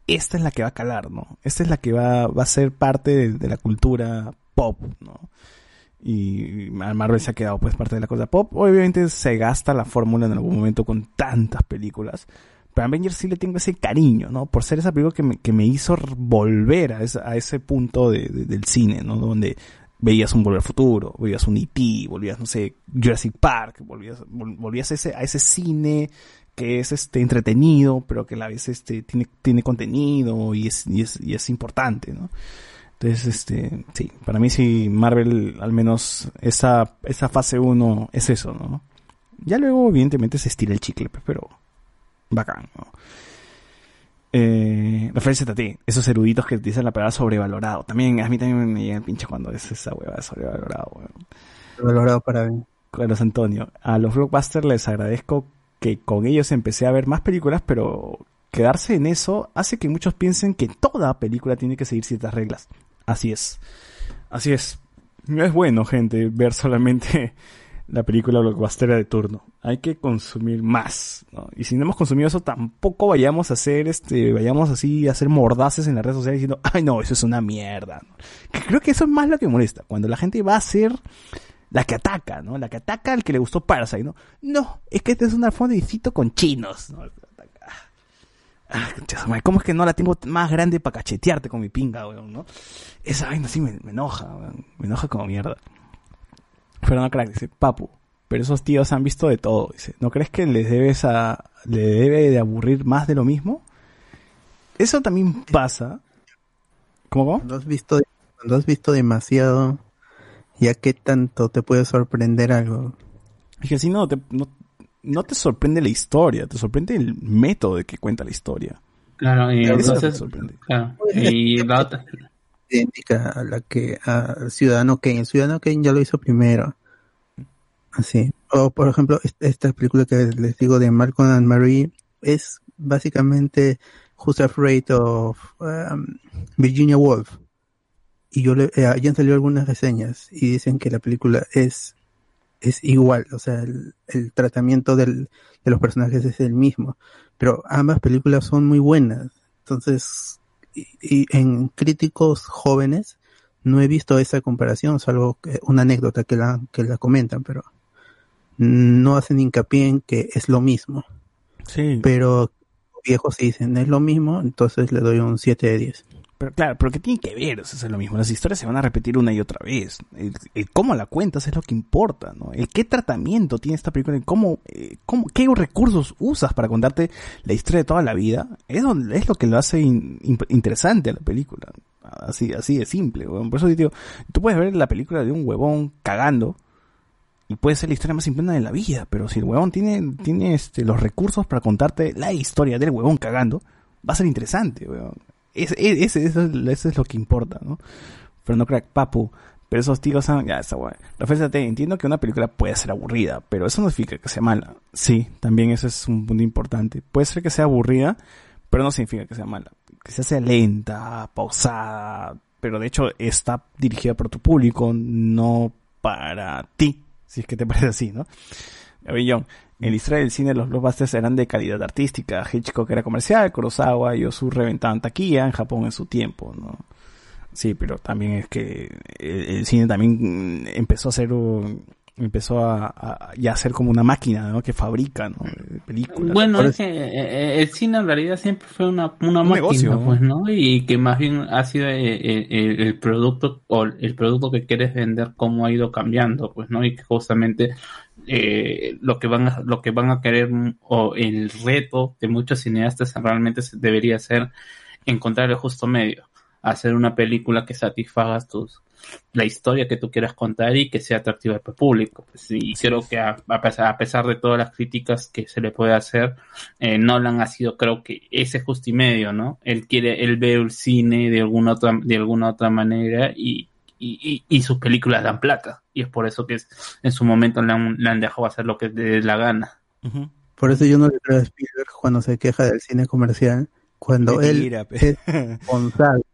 Speaker 1: esta es la que va a calar, ¿no? Esta es la que va, va a ser parte de, la cultura pop, ¿no? Y Marvel se ha quedado pues parte de la cosa pop. Obviamente se gasta la fórmula en algún momento con tantas películas. Pero a Avengers sí le tengo ese cariño, ¿no? Por ser esa película que me, que me hizo volver a, ese punto de- del cine, ¿no? Donde veías un Volver al Futuro, veías un E.T., volvías, no sé, Jurassic Park, volvías, vol- volvías a ese, a ese cine que es este entretenido, pero que a la vez este tiene, tiene contenido y es, y es, y es importante, ¿no? Entonces, este, sí, para mí sí, Marvel, al menos esa, esa fase 1 es eso, ¿no? Ya luego, evidentemente, se estira el chicle, pero bacán, ¿no? Eh, referencia a ti, esos eruditos que dicen la palabra sobrevalorado. También, a mí también me llega el pinche cuando es esa hueva de sobrevalorado, weón.
Speaker 2: Valorado para mí.
Speaker 1: Carlos Antonio, a los blockbusters les agradezco que con ellos empecé a ver más películas, pero quedarse en eso hace que muchos piensen que toda película tiene que seguir ciertas reglas. Así es. Así es. No es bueno, gente, ver solamente la película blockbuster de turno. Hay que consumir más, ¿no? Y si no hemos consumido eso, tampoco vayamos a hacer este, vayamos así a hacer mordaces en las redes sociales diciendo, ay no, eso es una mierda. Que creo que eso es más lo que molesta. Cuando la gente va a hacer la que ataca, ¿no? La que ataca al que le gustó Parasite, ¿no? No, es que este es un alfondicito con chinos, ¿no? Ah, ¿Cómo es que no la tengo más grande para cachetearte con mi pinga, weón, no? Esa vaina sí me, enoja. Me enoja como mierda. Fernando Crack dice, papu, pero esos tíos han visto de todo. Dice, ¿no crees que les debes a, le debe de aburrir más de lo mismo? Eso también pasa. ¿Cómo? cómo?
Speaker 2: Cuando has visto, cuando has visto demasiado, ya qué tanto te puede sorprender algo.
Speaker 1: Es que si no, te, no, no te sorprende la historia, te sorprende el método de que cuenta la historia.
Speaker 4: Claro, y
Speaker 1: Eso te
Speaker 4: entonces,
Speaker 1: sorprende.
Speaker 4: claro, y la otra,
Speaker 2: idéntica a la que a Ciudadano Kane. Ciudadano Kane ya lo hizo primero. Así. O por ejemplo, est- esta película que les digo de Malcolm and Marie es básicamente Who's Afraid of um, Virginia Woolf. Y yo le, eh, ya han salido algunas reseñas y dicen que la película es es igual, o sea, el, el tratamiento del, de los personajes es el mismo, pero ambas películas son muy buenas. Entonces, y, y en críticos jóvenes no he visto esa comparación, salvo que una anécdota que la, que la comentan, pero no hacen hincapié en que es lo mismo.
Speaker 1: Sí,
Speaker 2: Pero viejos sí dicen es lo mismo, entonces le doy un 7 de 10.
Speaker 1: Pero claro, pero ¿qué tiene que ver? O sea, es lo mismo. Las historias se van a repetir una y otra vez. El, el cómo la cuentas es lo que importa, ¿no? El qué tratamiento tiene esta película, y cómo, eh, cómo, qué recursos usas para contarte la historia de toda la vida, es, donde- es lo que lo hace in- in- interesante a la película. Así, así de simple, weón. Por eso digo, tú puedes ver la película de un huevón cagando y puede ser la historia más simple de la vida, pero si el huevón tiene, tiene este, los recursos para contarte la historia del huevón cagando, va a ser interesante, weón. Ese, ese, eso, es- eso lo que importa, ¿no? Pero no crack, papu. Pero esos tíos han... Ya, está guay. Rafael, entiendo que una película puede ser aburrida, pero eso no significa que sea mala. Sí, también ese es un punto importante. Puede ser que sea aburrida, pero no significa que sea mala. Que sea lenta, pausada, pero de hecho está dirigida por tu público, no para ti, si es que te parece así, ¿no? Gabriel en la historia del cine los blockbusters eran de calidad artística, Hitchcock era comercial, Kurosawa y Ozu reventaban taquilla en Japón en su tiempo, ¿no? Sí, pero también es que el, el cine también mm, empezó a ser un- empezó a, a- ya a ser como una máquina, ¿no? Que fabrica, ¿no? Películas.
Speaker 4: Bueno, es que eh, eh, el cine en realidad siempre fue una, una
Speaker 1: Un
Speaker 4: máquina,
Speaker 1: negocio, ¿no?
Speaker 4: pues, ¿no? Y que más bien ha sido eh, eh, el, el producto o el producto que quieres vender cómo ha ido cambiando, pues, ¿no? Y que justamente eh, lo que van a, lo que van a querer mm, o el reto de muchos cineastas realmente debería ser encontrar el justo medio, hacer una película que satisfaga tus la historia que tú quieras contar y que sea atractiva para el público. Pues, y creo que a, a pesar, a pesar de todas las críticas que se le puede hacer, eh, Nolan ha sido, creo que ese justo y medio, ¿no? Él quiere, él ve el cine de alguna otra, de alguna otra manera y, y, y, y sus películas dan plata. Y es por eso que es, en su momento le han, le han dejado hacer lo que le dé la gana.
Speaker 2: Por eso yo no le creo a Spielberg cuando se queja del cine comercial, cuando él es responsable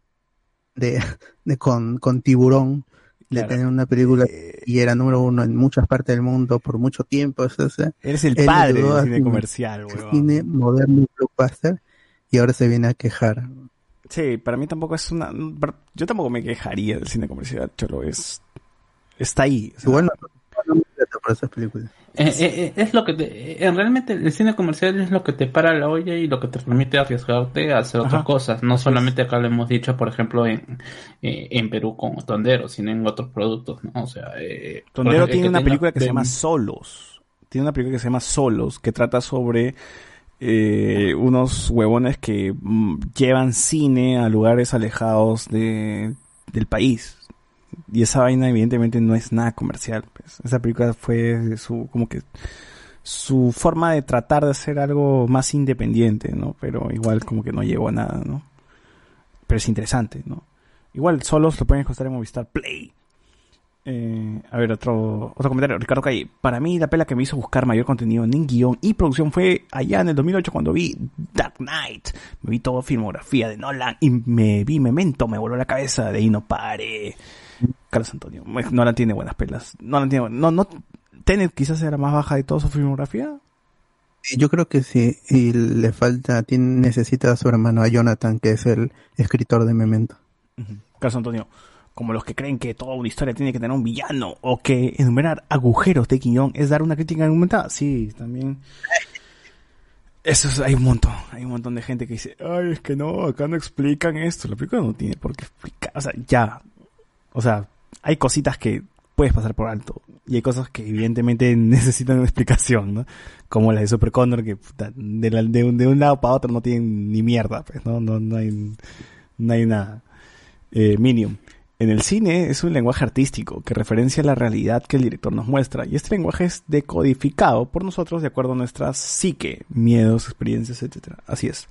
Speaker 2: de, de con, con Tiburón, de
Speaker 1: Claro.
Speaker 2: tener una película
Speaker 1: Eh,
Speaker 2: y era número uno en muchas partes del mundo por mucho tiempo. Eh,
Speaker 1: Eres el padre del cine comercial,
Speaker 2: cine moderno y blockbuster y ahora se viene a quejar.
Speaker 1: Sí, para mí tampoco es una... Yo tampoco me quejaría del cine comercial, cholo, es... Está ahí. o sea,
Speaker 2: Igual no, no me interesa por esas películas.
Speaker 4: Eh, eh, eh, es lo que te, eh, realmente el cine comercial es lo que te para la olla y lo que te permite arriesgarte a hacer otras
Speaker 1: Ajá.
Speaker 4: cosas. No solamente acá lo hemos dicho, por ejemplo, en, eh, en Perú con Tondero, sino en otros productos, ¿no? O sea, eh,
Speaker 1: Tondero
Speaker 4: ejemplo,
Speaker 1: tiene una película que se llama Solos. Tiene una película que se llama Solos, que trata sobre eh, unos huevones que mm, llevan cine a lugares alejados de, del país. Y esa vaina evidentemente no es nada comercial. pues. Esa película fue su, como que su forma de tratar de hacer algo más independiente, ¿no? Pero igual como que no llegó a nada, ¿no? Pero es interesante, ¿no? Igual solos lo pueden encontrar en Movistar Play. Eh, a ver, otro, otro comentario. Ricardo Calle. Para mí, la pela que me hizo buscar mayor contenido en guion y producción fue allá en el 2008 cuando vi Dark Knight. Me vi toda filmografía de Nolan y me vi Memento, me voló la cabeza. De ahí no pare. Carlos Antonio. Nolan tiene buenas pelas. Nolan tiene. No, no. Tenet quizás era más baja de toda su filmografía.
Speaker 2: Yo creo que sí, y le falta, tiene, necesita a su hermano, a Jonathan, que es el escritor de Memento.
Speaker 1: Carlos Antonio. Como los que creen que toda una historia tiene que tener un villano, o que enumerar agujeros de guion es dar una crítica argumentada. Sí, también. Eso es, hay un montón, hay un montón de gente que dice, ay, es que no, acá no explican esto, la película no tiene por qué explicar, o sea, ya, o sea, hay cositas que puedes pasar por alto, y hay cosas que evidentemente necesitan una explicación, ¿no? Como la de Super Condor, que de, un, de un lado para otro no tienen ni mierda, pues, no, no, no hay, no hay nada. Eh, Minium. En el cine es un lenguaje artístico que referencia la realidad que el director nos muestra y este lenguaje es decodificado por nosotros de acuerdo a nuestra psique, miedos, experiencias, etcétera. Así es.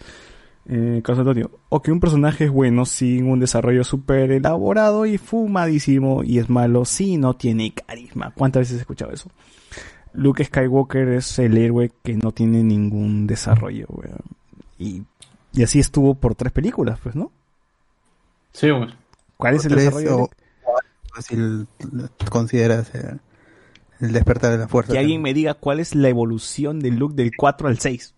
Speaker 1: Eh, Carlos Antonio. O que un personaje es bueno sin un desarrollo súper elaborado y fumadísimo y es malo si no tiene carisma. ¿Cuántas veces he escuchado eso? Luke Skywalker es el héroe que no tiene ningún desarrollo, weón. Y, y así estuvo por tres películas, pues, ¿no?
Speaker 4: Sí, güey.
Speaker 1: ¿Cuál es el
Speaker 2: Tres
Speaker 1: desarrollo?
Speaker 2: o si consideras el, el despertar de la fuerza.
Speaker 1: Que alguien me diga cuál es la evolución de Luke del 4 al 6.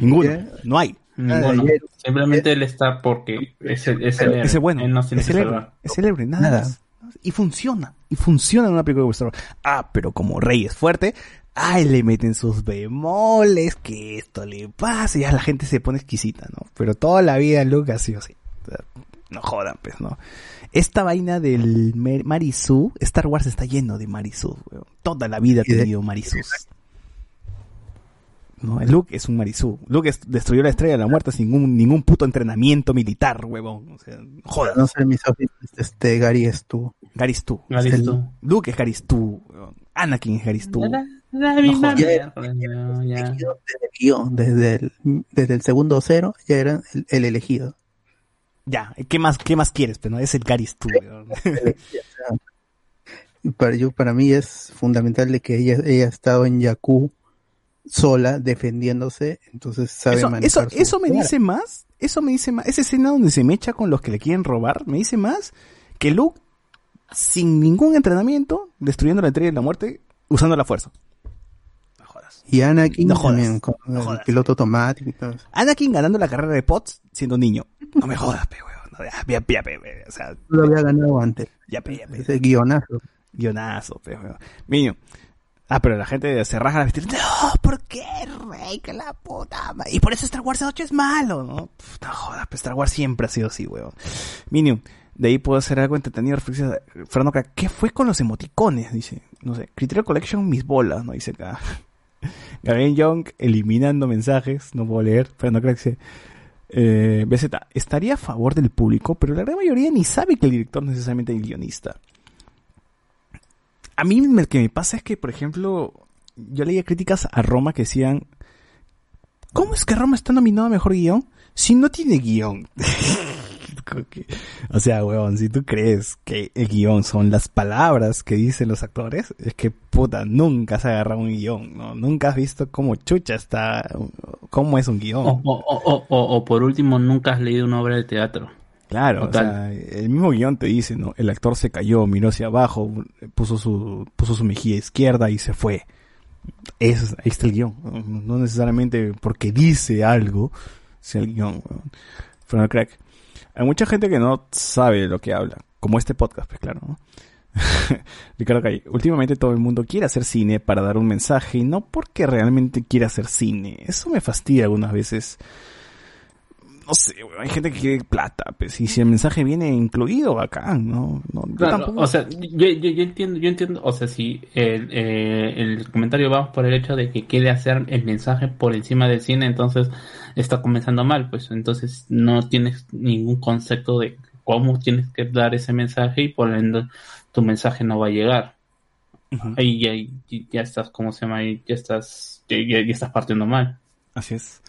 Speaker 1: Ninguno. No hay.
Speaker 4: Ninguno.
Speaker 2: ayer-
Speaker 4: Simplemente él está porque es el, es el héroe.
Speaker 1: Ese bueno.
Speaker 4: Él no
Speaker 1: es el héroe. Es el héroe, nada,
Speaker 2: Nada.
Speaker 1: más. Y funciona. Y funciona en una película de Star Wars. Ah, pero como Rey es fuerte, ay, le meten sus bemoles, que esto le pasa, y ya la gente se pone exquisita, ¿no? Pero toda la vida Luke ha sido así. O sea, no jodan, pues, ¿no? Esta vaina del Mer- Marisú, Star Wars está lleno de Marisú, weón. Toda la vida ha tenido Marisús. No, Luke es un Marisú. Luke es- destruyó la estrella de la muerte sin ningún, ningún puto entrenamiento militar, huevón. O sea, no jodas.
Speaker 2: No sé, mis este Gary es tú.
Speaker 1: Tú. Luke es tú. weón. Anakin es tú.
Speaker 4: Misma
Speaker 1: jodas.
Speaker 4: mierda, no, ya.
Speaker 2: Desde el guion, desde el, desde el segundo cero, ya era el, el elegido.
Speaker 1: Ya, ¿qué más, qué más quieres? Pero no es el weón.
Speaker 2: para, yo, para mí es fundamental de que ella, ella ha estado en Jakku sola, defendiéndose, entonces sabe
Speaker 1: Eso,
Speaker 2: manejar
Speaker 1: eso, me dice más. Eso me dice más. Esa escena donde se mecha con los que le quieren robar, me dice más que Luke, sin ningún entrenamiento, destruyendo la estrella de la muerte, usando la fuerza.
Speaker 2: Y Anakin
Speaker 1: No jodas,
Speaker 2: también, con
Speaker 1: no
Speaker 2: el
Speaker 1: jodas.
Speaker 2: piloto automático y todo eso.
Speaker 1: Anakin ganando la carrera de Potts siendo niño. No me jodas, pe, weón. No, ya, ya, ya, pe, pe, o sea,
Speaker 2: Lo había ganado antes.
Speaker 1: ya, pe, ya, pe.
Speaker 2: Ese guionazo.
Speaker 1: Guionazo, pe, weón. Ah, pero la gente se raja la vestidura. No, ¿por qué, rey? Que la puta ma-". Y por eso Star Wars de 8 es malo, ¿no? Pff, no jodas, pues Star Wars siempre ha sido así, weón. Minion, de ahí puedo hacer algo entretenido. Fernando ¿qué fue con los emoticones? Dice, no sé, Criterio Collection, mis bolas, ¿no? Dice acá. Gabriel Young eliminando mensajes, no puedo leer. Fernando Crack dice, eh, BZ, estaría a favor del público, pero la gran mayoría ni sabe que el director no es necesariamente el guionista. A mí lo que me pasa es que, por ejemplo, yo leía críticas a Roma que decían, ¿cómo es que Roma está nominado a mejor guion si no tiene guion? Que- o sea, weón, si tú crees que el guion son las palabras que dicen los actores, es que puta, nunca has agarrado un guion, ¿no? Nunca has visto cómo chucha está, cómo es un guion.
Speaker 4: O, o, o, o, por último, nunca has leído una obra de teatro.
Speaker 1: Claro, o sea, el mismo guion te dice, ¿no? El actor se cayó, miró hacia abajo, puso su, puso su mejilla izquierda y se fue. Es, ahí está el guion. No necesariamente porque dice algo, sea el guion. Fernando Crack. Hay mucha gente que no sabe lo que habla, como este podcast, pues claro. Ricardo Calle, últimamente todo el mundo quiere hacer cine para dar un mensaje y no porque realmente quiere hacer cine. Eso me fastidia algunas veces no sé, hay gente que quiere plata, pues, y si el mensaje viene incluido, bacán, ¿no? no
Speaker 4: Claro, o sea, yo, yo, yo entiendo, yo entiendo, o sea, si el, eh, el comentario va por el hecho de que quiere hacer el mensaje por encima del cine, entonces está comenzando mal, pues entonces no tienes ningún concepto de cómo tienes que dar ese mensaje y por ende tu mensaje no va a llegar. Ahí ya, ya- estás, ¿cómo se llama? Ahí ya estás, ya estás partiendo mal.
Speaker 1: Así es.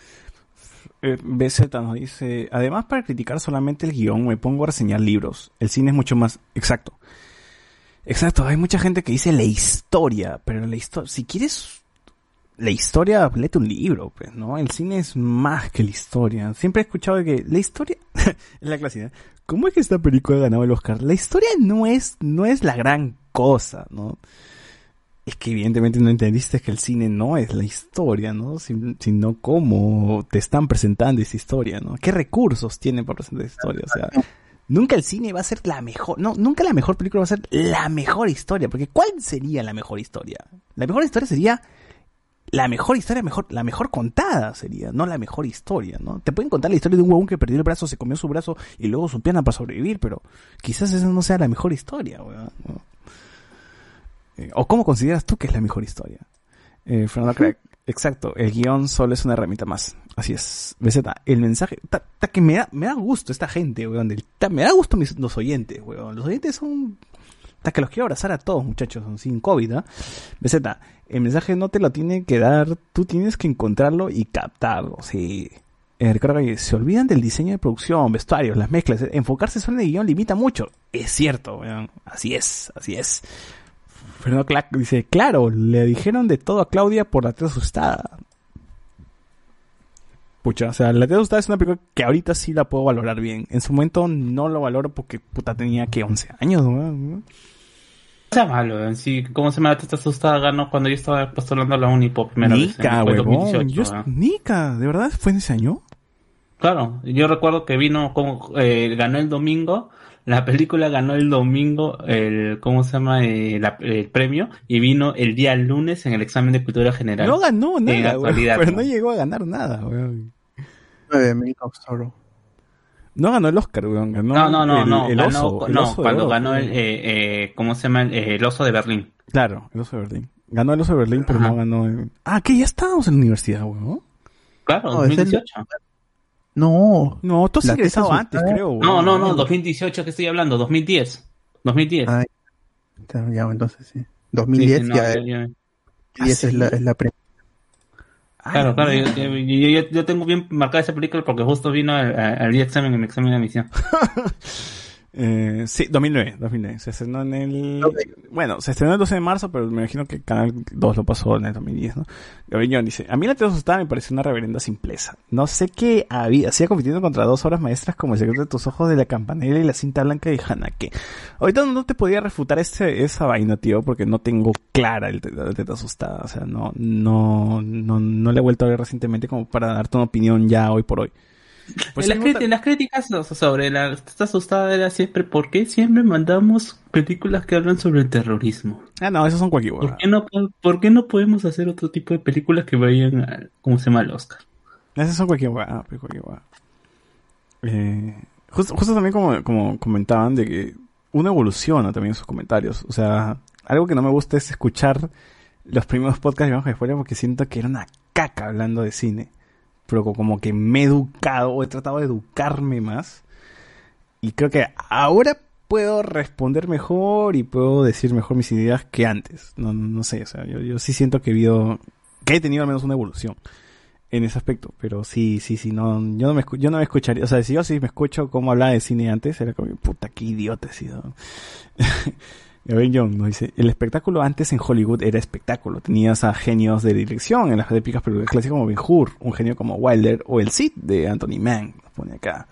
Speaker 1: Eh, BZ nos dice, además para criticar solamente el guion me pongo a reseñar libros. El cine es mucho más exacto. Exacto, hay mucha gente que dice la historia, pero la historia, si quieres la historia, léete un libro, pues, ¿no? El cine es más que la historia. Siempre he escuchado que la historia, es la clásica, ¿cómo es que esta película ha ganado el Oscar? La historia no es, no es la gran cosa, ¿no? Es que evidentemente no entendiste que el cine no es la historia, ¿no? Sin- Sino cómo te están presentando esa historia, ¿no? ¿Qué recursos tienen para presentar esa historia? O sea, Nunca el cine va a ser la mejor, no, nunca la mejor película va a ser la mejor historia, porque ¿cuál sería la mejor historia? La mejor historia sería la mejor historia, mejor, la mejor contada sería, no la mejor historia, ¿no? Te pueden contar la historia de un huevón que perdió el brazo, se comió su brazo y luego su pierna para sobrevivir, pero quizás esa no sea la mejor historia, weón. ¿no? Eh, ¿O cómo consideras tú que es la mejor historia? Eh, Fernando Craig, exacto, el guion solo es una herramienta más. Así es. BZ, el mensaje, ta, ta que me da, me da gusto esta gente, weón. del- ta, me da gusto mis, los oyentes, weón. Los oyentes son, ta, que los quiero abrazar a todos, muchachos, son sin COVID, ¿ah? BZ, el mensaje no te lo tiene que dar, tú tienes que encontrarlo y captarlo, sí. Eh, Ricardo se olvidan del diseño de producción, vestuarios, las mezclas. Enfocarse solo en el guion limita mucho. Es cierto, weón. Así es, así es. Fernando Clack dice, claro, le dijeron de todo a Claudia por la tía asustada. Pucha, o sea, la tía asustada es una película que ahorita sí la puedo valorar bien. En su momento no lo valoro porque puta tenía que 11 años, weón.
Speaker 4: Sea malo, en sí, ¿cómo se llama? Te estás asustada, ganó cuando yo estaba postulando a la uni por primera
Speaker 1: Nica,
Speaker 4: vez. en-
Speaker 1: huevón.
Speaker 4: 2018,
Speaker 1: Yo-. Nica, ¿de verdad fue en ese año?
Speaker 4: Claro, yo recuerdo que vino, como, eh, ganó el domingo, la película ganó el domingo el, ¿cómo se llama? Eh, la- el premio y vino el día lunes en el examen de cultura general.
Speaker 1: No ganó
Speaker 4: En
Speaker 1: nada,
Speaker 4: actualidad,
Speaker 1: pero
Speaker 4: ¿no?
Speaker 1: no llegó a ganar nada, weón.
Speaker 2: 9000 of Sorrow.
Speaker 1: No ganó el Oscar, weón. Ganó
Speaker 4: No, no, no,
Speaker 1: el,
Speaker 4: no,
Speaker 1: el
Speaker 4: ganó,
Speaker 1: oso, el
Speaker 4: no,
Speaker 1: oso
Speaker 4: cuando
Speaker 1: oro,
Speaker 4: ganó el, eh, eh, ¿cómo se llama? El, eh, el oso de Berlín.
Speaker 1: Claro, el oso de Berlín. Ganó el oso de Berlín, pero
Speaker 4: Ajá.
Speaker 1: no ganó el... Ah, que ya estábamos en la universidad, weón.
Speaker 4: Claro,
Speaker 2: No, es el-
Speaker 4: 2018.
Speaker 2: No.
Speaker 1: No, tú has ingresado antes, creo.
Speaker 4: No, no, no, 2018 que estoy hablando, 2010. 2010.
Speaker 2: Ay, ya, entonces sí. 2010
Speaker 4: Sí, sí, no,
Speaker 2: ya,
Speaker 4: ya- ya-
Speaker 2: 2010
Speaker 1: ¿Ah,
Speaker 2: es, la, es la pre-
Speaker 1: Ay,
Speaker 4: Claro, claro, yo, yo- yo- tengo bien marcada esa película porque justo vino al, al día examen en mi examen de admisión.
Speaker 1: Eh, sí, 2009, 2009. Se estrenó en el... Bueno, se estrenó el 12 de marzo, pero me imagino que Canal 2 lo pasó en el 2010, ¿no? Gabriel dice, a mí la tía asustada me pareció una reverenda simpleza. No sé qué había, hacía compitiendo contra dos obras maestras como El secreto de tus ojos de la campanela y La cinta blanca de Hanake. Ahorita no te podía refutar ese, esa vaina, tío, porque no tengo clara el, la teta asustada. O sea, no, no, no, no le he vuelto a ver recientemente como para darte una opinión ya hoy por hoy. Pues
Speaker 4: las, críti- las críticas so- sobre la está asustada era siempre ¿por qué siempre mandamos películas que hablan sobre el terrorismo?
Speaker 1: Ah, no, esos son cualquier
Speaker 4: ¿Por qué no, po- por qué no podemos hacer otro tipo de películas que vayan al, ¿cómo se llama? Al Oscar?
Speaker 1: Esas son cualquier hueá, cualquier hueá. Eh, justo, justo también como, como comentaban de que uno evoluciona también en sus comentarios. O sea, algo que no me gusta es escuchar los primeros podcasts de Bajo de Fuera porque siento que era una caca hablando de cine. Pero co- como que me he educado o he tratado de educarme más. Y creo que ahora puedo responder mejor y puedo decir mejor mis ideas que antes. No, no sé, o sea, yo, yo sí siento que he habido, que he tenido al menos una evolución en ese aspecto, pero sí, sí, sí, no, yo no me, yo no me escucharía, o sea, si yo sí me escucho cómo hablaba de cine antes, era como, puta, qué idiota he sido. Gabriel Young nos dice, el espectáculo antes en Hollywood era espectáculo, tenías a genios de dirección en las épicas películas clásicas como Ben Hur, un genio como Wilder o el Cid de Anthony Mann, nos pone acá.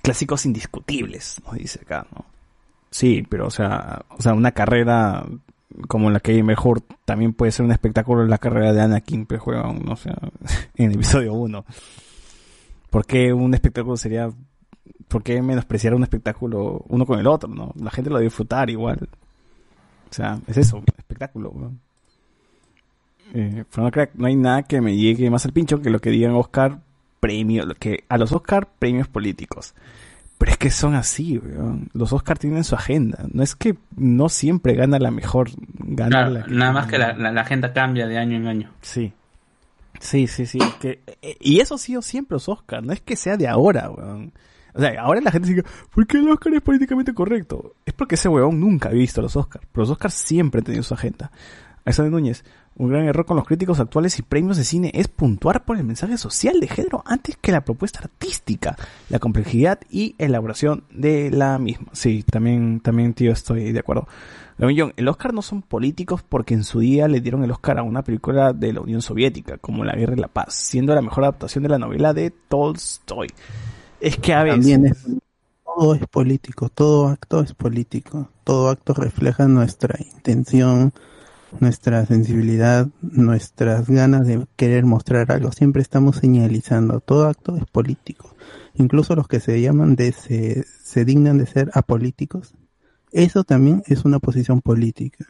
Speaker 1: Clásicos indiscutibles, nos dice acá, ¿no? Sí, pero o sea, o sea, una carrera como la que hay mejor también puede ser un espectáculo en la carrera de Anakin, pero juega un, o sea, en el episodio 1. ¿Por qué un espectáculo sería, por qué menospreciar un espectáculo uno con el otro, no? La gente lo debe disfrutar igual. O sea, es eso, espectáculo, weón. Eh, Crack, no hay nada que me llegue más al pincho que lo que digan Oscar premio, lo que a los Oscar premios políticos. Pero es que son así, weón. Los Oscar tienen su agenda. No es que no siempre gana la mejor, gana
Speaker 4: Claro,
Speaker 1: la
Speaker 4: nada más que la, la, la agenda cambia de año en año.
Speaker 1: Sí. Sí, sí, sí. Que, eh, y eso ha sido siempre los Oscars. No es que sea de ahora, weón. O sea, ahora la gente dice, ¿por qué el Oscar es políticamente correcto? Es porque ese weón nunca ha visto los Oscars. Pero los Oscars siempre han tenido su agenda. Alexander Núñez, un gran error con los críticos actuales y premios de cine es puntuar por el mensaje social de género antes que la propuesta artística, la complejidad y elaboración de la misma. Sí, también, también, tío, estoy de acuerdo. Young, el Oscar no son políticos porque en su día le dieron el Oscar a una película de la Unión Soviética, como La Guerra y la Paz, siendo la mejor adaptación de la novela de Tolstoy. Es que a veces...
Speaker 2: También es, todo es político, todo acto es político, todo acto refleja nuestra intención nuestra sensibilidad, nuestras ganas de querer mostrar algo. Siempre estamos señalizando. Todo acto es político. Incluso los que se llaman de, se, se dignan de ser apolíticos. Eso también es una posición política.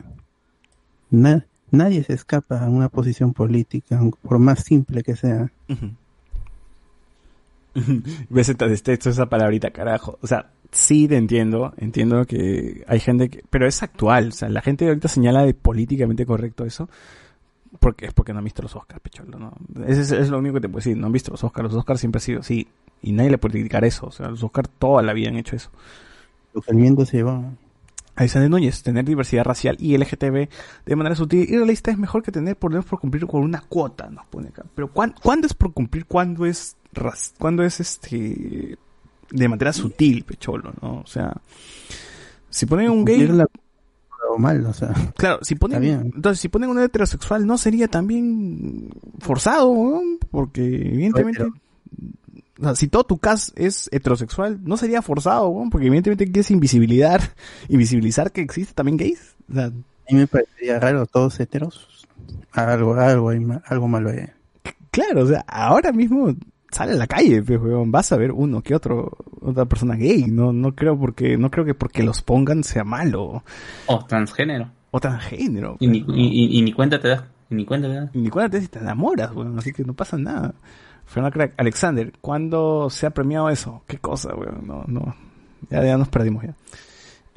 Speaker 2: Na- nadie se escapa a una posición política, por más simple que sea.
Speaker 1: Ves entonces texto esa palabrita, carajo. O sea, sí te entiendo, entiendo que hay gente que, pero es actual, o sea, la gente ahorita señala de políticamente correcto eso, porque es porque no han visto los Oscars, pecholo, ¿no? Ese es, es lo único que te puedo decir, no han visto los Oscars, los Oscars siempre han sido así, y nadie le puede criticar eso, o sea, los Oscars toda la vida han hecho eso.
Speaker 2: Lo que el viento se lleva.
Speaker 1: Alexander Núñez, tener diversidad racial y LGTB de manera sutil y realista es mejor que tener problemas por cumplir con una cuota, nos pone acá. Pero ¿cuán- ¿cuándo es por cumplir? ¿Cuándo es ras- cuándo es este de manera sutil, pecholo, no? O sea, si ponen un gay,
Speaker 2: la- o mal, o sea.
Speaker 1: claro, si ponen, entonces si ponen un heterosexual no sería también forzado, ¿no? porque evidentemente o sea, si todo tu cast es heterosexual, no sería forzado, ¿no? porque evidentemente quieres invisibilizar, invisibilizar que existe también gays. O sea,
Speaker 2: A mí me parecería raro, todos heteros. Algo, algo, hay algo malo ahí.
Speaker 1: claro, o sea, ahora mismo sale a la calle, pues, weón, vas a ver uno que otro, otra persona gay, no, no creo porque, no creo que porque los pongan sea malo,
Speaker 4: O transgénero.
Speaker 1: o transgénero.
Speaker 4: Y ni,
Speaker 1: pues,
Speaker 4: y, y- y ni cuenta te das. Y ni cuenta te das.
Speaker 1: Y ni cuenta si te enamoras, weón, así que no pasa nada. Fernando Crack, Alexander, ¿cuándo se ha premiado eso? ¿Qué cosa, weón? No, no. Ya, ya nos perdimos ya.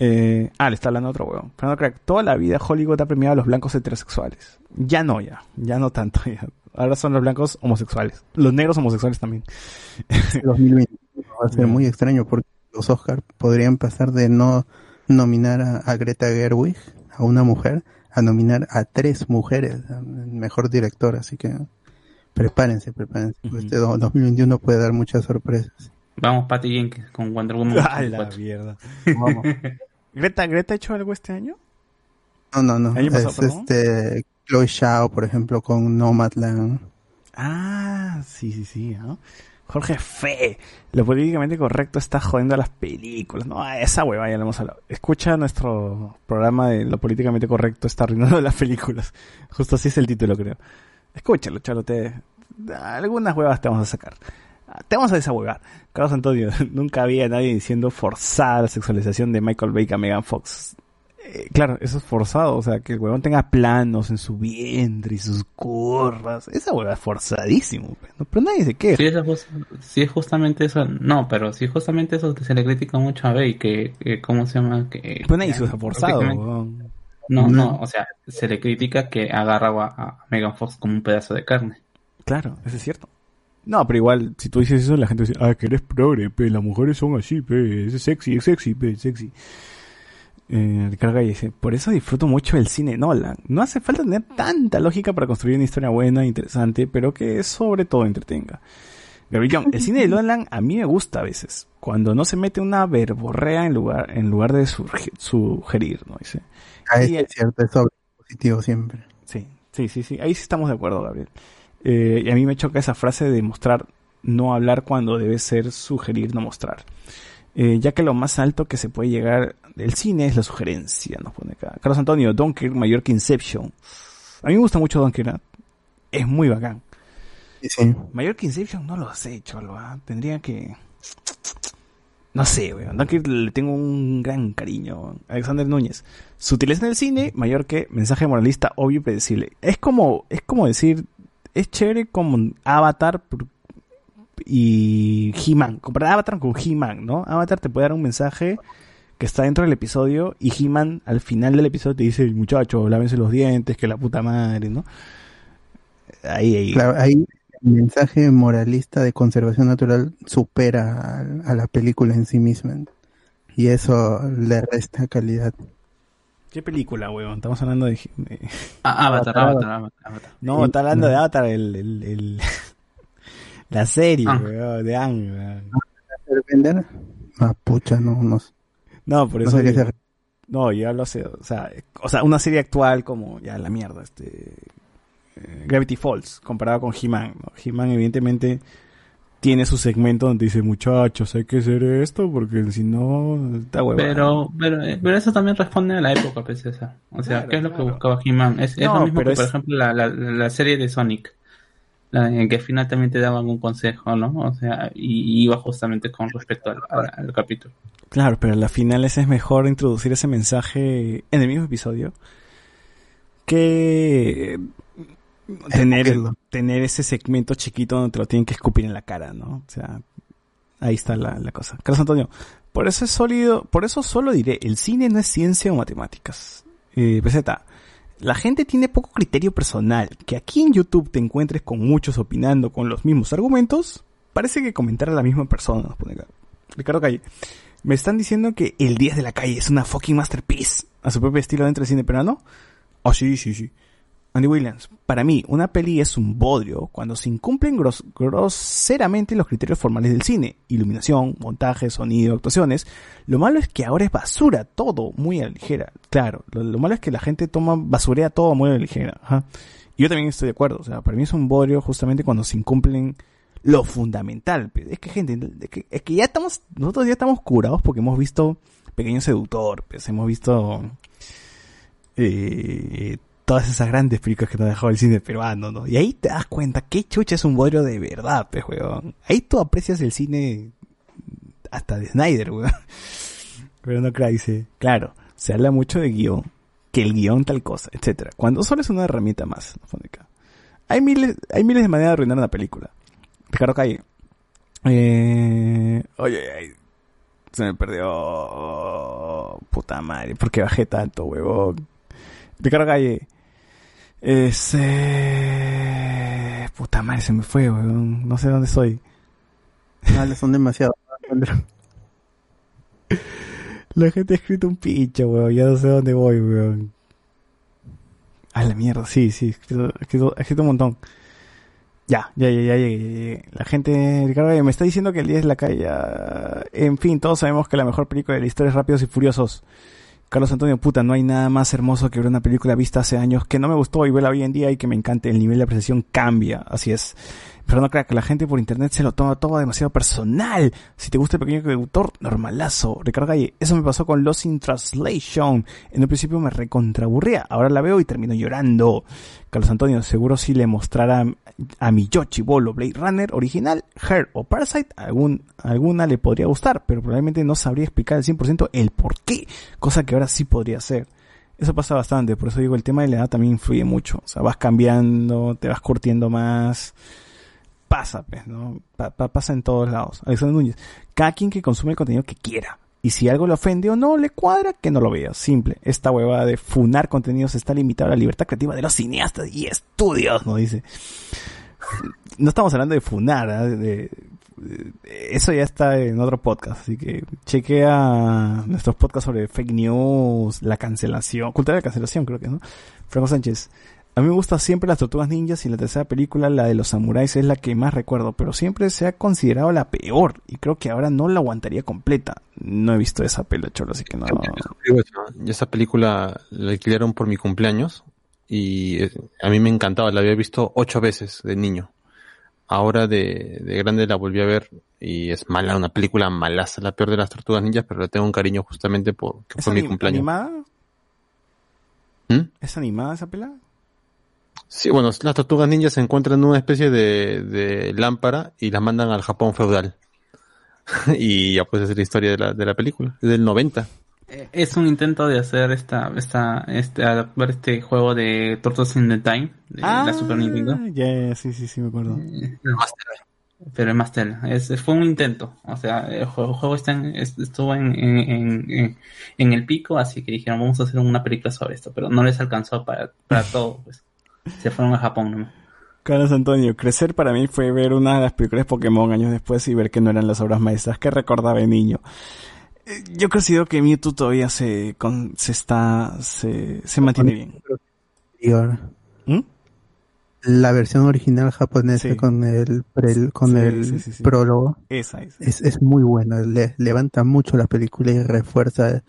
Speaker 1: Eh, ah, le está hablando otro weón. Fernando Crack, toda la vida Hollywood ha premiado a los blancos heterosexuales. Ya no, ya. Ya no tanto, ya. Ahora son los blancos homosexuales. Los negros homosexuales también.
Speaker 2: 2021 va a ser muy extraño porque los Oscars podrían pasar de no nominar a, a Greta Gerwig, a una mujer, a nominar a tres mujeres, a mejor director, así que prepárense, prepárense. porque
Speaker 1: Ujú.
Speaker 2: Este do- 2021 puede dar muchas sorpresas.
Speaker 4: Vamos, Patty Jenkins con Wonder Woman.
Speaker 1: A la
Speaker 4: 84.
Speaker 1: mierda.
Speaker 2: Vamos.
Speaker 1: ¿Greta, ¿Greta ha hecho algo este año?
Speaker 2: No, no, no.
Speaker 1: Año pasado,
Speaker 2: es
Speaker 1: perdón.
Speaker 2: este Chloe Shao, por ejemplo, con Nomadland.
Speaker 1: Ah, sí, sí, sí. ¿no? Jorge Fe, lo políticamente correcto está jodiendo a las películas. No, esa hueva ya lo hemos hablado. Escucha nuestro programa de lo políticamente correcto está arruinando las películas. Justo así es el título, creo. Escúchalo, chalo, te... algunas huevas te vamos a sacar. Te vamos a desahuevar. Carlos Antonio, nunca había nadie diciendo forzada la sexualización de Michael Bay a Megan Fox. Eh, claro, eso es forzado, o sea, que el huevón tenga planos en su vientre y sus curvas. Esa hueva es forzadísimo, pues, ¿no? pero nadie se queja.
Speaker 4: Sí, es, jus- sí es justamente eso. No, pero sí es justamente eso que se le critica mucho a Bey, que, que ¿cómo se llama? Que,
Speaker 1: Pero nadie se forzado, huevón.
Speaker 4: No, no,
Speaker 2: No.
Speaker 4: o sea, se le critica que agarra a, a Megan Fox como un pedazo de carne.
Speaker 1: Claro, eso es cierto. No, pero igual, si tú dices eso, la gente dice, ah, que eres progre, pe, las mujeres son así, pe, es sexy, es sexy, pe, es sexy. Eh, Ricardo Galle dice, por eso disfruto mucho el cine Nolan. No hace falta tener tanta lógica para construir una historia buena, interesante, pero que sobre todo entretenga. Gabriel el cine de Nolan a mí me gusta a veces, cuando no se mete una verborrea en lugar, en lugar de sugerir, ¿no? Dice,
Speaker 2: Ah,
Speaker 1: Y-
Speaker 2: es cierto, es sobre positivo siempre.
Speaker 1: Sí, sí, sí, sí. Ahí sí estamos de acuerdo, Gabriel. Eh, y a mí me choca esa frase de mostrar, no hablar cuando debe ser sugerir, no mostrar. Eh, ya que lo más alto que se puede llegar del cine es la sugerencia, nos pone acá. Carlos Antonio, Dunkirk mayor que Inception. A mí me gusta mucho Dunkirk. ¿ah? Es muy bacán.
Speaker 2: Sí, sí.
Speaker 1: Mayor que Inception no lo sé, cholo. ¿ah? Tendría que... No sé, weón. Dunkirk le tengo un gran cariño. Alexander Núñez. Sutileza en el cine, mayor que mensaje moralista obvio y predecible. Es como, es como decir, es chévere como Avatar y He-Man. Comparar Avatar con He-Man, ¿no? Avatar te puede dar un mensaje que está dentro del episodio y He-Man al final del episodio te dice, muchachos, lávense los dientes, que la puta madre, ¿no? Ahí, ahí.
Speaker 2: Claro, ahí el mensaje moralista de conservación natural supera a, a la película en sí misma. Y eso le resta calidad.
Speaker 1: ¿Qué película, weón? Estamos hablando de... de-
Speaker 4: Ah, Avatar, Avatar, Avatar, Avatar.
Speaker 1: No, está hablando de Avatar, el... el, el- la serie,
Speaker 4: Ah.
Speaker 1: weón, de Ang, weón.
Speaker 2: ¿Vender? Ah, pucha, no, no,
Speaker 1: No, por
Speaker 2: no
Speaker 1: eso...
Speaker 2: sé
Speaker 1: No, yo lo sé, o sea, o sea, una serie actual como, ya la mierda, este... eh, Gravity Falls, comparado con He-Man, ¿no? He-Man evidentemente tiene su segmento donde dice, muchachos, hay que hacer esto porque si no, está huevada.
Speaker 4: Pero, pero, eh, pero eso también responde a la época, pues, esa. O sea,
Speaker 1: Claro,
Speaker 4: ¿qué es lo que buscaba He-Man? Es, es lo mismo por ejemplo, la, la, la serie de Sonic. La, en que al final también te daban un consejo, ¿no? O sea, y, iba justamente con respecto al, al- al capítulo.
Speaker 1: Claro, pero a la final es mejor introducir ese mensaje en el mismo episodio que tener, tener ese segmento chiquito donde te lo tienen que escupir en la cara, ¿no? O sea, ahí está la, la cosa. Carlos Antonio, por eso es sólido, por eso solo diré, el cine no es ciencia o matemáticas. Eh, peseta, la gente tiene poco criterio personal. Que aquí en YouTube te encuentres con muchos opinando con los mismos argumentos, parece que comentar a la misma persona. nos pone acá. Ricardo Calle. Me están diciendo que El Días de la Calle es una fucking masterpiece a su propio estilo dentro del cine peruano. Oh, sí, sí, sí. Andy Williams, para mí, una peli es un bodrio cuando se incumplen gros- groseramente los criterios formales del cine. Iluminación, montaje, sonido, actuaciones. Lo malo es que ahora es basura, todo muy a la ligera. Claro, lo, lo malo es que la gente toma, basurea todo muy a la ligera. Y yo también estoy de acuerdo. O sea, para mí es un bodrio justamente cuando se incumplen lo fundamental. Es que gente, es que, es que ya estamos, nosotros ya estamos curados porque hemos visto Pequeño Seductor, pues hemos visto eh, todas esas grandes películas que nos ha dejado el cine peruano, ¿no? Y ahí te das cuenta que chucha es un bodrio de verdad, pues, weón. Ahí tú aprecias el cine hasta de Snyder, weón. Pero no creas, dice, claro, se habla mucho de guion, que el guion tal cosa, etcétera. Cuando solo es una herramienta más, acá. Hay miles, hay miles de maneras de arruinar una película. Ricardo Calle. Eh, oye, ay, se me perdió. Puta madre, ¿por qué bajé tanto, huevón? Ricardo Calle. Ese... Puta madre, se me fue, weón. No sé dónde estoy.
Speaker 2: Vale, son demasiado.
Speaker 1: La gente ha escrito un pincho, weón. Ya no sé dónde voy, weón. A la mierda, sí, sí. He escrito, escrito- un montón. Ya, ya, ya, ya llegué. La gente, Ricardo, me está diciendo que el 10 es la calle. ya. En fin, todos sabemos que la mejor película de la historia es Rápidos y Furiosos. Carlos Antonio, puta, no hay nada más hermoso que ver una película vista hace años que no me gustó y verla hoy en día y que me encante. El nivel de apreciación cambia, así es. Pero no crea que la gente por internet se lo toma todo demasiado personal. Si te gusta el pequeño autor, normalazo. Ricardo Galle, eso me pasó con Lost in Translation. En un principio me recontraburría, ahora la veo y termino llorando. Carlos Antonio, seguro si le mostrara a mi yo chibolo Blade Runner original, Her o Parasite, alguna le podría gustar, pero probablemente no sabría explicar al 100% el por qué, cosa que ahora sí podría hacer. Eso pasa bastante, por eso digo, el tema de la edad también influye mucho. O sea, vas cambiando, te vas curtiendo más. Pasa, pues, ¿no? Pa- pa- pasa en todos lados. Alexander Núñez, cada quien que consume el contenido que quiera. Y si algo le ofende o no le cuadra, que no lo vea. Simple. Esta huevada de funar contenidos está limitada a la libertad creativa de los cineastas y estudios, ¿no? Dice. No estamos hablando de funar, de, de- eso ya está en otro podcast, así que chequea nuestros podcasts sobre fake news, la cancelación, cultura de la cancelación creo que, ¿no? Franco Sánchez. A mí me gusta siempre las tortugas ninjas y la tercera película, la de los samuráis, es la que más recuerdo, pero siempre se ha considerado la peor y creo que ahora no la aguantaría completa. No he visto esa pela, cholo, así que no.
Speaker 6: Y esa película la alquilaron por mi cumpleaños y eh, a mí me encantaba, la había visto ocho veces de niño. Ahora de, de grande la volví a ver y es mala, una película malaza, la peor de las tortugas ninjas, pero le tengo un cariño justamente porque
Speaker 1: ¿Es
Speaker 6: fue mi cumpleaños.
Speaker 1: animada?
Speaker 6: ¿Mm?
Speaker 1: ¿Es animada esa pela?
Speaker 6: Sí, bueno, las tortugas ninjas se encuentran en una especie de, de lámpara y las mandan al Japón feudal. y ya pues es la historia de la, de la película, es del 90.
Speaker 4: Eh, Es un intento de hacer esta, esta, este, adaptar este juego de Turtles in the Time de la Super Nintendo.
Speaker 1: Ah, Ya, sí, sí, sí, me acuerdo.
Speaker 4: Eh, Pero es más tela. Es, fue un intento. O sea, el juego, el juego está en- es- estuvo en- en- en el pico, así que dijeron, vamos a hacer una película sobre esto. Pero no les alcanzó para, para todo. Pues. Se fueron a Japón nomás.
Speaker 1: Carlos Antonio, crecer para mí fue ver una de las películas de Pokémon años después y ver que no eran las obras maestras que recordaba de niño. Eh, Yo considero que Mewtwo todavía se, con, se está, se, se mantiene bien. ¿Mm?
Speaker 2: La versión original japonesa
Speaker 1: Sí.
Speaker 2: con el, pre- con
Speaker 1: Sí,
Speaker 2: el
Speaker 1: sí, sí, sí.
Speaker 2: prólogo
Speaker 1: Esa es.
Speaker 2: es, es muy buena. Le- levanta mucho la película y refuerza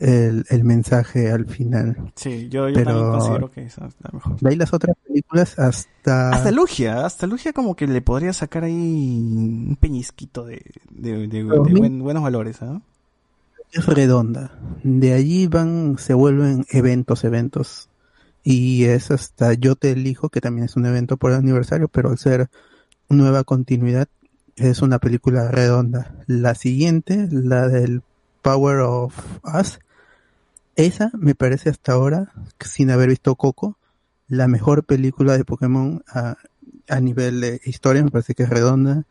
Speaker 2: el, el mensaje al final.
Speaker 1: Sí, yo, yo
Speaker 2: Pero-
Speaker 1: también considero que es la mejor.
Speaker 2: De ahí las otras películas hasta...
Speaker 1: Hasta Lugia, hasta Lugia como que le podría sacar ahí un peñisquito de, de, buen- buenos valores, ¿ah?
Speaker 2: es redonda. De allí van, se vuelven eventos, eventos. Y es hasta Yo te elijo, que también es un evento por el aniversario, pero al ser nueva continuidad, es una película redonda. La siguiente, la del Power of Us, esa me parece hasta ahora, sin haber visto Coco, la mejor película de Pokémon a, a nivel de historia, me parece que es redonda.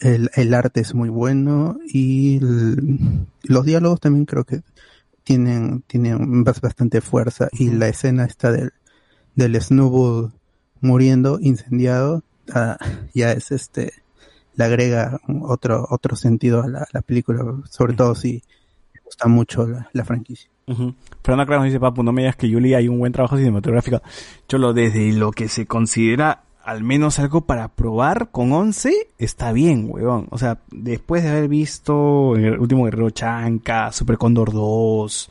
Speaker 2: El, el arte es muy bueno y el- los diálogos también creo que tienen, tienen bas- bastante fuerza y la escena esta del, del Snubbull muriendo, incendiado, ah, ya es este, le agrega otro, otro sentido a la, la película, sobre todo si me gusta mucho la, la franquicia.
Speaker 1: Ujú. Fernando Clara nos dice, papu, no me digas que Yuli hay un buen trabajo cinematográfico. Cholo, desde lo que se considera al menos algo para probar con 11, está bien, weón. O sea, después de haber visto el último Guerrero Chanca, Super Condor 2,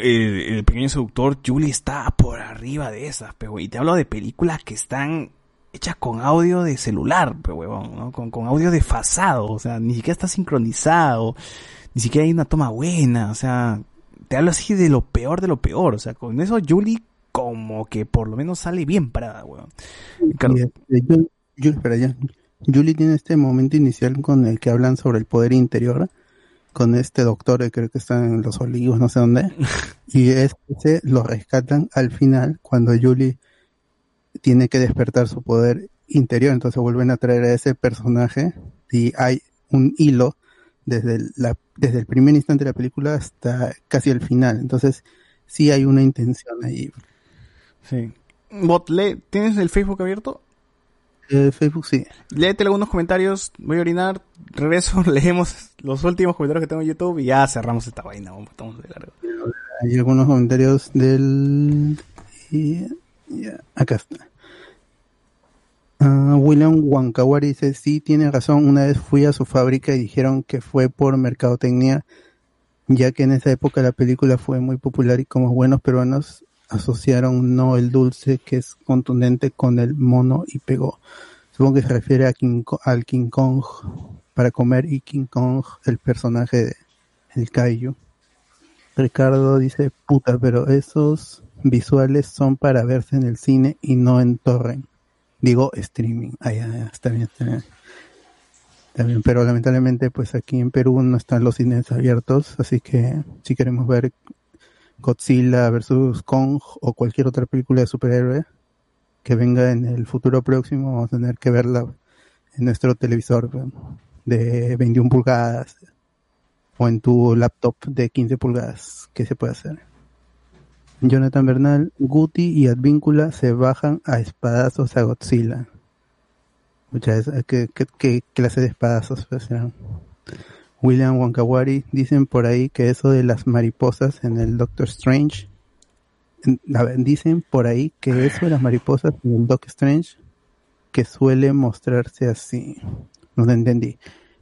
Speaker 1: el, pequeño seductor, Yuli está por arriba de esas, pero y te hablo de películas que están hechas con audio de celular, pe, huevón, ¿no? Con, con audio desfasado, o sea, ni siquiera está sincronizado, ni siquiera hay una toma buena, o sea, te hablo así de lo peor de lo peor, o sea, con eso Julie como que por lo menos sale bien parada, weón. Claro.
Speaker 2: Y, este, Ju- Ju- espera, ya. Julie tiene este momento inicial con el que hablan sobre el poder interior, con este doctor que creo que está en los olivos, no sé dónde, y ese lo rescatan al final cuando Julie tiene que despertar su poder interior, entonces vuelven a traer a ese personaje y hay un hilo desde el, la, desde el primer instante de la película hasta casi el final, entonces sí hay una intención ahí.
Speaker 1: Sí. Bot, lee- ¿tienes el Facebook abierto?
Speaker 2: Eh, Facebook sí.
Speaker 1: Léete algunos comentarios, voy a orinar, regreso, leemos los últimos comentarios que tengo en YouTube y ya cerramos esta vaina, vamos, estamos de largo.
Speaker 2: Hay algunos comentarios del... y- ya, acá está. Ah, William Wankawari dice, sí, tiene razón, una vez fui a su fábrica y dijeron que fue por mercadotecnia, ya que en esa época la película fue muy popular y como buenos peruanos asociaron no el dulce que es contundente con el mono y pegó. Supongo que se refiere a King al King Kong para comer y King Kong, el personaje de el Kaiju. Ricardo dice, puta, pero esos visuales son para verse en el cine y no en torrent. Digo, streaming. Ah, ya, está bien, está bien. Pero lamentablemente pues aquí en Perú no están los cines abiertos, así que si queremos ver Godzilla versus Kong o cualquier otra película de superhéroe que venga en el futuro próximo, vamos a tener que verla en nuestro televisor de 21 pulgadas o en tu laptop de 15 pulgadas. ¿Qué se puede hacer? Jonathan Bernal, Guti y Advíncula se bajan a espadazos a Godzilla. Muchas ¿qué, qué, clase de espadazos? pues, ya? William Wankawari dicen por ahí que eso de las mariposas en el Doctor Strange. a ver, dicen por ahí que eso de las mariposas en el Doctor Strange que suele mostrarse así. No lo entendí.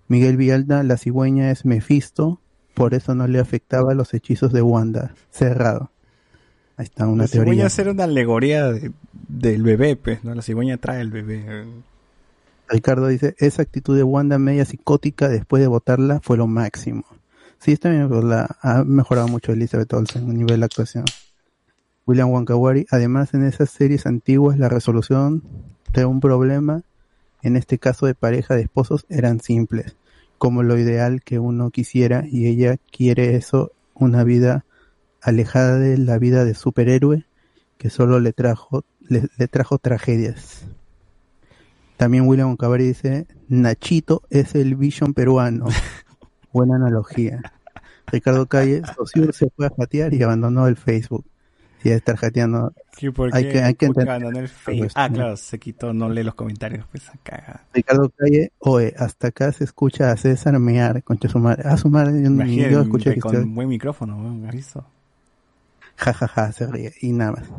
Speaker 2: Miguel Villalda, la cigüeña es Mephisto, por eso no le afectaba los hechizos de Wanda. Cerrado. Ahí está una
Speaker 1: La
Speaker 2: teoría.
Speaker 1: cigüeña ser una alegoría de- del bebé, pues, ¿no? La cigüeña trae el bebé.
Speaker 2: Ricardo dice, esa actitud de Wanda media psicótica después de votarla fue lo máximo. Sí, está bien, pero la, ha mejorado mucho Elizabeth Olsen a nivel de actuación. William Wankawari, además en esas series antiguas la resolución de un problema, en este caso de pareja de esposos, eran simples, como lo ideal que uno quisiera y ella quiere eso, una vida alejada de la vida de superhéroe que solo le trajo, le, le trajo tragedias. También William Cabrera dice, Nachito es el Vision peruano. Buena analogía. Ricardo Calle, Sociur se fue a jatear y abandonó el Facebook. Y a estar jateando.
Speaker 1: Sí, ¿por
Speaker 2: Hay que- hay que
Speaker 1: ¿Por qué
Speaker 2: entender-
Speaker 1: abandonó el Facebook? Ah,
Speaker 2: ¿no?
Speaker 1: claro, se quitó, no lee los comentarios, pues acá.
Speaker 2: Ricardo Calle, oe, hasta acá se escucha a César mear, concha su madre. Ah, su madre, yo,
Speaker 1: Imagínate,
Speaker 2: yo escuché que
Speaker 1: con
Speaker 2: usted,
Speaker 1: buen micrófono, weón, ¿has visto?
Speaker 2: jajaja, se ríe. Y nada más.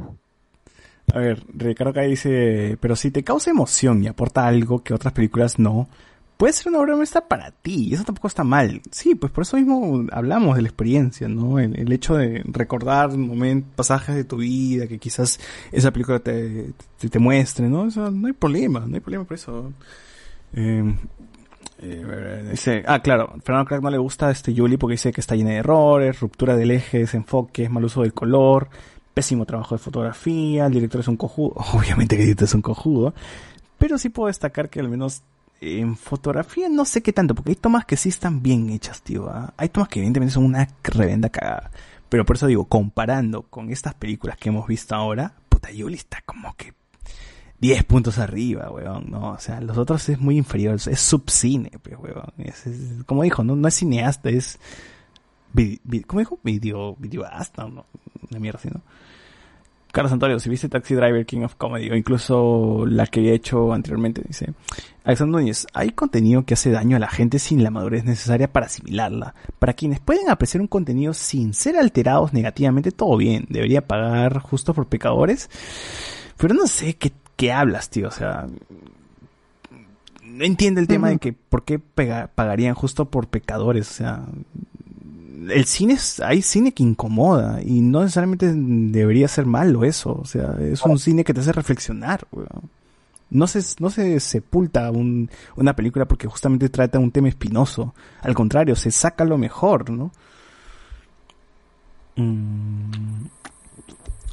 Speaker 1: A ver, Ricardo acá dice, pero si te causa emoción y aporta algo que otras películas no, puede ser una obra maestra para ti, y eso tampoco está mal. Sí, pues por eso mismo hablamos de la experiencia, ¿no? El, hecho de recordar momentos, pasajes de tu vida, que quizás esa película te, te, muestre, ¿no? Eso, no hay problema, no hay problema por eso. Eh, eh, dice, ah, claro, Fernando Crack no le gusta este Yuli porque dice que está llena de errores, ruptura del eje, desenfoque, mal uso del color, pésimo trabajo de fotografía, el director es un cojudo, obviamente que el director es un cojudo, pero sí puedo destacar que al menos en fotografía no sé qué tanto, porque hay tomas que sí están bien hechas, tío. ¿ah? Hay tomas que evidentemente son una revenda cagada. Pero por eso digo, comparando con estas películas que hemos visto ahora, puta, Yuli está como que 10 puntos arriba, weón, ¿no? O sea, los otros es muy inferior, es subcine, pues, weón. Es, como dijo, no, no es cineasta, es... ¿Cómo dijo? Video, videoasta, ¿no? Una mierda así, ¿no? Carlos Antonio, si viste Taxi Driver, King of Comedy, o incluso la que había hecho anteriormente, dice, Alexander Núñez, hay contenido que hace daño a la gente sin la madurez necesaria para asimilarla. Para quienes pueden apreciar un contenido sin ser alterados negativamente, todo bien, debería pagar justo por pecadores. Pero no sé qué, qué hablas, tío, o sea, no entiendo el tema de que por qué pagarían justo por pecadores, o sea, el cine es, hay cine que incomoda y no necesariamente debería ser malo eso, o sea, es un cine que te hace reflexionar, No se, no se sepulta un, una película porque justamente trata un tema espinoso. Al contrario, se saca lo mejor, ¿no? Mm.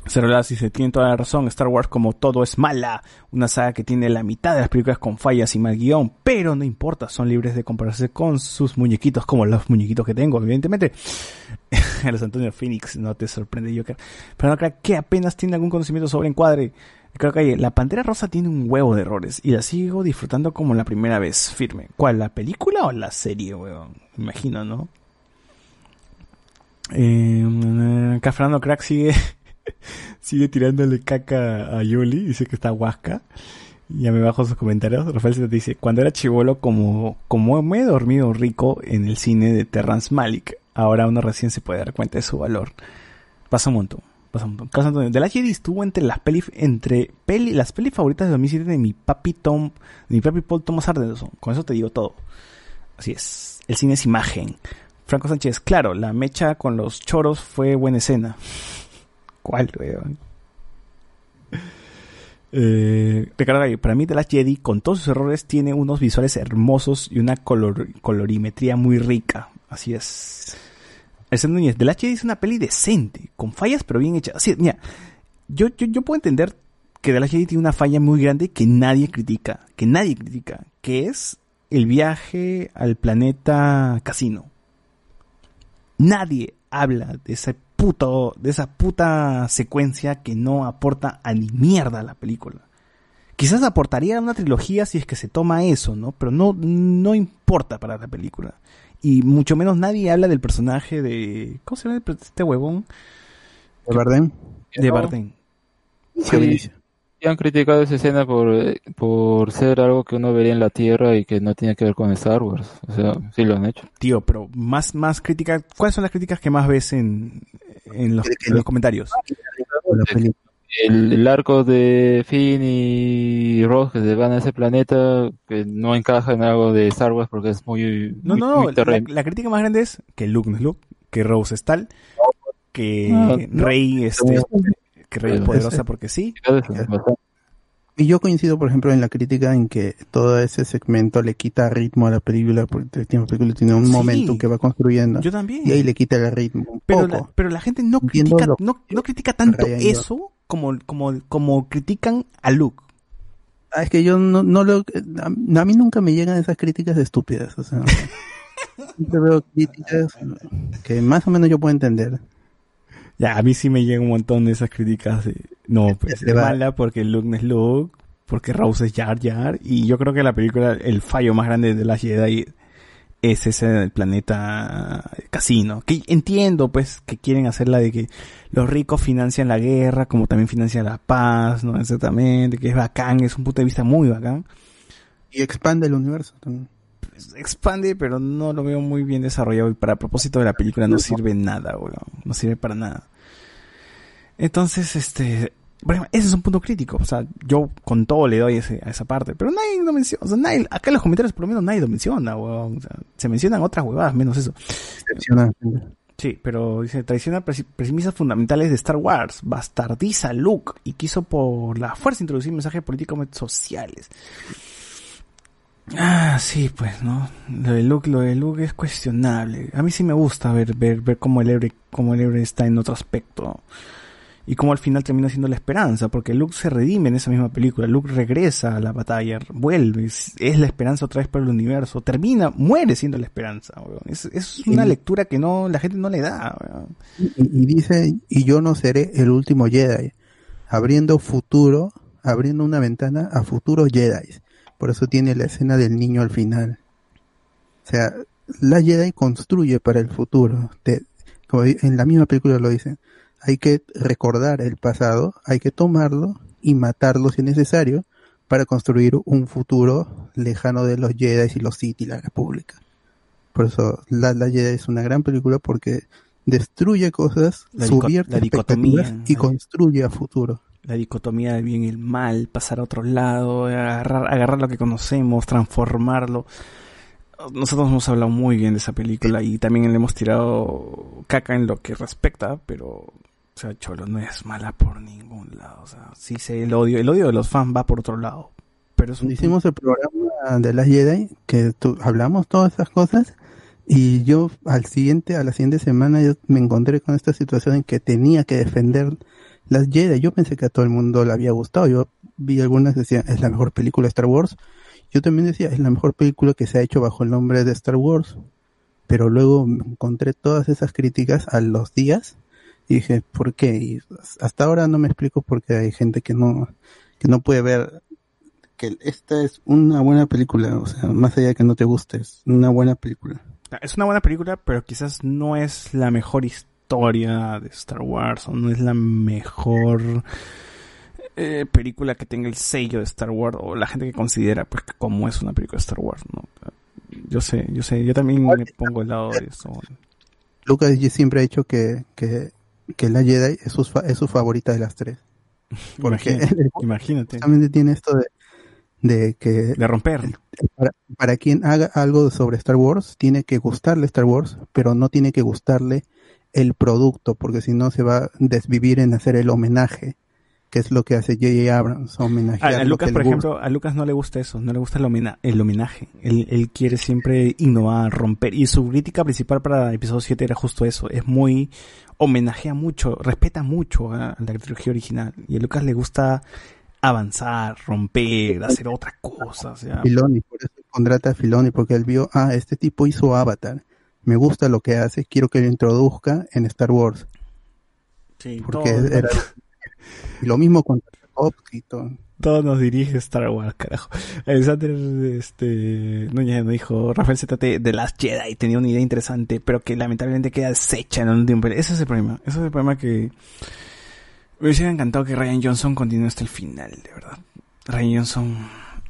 Speaker 1: Cerolas se tiene toda la razón, Star Wars como todo es mala, una saga que tiene la mitad de las películas con fallas y mal guion, pero no importa, son libres de compararse con sus muñequitos, como los muñequitos que tengo, evidentemente. los Antonio Phoenix, no te sorprende Joker. Pero no creo que apenas tiene algún conocimiento sobre encuadre. Creo que la Pantera Rosa tiene un huevo de errores y la sigo disfrutando como la primera vez, firme. ¿Cuál, la película o la serie, weón? Imagino, ¿no? Eh, acá Fernando Crack sigue Sigue tirándole caca a Yuli, dice que está huasca. Ya me bajo sus comentarios. Rafael se dice, cuando era chivolo, como, como me he dormido rico en el cine de Terrence Malik, ahora uno recién se puede dar cuenta de su valor. Pasa un montón. Pasa un montón. De la Jedi estuvo entre las pelis, entre peli, las pelis favoritas de 2007 de mi papi Tom, de mi papi Paul Thomas Anderson. Con eso te digo todo. Así es. El cine es imagen. Franco Sánchez, claro, la mecha con los choros fue buena escena. ¿Cuál, weón? Eh, para mí The Last Jedi, con todos sus errores, tiene unos visuales hermosos y una colorimetría muy rica. Así es. El Núñez, The Last Jedi es una peli decente, con fallas pero bien hecha. Así, mira, yo, yo, yo puedo entender que The Last Jedi tiene una falla muy grande que nadie critica, que nadie critica, que es el viaje al planeta casino. Nadie habla de ese puto, de esa puta secuencia que no aporta a ni mierda a la película. Quizás aportaría una trilogía si es que se toma eso, ¿no? Pero no, no importa para la película. Y mucho menos nadie habla del personaje de... ¿Cómo se llama este huevón?
Speaker 2: De Bardem.
Speaker 1: De Bardem.
Speaker 3: Sí, han criticado esa escena por, por ser algo que uno vería en la Tierra y que no tiene que ver con Star Wars. O sea, sí lo han hecho.
Speaker 1: Tío, pero más, más críticas, ¿cuáles son las críticas que más ves en, en, los, comentarios?
Speaker 3: El, arco de Finn y Ross que se van a ese planeta que no encaja en algo de Star Wars porque es muy...
Speaker 1: No, no, la, crítica más grande es que Luke no es Luke, que Rose es tal, que Rey este, que Rey es poderosa porque sí.
Speaker 2: Y yo coincido, por ejemplo, en la crítica en que todo ese segmento le quita ritmo a la película, porque la película tiene un momento que va construyendo.
Speaker 1: Yo también.
Speaker 2: Y ahí le quita el ritmo. Un
Speaker 1: pero,
Speaker 2: poco.
Speaker 1: La, pero la gente no critica, no, no, critica tanto eso como, como, como critican a Luke.
Speaker 2: Ah, es que yo no, no lo, a, mí nunca me llegan esas críticas estúpidas, o sea, siempre veo críticas que más o menos yo puedo entender.
Speaker 1: Ya, a mí sí me llegan un montón de esas críticas de, no, pues es mala porque Luke no es Luke, porque Rose es Jar Jar, y yo creo que la película, el fallo más grande de la Jedi es ese del planeta casino. Que entiendo, pues, que quieren hacerla de que los ricos financian la guerra, como también financian la paz, ¿no? Exactamente, que es bacán, es un punto de vista muy bacán.
Speaker 2: Y expande el universo también
Speaker 1: expande, pero no lo veo muy bien desarrollado y para propósito de la película no sirve nada, weón. No sirve para nada. Entonces, este, ejemplo, ese es un punto crítico. O sea, yo con todo le doy ese, a esa parte. Pero nadie lo menciona. O sea, nadie, acá en los comentarios por lo menos nadie lo menciona, weón. O sea, se mencionan otras huevadas, menos eso. Sí, pero dice, traiciona premisas fundamentales de Star Wars, bastardiza Luke y quiso por la fuerza introducir mensajes políticos sociales. Ah, sí, pues, ¿no? Lo de Luke, lo de Luke es cuestionable. A mí sí me gusta ver, ver, ver cómo el héroe, cómo el héroe está en otro aspecto y cómo al final termina siendo la esperanza, porque Luke se redime en esa misma película, Luke regresa a la batalla, vuelve, es, la esperanza otra vez para el universo, termina, muere siendo la esperanza, es, es, una lectura que no la gente no le da.
Speaker 2: Y, dice, y yo no seré el último Jedi, abriendo futuro, abriendo una ventana a futuros Jedi. Por eso tiene la escena del niño al final. O sea, la Jedi construye para el futuro. como en la misma película lo dicen hay que recordar el pasado, hay que tomarlo y matarlo si es necesario para construir un futuro lejano de los Jedi y los Sith y la República. Por eso La, la Jedi es una gran película porque destruye cosas,
Speaker 1: la
Speaker 2: subvierte
Speaker 1: dicotomía
Speaker 2: y construye a futuro.
Speaker 1: La dicotomía del bien y el mal, pasar a otro lado, agarrar, agarrar lo que conocemos, transformarlo. Nosotros hemos hablado muy bien de esa película y también le hemos tirado caca en lo que respecta, pero o sea, Cholo no es mala por ningún lado. O sea, sí sé el odio. El odio de los fans va por otro lado. Pero
Speaker 2: Hicimos el programa de las Jedi, que hablamos todas esas cosas, y yo al siguiente, a la siguiente semana yo me encontré con esta situación en que tenía que defender las Jedi. Yo pensé que a todo el mundo le había gustado. Yo vi algunas que decían, es la mejor película de Star Wars. Yo también decía, es la mejor película que se ha hecho bajo el nombre de Star Wars. Pero luego encontré todas esas críticas a los días y dije, ¿por qué? Y hasta ahora no me explico por qué hay gente que no, que no puede ver que esta es una buena película, o sea, más allá de que no te guste, es una buena película.
Speaker 1: Es una buena película, pero quizás no es la mejor historia de Star Wars, o no es la mejor eh, película que tenga el sello de Star Wars, o la gente que considera pues como es una película de Star Wars, ¿no? Yo sé, yo sé, yo también me pongo el lado de eso.
Speaker 2: Lucas siempre ha dicho que, que que la Jedi es su, es su favorita de las tres.
Speaker 1: Porque imagínate.
Speaker 2: También tiene esto de, de que...
Speaker 1: De romper.
Speaker 2: Para, para, quien haga algo sobre Star Wars, tiene que gustarle Star Wars, pero no tiene que gustarle el producto, porque si no se va a desvivir en hacer el homenaje que es lo que hace J.J. Abrams, homenajear
Speaker 1: a, a Lucas, por ejemplo, a Lucas no le gusta eso, no le gusta el, el homenaje. Él, él, quiere siempre innovar, romper. Y su crítica principal para episodio 7 era justo eso. Es muy, homenajea mucho, respeta mucho a la trilogía original. Y a Lucas le gusta avanzar, romper, hacer otra cosa. O sea.
Speaker 2: Filoni, por eso contrata a Filoni, porque él vio, ah, este tipo hizo Avatar. Me gusta lo que hace, quiero que lo introduzca en Star Wars.
Speaker 1: Sí,
Speaker 2: porque era y lo mismo con y todo.
Speaker 1: Todo nos dirige Star Wars, carajo. Alexander este, Núñez nos dijo, Rafael ZT de Last Jedi tenía una idea interesante, pero que lamentablemente queda deshecha en un tiempo. Ese es el problema. Ese es el problema que me hubiera encantado que Ryan Johnson continúe hasta el final, de verdad. Ryan Johnson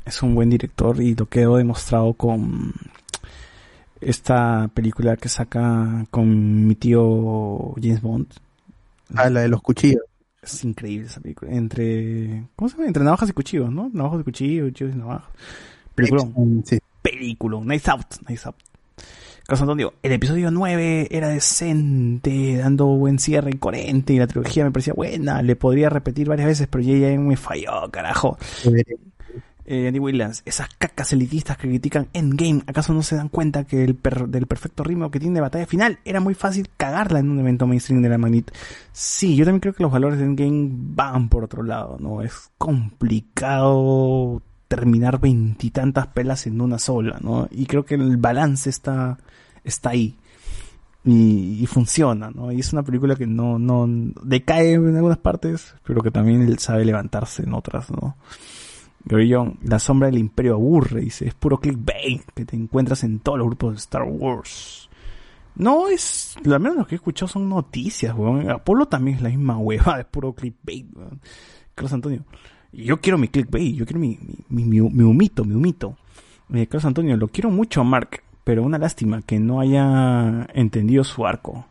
Speaker 1: es un buen director y lo quedó demostrado con esta película que saca con mi tío James Bond.
Speaker 2: Ah, la de los cuchillos.
Speaker 1: Es increíble esa película. Entre. ¿Cómo se llama? Entre navajas y cuchillos, ¿no? Navajas y cuchillos, cuchillos y navajas. Película. Sí. Película. Nice out. Nice out. Carlos Antonio, el episodio 9 era decente, dando buen cierre y coherente, y la trilogía me parecía buena. Le podría repetir varias veces, pero ya, ya me falló, carajo eh, Andy Williams, esas cacas elitistas que critican Endgame, ¿acaso no se dan cuenta que el del perfecto ritmo que tiene batalla final era muy fácil cagarla en un evento mainstream de la magnitud? Sí, yo también creo que los valores de Endgame van por otro lado, ¿no? Es complicado terminar veintitantas pelas en una sola, ¿no? Y creo que el balance está, está ahí. Y, funciona, ¿no? Y es una película que no, no decae en algunas partes, pero que también sabe levantarse en otras, ¿no? Grillon, la sombra del imperio aburre, dice, es puro clickbait que te encuentras en todos los grupos de Star Wars. No es, al menos lo que he escuchado son noticias, weón. Apolo también es la misma hueva, es puro clickbait, weón. Carlos Antonio, yo quiero mi clickbait, yo quiero mi, mi, mi, mi humito, mi humito. Eh, Carlos Antonio, lo quiero mucho a Mark, pero una lástima que no haya entendido su arco.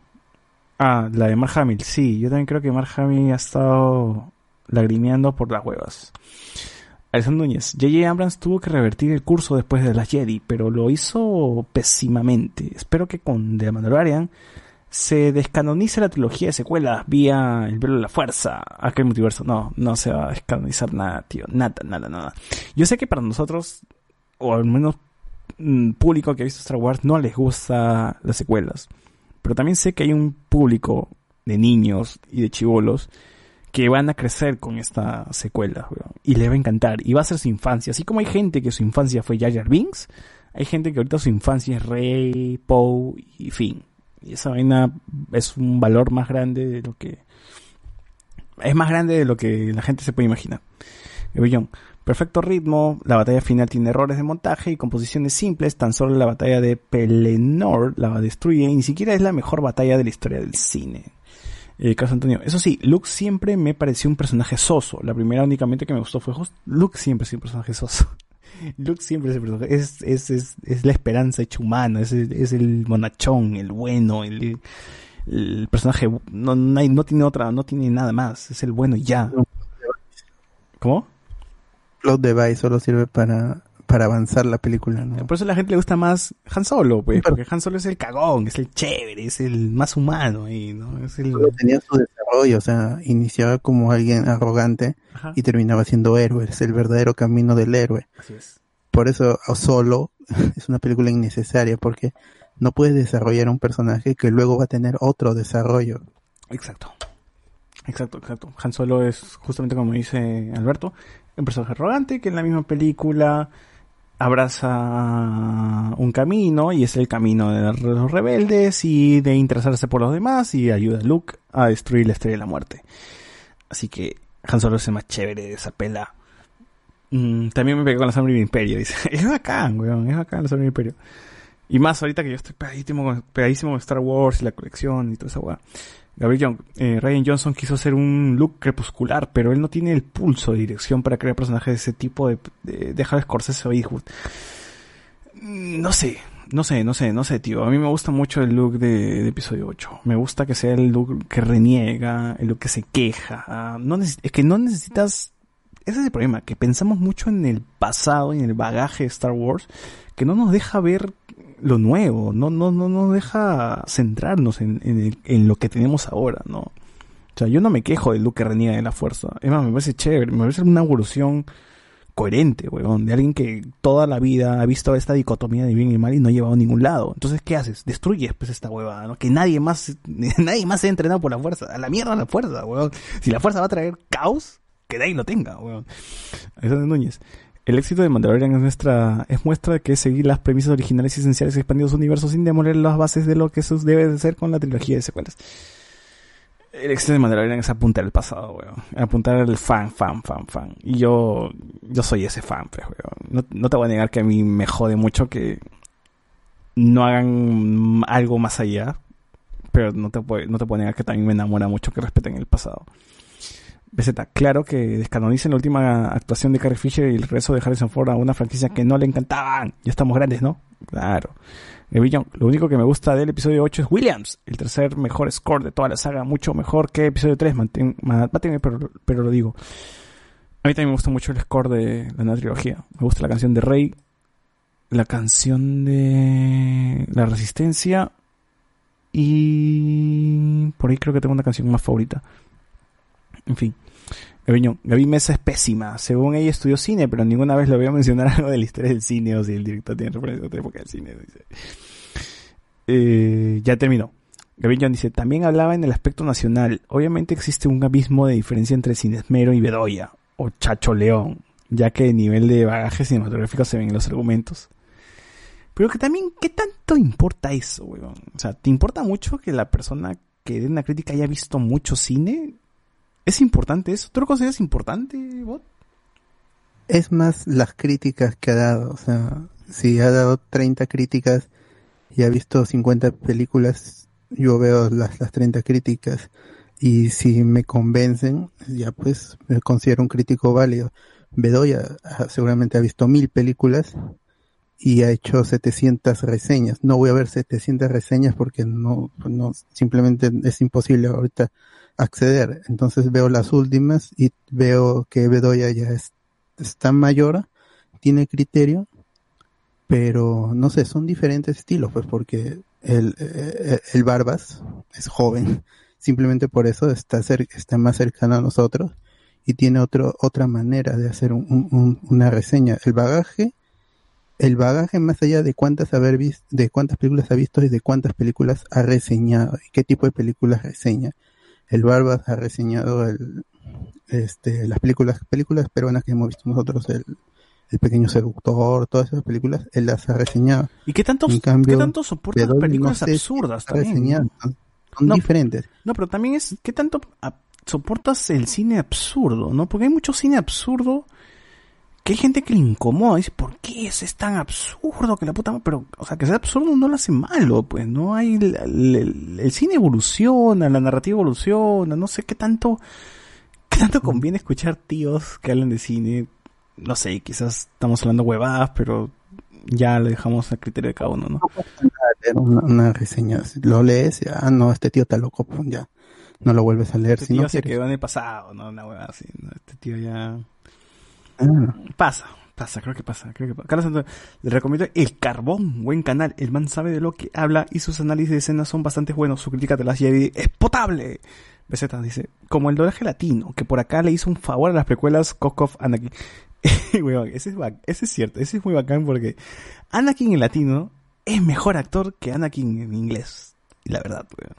Speaker 1: Ah, la de Mark Hamill, sí, yo también creo que Mark Hamill ha estado lagrimeando por las huevas. Alessandro Núñez, J.J. Abrams tuvo que revertir el curso después de las Jedi, pero lo hizo pésimamente. Espero que con The Mandalorian se descanonice la trilogía de secuelas vía El velo de la fuerza, aquel multiverso. No, no se va a descanonizar nada, tío. Nada, nada, nada. Yo sé que para nosotros, o al menos mm, público que ha visto Star Wars, no les gusta las secuelas. Pero también sé que hay un público de niños y de chivolos que van a crecer con esta secuela, y les va a encantar, y va a ser su infancia, así como hay gente que su infancia fue Jar Binks, hay gente que ahorita su infancia es Rey, Poe y Finn, y esa vaina es un valor más grande de lo que es más grande de lo que la gente se puede imaginar. Perfecto ritmo, la batalla final tiene errores de montaje y composiciones simples, tan solo la batalla de Pelennor la destruye y ni siquiera es la mejor batalla de la historia del cine. Eh, Carlos Antonio, eso sí, Luke siempre me pareció un personaje soso. La primera únicamente que me gustó fue justo Luke siempre es un personaje soso. Luke siempre es, el personaje, es, es, es, es la esperanza hecha humana, es, es el monachón, el bueno, el, el personaje no, no, hay- no tiene otra, no tiene nada más, es el bueno y ya. ¿Cómo?
Speaker 2: Plot device solo sirve para, para avanzar la película, ¿no?
Speaker 1: Por eso a la gente le gusta más Han Solo, pues, porque Han Solo es el cagón, es el chévere, es el más humano y no es el
Speaker 2: tenía su desarrollo, o sea, iniciaba como alguien arrogante
Speaker 1: Ajá,
Speaker 2: y terminaba siendo héroe, es el verdadero camino del héroe.
Speaker 1: así es.
Speaker 2: Por eso Solo es una película innecesaria porque no puedes desarrollar un personaje que luego va a tener otro desarrollo.
Speaker 1: Exacto. Exacto, exacto. Han Solo es justamente como dice Alberto, un personaje arrogante que en la misma película abraza un camino y es el camino de los rebeldes y de interesarse por los demás y ayuda a Luke a destruir la estrella de la muerte. Así que Han Solo es el más chévere de esa pela. Mm, también me pegué con la sangre del imperio, dice. Es bacán, weón, es bacán la sangre del imperio. Y más ahorita que yo estoy pegadísimo con, pegadísimo con Star Wars y la colección y toda esa weá. Gabriel Young, eh, Ryan Johnson quiso hacer un look crepuscular, pero él no tiene el pulso de dirección para crear personajes de ese tipo de, de dejar Scorsese o Eastwood. No sé, no sé, no sé, no sé, tío. A mí me gusta mucho el look de, de episodio 8. Me gusta que sea el look que reniega, el look que se queja. Ah, No es que no necesitas... Ese es el problema, que pensamos mucho en el pasado y en el bagaje de Star Wars, que no nos deja ver lo nuevo, no, no, no nos deja centrarnos en, en, lo que tenemos ahora, ¿no? O sea, yo no me quejo del look que reniega de la fuerza. Es más, me parece chévere, me parece una evolución coherente, weón, de alguien que toda la vida ha visto esta dicotomía de bien y mal y no ha llevado a ningún lado. Entonces, ¿qué haces? Destruyes pues esta huevada, ¿no? Que nadie más, nadie más se ha entrenado por la fuerza. A la mierda la fuerza, weón. Si la fuerza va a traer caos, que nadie lo tenga, weón. Alexander Núñez. El éxito de Mandalorian es nuestra, es muestra de que seguir las premisas originales y esenciales y expandidos universos sin demoler las bases de lo que eso debe de ser con la trilogía de secuelas. El éxito de Mandalorian es apuntar al pasado, weón. Apuntar al fan, fan, fan, fan. Y yo, yo soy ese fan, pues, weón. No, no te voy a negar que a mí me jode mucho que no hagan algo más allá. Pero no te, no te puedo negar que también me enamora mucho que respeten el pasado. BZ, claro que descanonicen la última actuación de Carrie Fisher y el regreso de Harrison Ford a una franquicia que no le encantaban. Ya estamos grandes, ¿no? Claro. Young, lo único que me gusta del episodio 8 es Williams, el tercer mejor score de toda la saga, mucho mejor que episodio 3, mantén, pero, pero lo digo. A mí también me gusta mucho el score de la nueva trilogía. Me gusta la canción de Rey, la canción de La Resistencia y por ahí creo que tengo una canción más favorita. En fin. Gaviñón, Gaby Mesa es pésima. Según ella estudió cine, pero ninguna vez le voy a mencionar algo de la historia del cine o si el director tiene referencia a otra época del cine. Dice. Eh, ya terminó. Gaviñón dice, también hablaba en el aspecto nacional. Obviamente existe un abismo de diferencia entre Cinesmero y Bedoya, o Chacho León, ya que el nivel de bagaje cinematográfico se ven en los argumentos. Pero que también, ¿qué tanto importa eso, weón? O sea, ¿te importa mucho que la persona que dé una crítica haya visto mucho cine? ¿Es importante eso? ¿Tú lo consideras importante, bot?
Speaker 2: Es más las críticas que ha dado, o sea, si ha dado 30 críticas y ha visto 50 películas, yo veo las, las 30 críticas y si me convencen, ya pues me considero un crítico válido. Bedoya ah, seguramente ha visto mil películas y ha hecho 700 reseñas. No voy a ver 700 reseñas porque no, no simplemente es imposible ahorita acceder. Entonces veo las últimas y veo que Bedoya ya es, está mayor, tiene criterio, pero no sé, son diferentes estilos, pues porque el, el, el Barbas es joven, simplemente por eso está, cer está más cercano a nosotros y tiene otro, otra manera de hacer un, una reseña. El bagaje, el bagaje más allá de cuántas haber visto, de cuántas películas ha visto y de cuántas películas ha reseñado y qué tipo de películas reseña. El Barbas ha reseñado el, este, las películas, películas peruanas que hemos visto nosotros, el, el pequeño seductor, todas esas películas, él las ha reseñado.
Speaker 1: ¿Y qué tanto,
Speaker 2: cambio,
Speaker 1: qué tanto soportas
Speaker 2: Bedoya
Speaker 1: películas
Speaker 2: no sé si
Speaker 1: absurdas también?
Speaker 2: Son
Speaker 1: No.
Speaker 2: diferentes.
Speaker 1: No, pero también es, ¿qué tanto soportas el cine absurdo, no? Porque hay mucho cine absurdo que hay gente que le incomoda, dice, ¿por qué ese es tan absurdo que la puta? Pero, o sea, que sea absurdo no lo hace malo, pues, ¿no? Hay, el, el- el cine evoluciona, la narrativa evoluciona, no sé qué tanto, qué tanto conviene escuchar tíos que hablan de cine, no sé, quizás estamos hablando huevadas, pero ya lo dejamos a criterio de cada uno, ¿no?
Speaker 2: una, una reseña. Lo lees, y, ah, no, este tío está loco, ya. No lo vuelves a leer.
Speaker 1: Este
Speaker 2: si
Speaker 1: tío
Speaker 2: no
Speaker 1: se
Speaker 2: quieres.
Speaker 1: quedó en el pasado, ¿no? Una huevada así, ¿no? Este tío ya... Pasa, pasa, creo que pasa, creo que pasa. Carlos Santos, le recomiendo El Carbón, buen canal. El man sabe de lo que habla y sus análisis de escenas son bastante buenos. Su crítica las lleva y es potable. Beseta dice, como el doblaje latino, que por acá le hizo un favor a las precuelas Kokov Anakin. Ese es, ese es cierto, ese es muy bacán porque Anakin en latino es mejor actor que Anakin en inglés. La verdad, weón.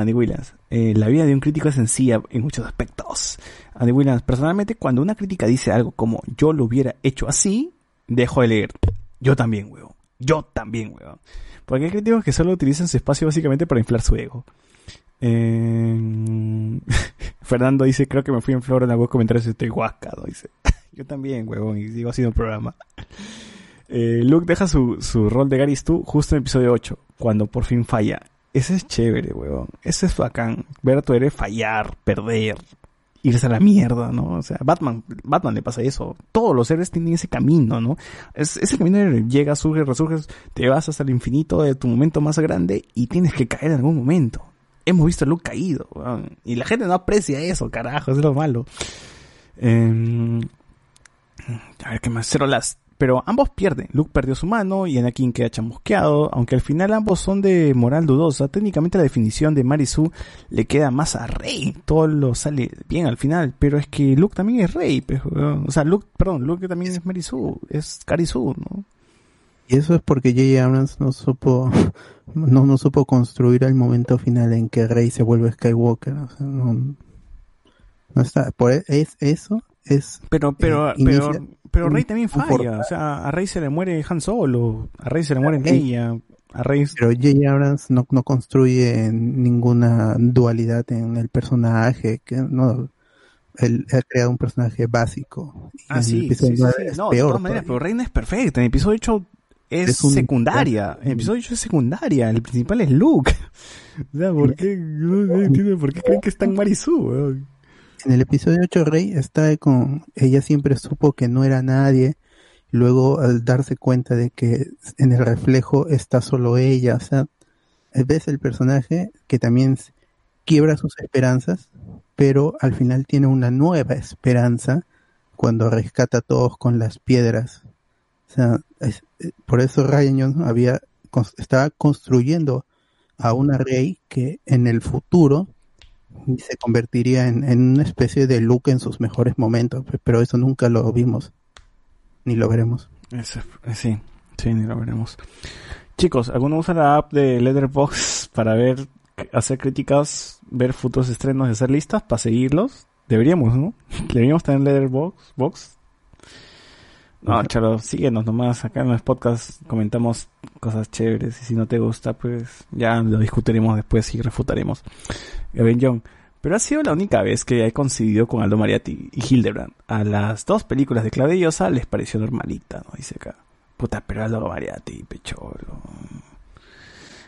Speaker 1: Andy Williams, eh, la vida de un crítico es sencilla en muchos aspectos. Andy Williams, personalmente, cuando una crítica dice algo como yo lo hubiera hecho así, dejo de leer. Yo también, weón. Yo también, weón. Porque hay críticos que solo utilizan su espacio básicamente para inflar su ego. Eh, Fernando dice, creo que me fui en flor en algunos comentarios y estoy guascado, dice. Yo también, huevón, y sigo haciendo el programa. Eh, Luke deja su, su rol de Gary Stu justo en el episodio 8, cuando por fin falla. Ese es chévere, huevón. Ese es bacán. Ver a tu héroe fallar, perder, irse a la mierda, ¿no? O sea, Batman, Batman le pasa eso. Todos los héroes tienen ese camino, ¿no? Es, ese camino llega, surge, resurges, te vas hasta el infinito de tu momento más grande y tienes que caer en algún momento. Hemos visto a Luke caído, weón. Y la gente no aprecia eso, carajo, es lo malo. Eh, a ver qué más, Zero Last. Pero ambos pierden. Luke perdió su mano y Anakin queda chamusqueado. Aunque al final ambos son de moral dudosa, técnicamente la definición de Marisu le queda más a Rey. Todo lo sale bien al final. Pero es que Luke también es Rey. pues, o sea, Luke, perdón, Luke también es Marisu. Es Karisu, ¿no?
Speaker 2: Y eso es porque J.J. Abrams no supo, no, no supo construir el momento final en que Rey se vuelve Skywalker. O sea, no, no está, por e- es eso es
Speaker 1: Pero, pero,
Speaker 2: Eh,
Speaker 1: pero, pero Rey también falla. O sea, a Rey se le muere Han Solo. A Rey se le muere. Leia. A Rey
Speaker 2: pero J.J. Abrams no, no construye ninguna dualidad en el personaje, que no él ha creado un personaje básico.
Speaker 1: Ah, sí, sí, sí, sí.
Speaker 2: es
Speaker 1: No, de
Speaker 2: peor
Speaker 1: todas maneras, pero Reina es perfecta. En el episodio 8 es,
Speaker 2: Es un-
Speaker 1: secundaria. En el episodio 8 es secundaria. El principal es Luke. O sea, ¿por qué? No entiendo por qué creen que es tan Marisú, weón.
Speaker 2: En el episodio 8 Rey está con ella siempre supo que no era nadie luego al darse cuenta de que en el reflejo está solo ella o sea ves el personaje que también quiebra sus esperanzas pero al final tiene una nueva esperanza cuando rescata a todos con las piedras. O sea es- eh, por eso Ryan Johnson había estaba construyendo a una Rey que en el futuro y se convertiría en, en una especie de Luke en sus mejores momentos, pe- pero eso nunca lo vimos, ni lo veremos.
Speaker 1: Eso, eh, sí, sí, ni lo veremos. Chicos, ¿alguno usa la app de Letterboxd para ver, hacer críticas, ver futuros estrenos y hacer listas para seguirlos? Deberíamos, ¿no? Deberíamos tener Letterboxd. Box. No, Charo, síguenos nomás. Acá en los podcasts comentamos cosas chéveres y si no te gusta, pues ya lo discutiremos después y refutaremos. Gaben John. Pero ha sido la única vez que he coincidido con Aldo Mariatti y Hildebrand. A las dos películas de Claudia Llosa les pareció normalita, ¿no? Dice acá. Puta, pero Aldo Mariatti, pecholo.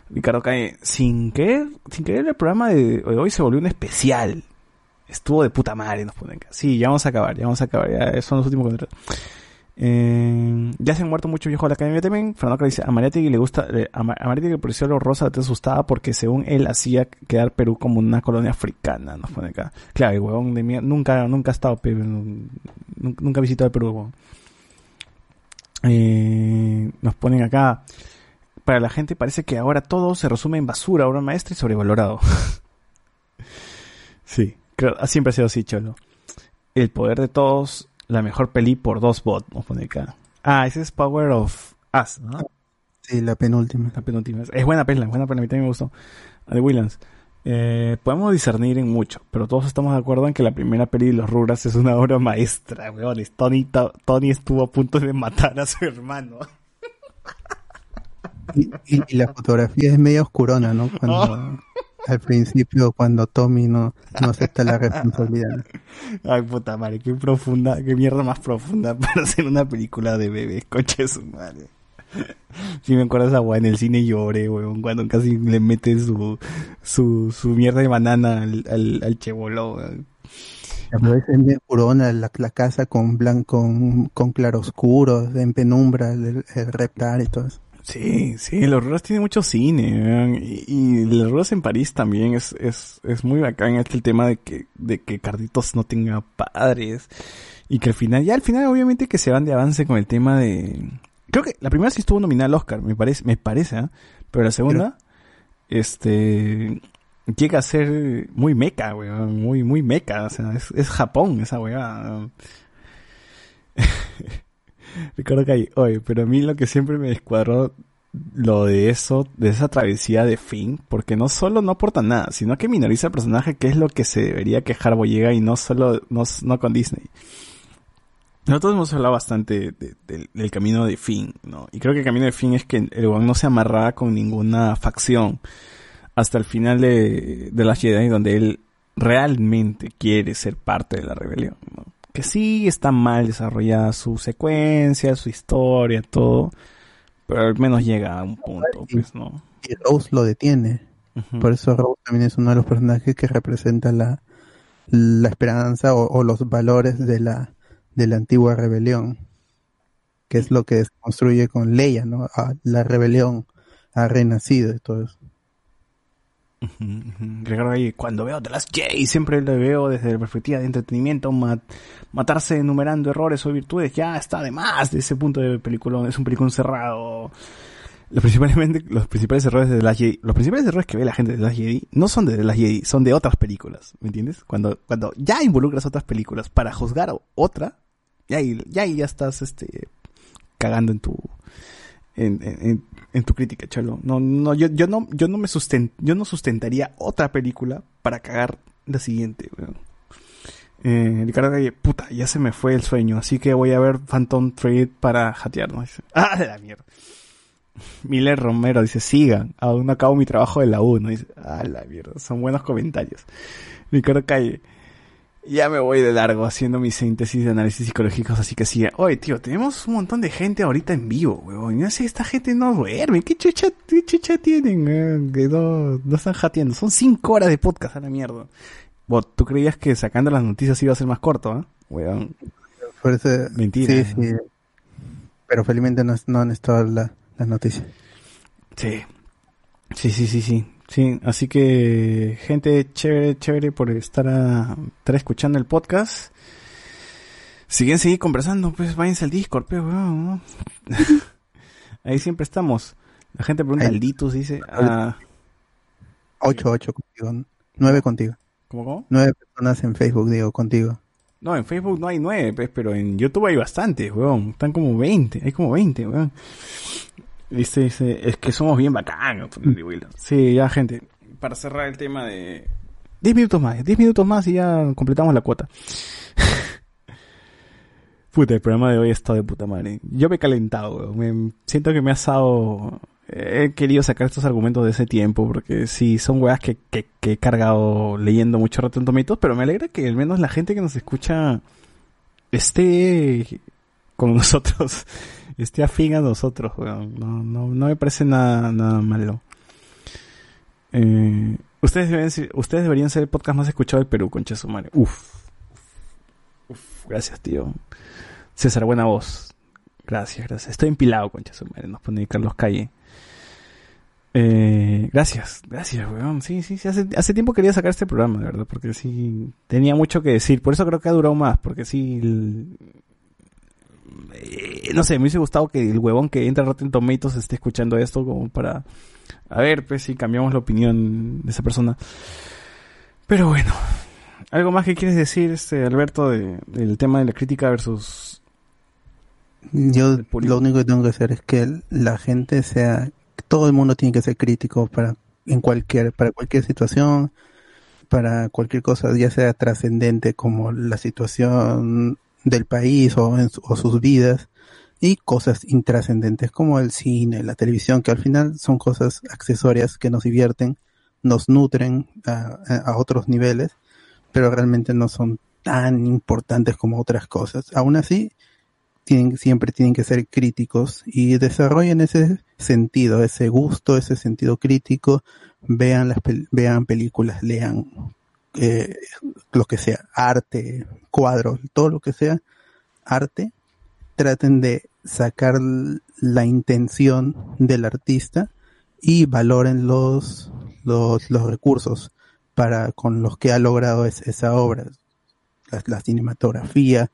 Speaker 1: Ricardo Cae, sin querer, sin querer el programa de hoy se volvió un especial. Estuvo de puta madre, nos ponen acá. Sí, ya vamos a acabar, ya vamos a acabar, ya son los últimos contratos. Eh, ya se han muerto muchos viejos de la academia también. Fernando dice, a Mariategui le gusta, eh, a a Mariategui lo rosa te asustaba porque según él hacía quedar Perú como una colonia africana, nos pone acá. Claro, el huevón de mierda, nunca, nunca ha estado, nunca ha visitado el Perú. Eh, nos ponen acá, para la gente parece que ahora todo se resume en basura, obra maestra y sobrevalorado. sí, creo, siempre ha sido así, cholo. El poder de todos, la mejor peli por dos bots, nos pone acá. Ah, ese es Power of Us, ¿no?
Speaker 2: Sí, la penúltima.
Speaker 1: La penúltima. Es buena peli, es buena peli, a mí también me gustó. De Williams. Eh, podemos discernir en mucho, pero todos estamos de acuerdo en que la primera peli de los Rugrats es una obra maestra, weones. Tony, To- Tony estuvo a punto de matar a su hermano.
Speaker 2: Y, y- y la fotografía es medio oscurona, ¿no? Cuando, Al principio, cuando Tommy no, no acepta la responsabilidad.
Speaker 1: Ay, puta madre, qué profunda, qué mierda más profunda para hacer una película de bebés, coche su madre. Sí me acuerdo esa weá en el cine lloré, weón, cuando casi le mete su, su, su mierda de banana al, al, al chebolo, weón.
Speaker 2: Medio oscurona la, la casa con blanco, con, con claroscuros, en penumbra, el, el reptar y todo eso.
Speaker 1: Sí, sí, los Rugrats tienen mucho cine, y, y los Rugrats en París también es, es, es muy bacán este el tema de que, de que Carditos no tenga padres, y que al final, ya al final obviamente que se van de avance con el tema de, creo que la primera sí estuvo nominada al Oscar, me parece, me parece, ¿ah? pero la segunda, este, llega a ser muy meca, weón, muy, muy meca, o sea, es, es Japón esa weá. Ricardo Calle, oye, pero a mí lo que siempre me descuadró lo de eso, de esa travesía de Finn, porque no solo no aporta nada, sino que minoriza el personaje, que es lo que se debería quejar Boyega y no solo, no, no con Disney. Nosotros hemos hablado bastante de- de- del camino de Finn, ¿no? Y creo que el camino de Finn es que el weón no se amarraba con ninguna facción hasta el final de, de las Jedi, donde él realmente quiere ser parte de la rebelión, ¿no? Que sí está mal desarrollada su secuencia, su historia, todo, pero al menos llega a un punto, pues, ¿no?
Speaker 2: Y Rose lo detiene. Por eso Rose también es uno de los personajes que representa la, la esperanza o, o los valores de la, de la antigua rebelión. Que es lo que se construye con Leia, ¿no? La rebelión ha renacido y todo eso.
Speaker 1: Recuerdo ahí, cuando veo The Last Jedi, siempre lo veo desde la perspectiva de entretenimiento, ma- matarse enumerando errores o virtudes, ya está de más de ese punto de película, es un película cerrado. Los principalmente, los principales errores de The Last Jedi, los principales errores que ve la gente de The Last Jedi no son de The Last Jedi, son de otras películas, ¿me entiendes? Cuando, cuando ya involucras otras películas para juzgar otra, ya ahí, ya ahí ya estás, este, cagando en tu, en tu crítica, chalo. No, no, yo, yo no, yo no me susten, yo no sustentaría otra película para cagar la siguiente, weón. Eh, Ricardo Calle, puta, ya se me fue el sueño, así que voy a ver Phantom Thread para jatear, ¿no? Dice, ah, de la mierda. Miller Romero dice, sigan, aún no acabo mi trabajo de la U, ¿no? Dice, ah, la mierda, son buenos comentarios. Ricardo Calle, ya me voy de largo haciendo mi síntesis de análisis psicológicos, así que sí. Oye, tío, tenemos un montón de gente ahorita en vivo, weón. No sé, esta gente no duerme. ¿Qué chucha, qué chucha tienen? Que no, no están jateando. Son cinco horas de podcast a la mierda. Vos, ¿tú creías que sacando las noticias iba a ser más corto, ah? Weón. Mentira.
Speaker 2: Sí, sí. Pero felizmente no, no han estado la- las noticias.
Speaker 1: Sí. Sí, sí, sí, sí. Sí, así que gente chévere, chévere por estar, a- estar escuchando el podcast. Si quieren seguir conversando, pues váyanse al Discord, pues, weón, ¿no? Ahí siempre estamos. La gente pregunta,
Speaker 2: Ahí.
Speaker 1: Alditus dice, ah,
Speaker 2: Ocho, ocho contigo. Nueve contigo.
Speaker 1: ¿cómo, cómo?
Speaker 2: Nueve personas en Facebook, digo, contigo.
Speaker 1: No, en Facebook no hay nueve, pues, pero en YouTube hay bastantes, weón. Están como 20, hay como 20, weón. Dice, dice, es que somos bien bacanos, pues. Sí, ya, gente, para cerrar el tema de... 10 minutos más, 10 minutos más y ya completamos la cuota. Puta, el programa de hoy ha estado de puta madre. Yo me he calentado, weón. Me, siento que me ha asado... He querido sacar estos argumentos de ese tiempo, porque sí, son weas que, que, que he cargado leyendo mucho rato en tomitos, pero me alegra que al menos la gente que nos escucha esté con nosotros, esté afín a nosotros, weón. No, no, no me parece nada, nada malo. Eh, ustedes, ustedes deberían ser el podcast más escuchado del Perú, concha su madre. Uf. Uf, gracias, tío. César, buena voz. Gracias, gracias. Estoy empilado, concha su madre. Nos pone Carlos Calle. Eh, gracias, gracias, weón. Sí, sí, sí. Hace, hace tiempo quería sacar este programa, de verdad, porque sí tenía mucho que decir. Por eso creo que ha durado más, porque sí. Eh, no sé, me hubiese gustado que el huevón que entra a Rotten Tomatoes esté escuchando esto, como para. A ver, pues si cambiamos la opinión de esa persona. Pero bueno. ¿Algo más que quieres decir, este Alberto, de- del tema de la crítica versus
Speaker 2: Yo lo único que tengo que hacer es que la gente sea, todo el mundo tiene que ser crítico para en cualquier, para cualquier situación, para cualquier cosa, ya sea trascendente como la situación del país o, en o sus vidas, y cosas intrascendentes como el cine, la televisión, que al final son cosas accesorias que nos divierten, nos nutren a, otros niveles, pero realmente no son tan importantes como otras cosas. Aún así, tienen, siempre tienen que ser críticos y desarrollen ese sentido, ese gusto, ese sentido crítico, vean las vean películas, lean eh, lo que sea, arte, cuadros, todo lo que sea arte, traten de sacar la intención del artista y valoren los, los, los recursos para con los que ha logrado es- esa obra, la, cinematografía,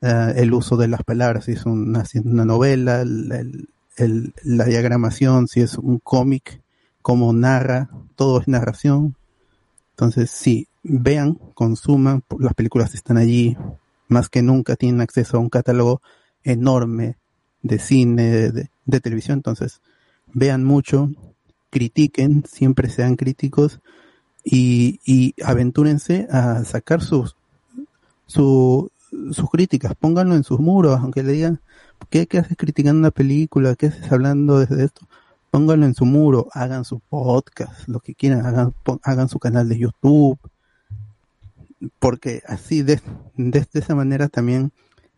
Speaker 2: eh, el uso de las palabras, si es una, una novela, el- el- el- la diagramación, si es un cómic, cómo narra, todo es narración. Entonces, sí, vean, consuman, las películas están allí, más que nunca tienen acceso a un catálogo enorme de cine, de, televisión, entonces vean mucho, critiquen, siempre sean críticos y, y aventúrense a sacar sus, su, sus críticas, pónganlo en sus muros, aunque le digan, ¿qué, qué haces criticando una película? ¿Qué haces hablando desde esto? Pónganlo en su muro, hagan su podcast, lo que quieran, hagan, hagan su canal de YouTube, porque así de, de, esa manera también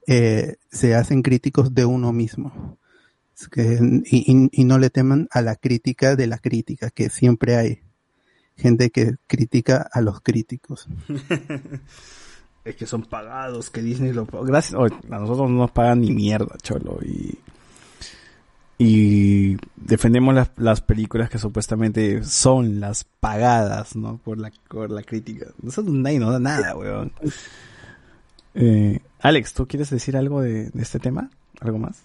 Speaker 2: eh, se hacen críticos de uno mismo. Y, no le teman a la crítica de la crítica, que siempre hay gente que critica a los críticos.
Speaker 1: Es que son pagados, que Disney lo Gracias, a nosotros no nos pagan ni mierda, cholo. Y defendemos las, las películas que supuestamente son las pagadas, ¿no? Por la, por la crítica. Nosotros nadie nos da nada, weón. Eh, Alex, ¿tú quieres decir algo de, de este tema? ¿Algo más?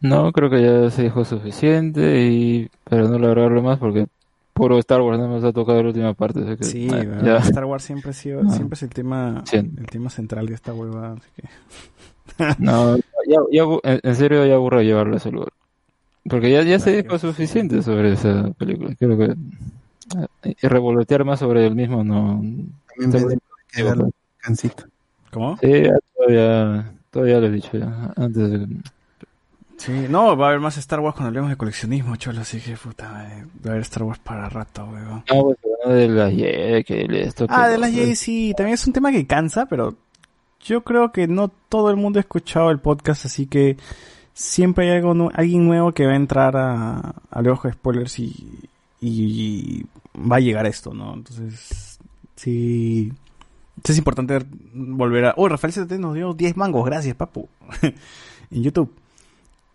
Speaker 3: No, creo que ya se dijo suficiente y pero no lograrlo más porque puro Star Wars no nos ha tocado la última parte. así que,
Speaker 1: Sí,
Speaker 3: ah, ya.
Speaker 1: Star Wars siempre ha sido,
Speaker 3: No.
Speaker 1: siempre es el tema,
Speaker 3: Sí.
Speaker 1: el tema central de esta hueva, así que...
Speaker 3: No, ya, ya en serio ya aburro llevarlo a ese lugar. Porque ya, ya se dijo suficiente sobre esa película. Creo que eh, y revolotear más sobre el mismo no.
Speaker 2: También que darle un descansito.
Speaker 1: ¿Cómo?
Speaker 3: Sí, ya todavía, todavía lo he dicho ya, antes de...
Speaker 1: Sí, no, va a haber más Star Wars cuando hablemos de coleccionismo, cholo, así que puta, madre, va a haber Star Wars para rato, weón.
Speaker 3: No, pues, no de la Jedi, que esto,
Speaker 1: Ah, de las. Jedi sí, también es un tema que cansa, pero yo creo que no todo el mundo ha escuchado el podcast, así que siempre hay algo alguien nuevo que va a entrar a, a Lejos de Spoilers y, y va a llegar esto, ¿no? Entonces, sí, es importante volver a... Oh, Rafael CT nos dio 10 mangos, gracias, papu, en YouTube.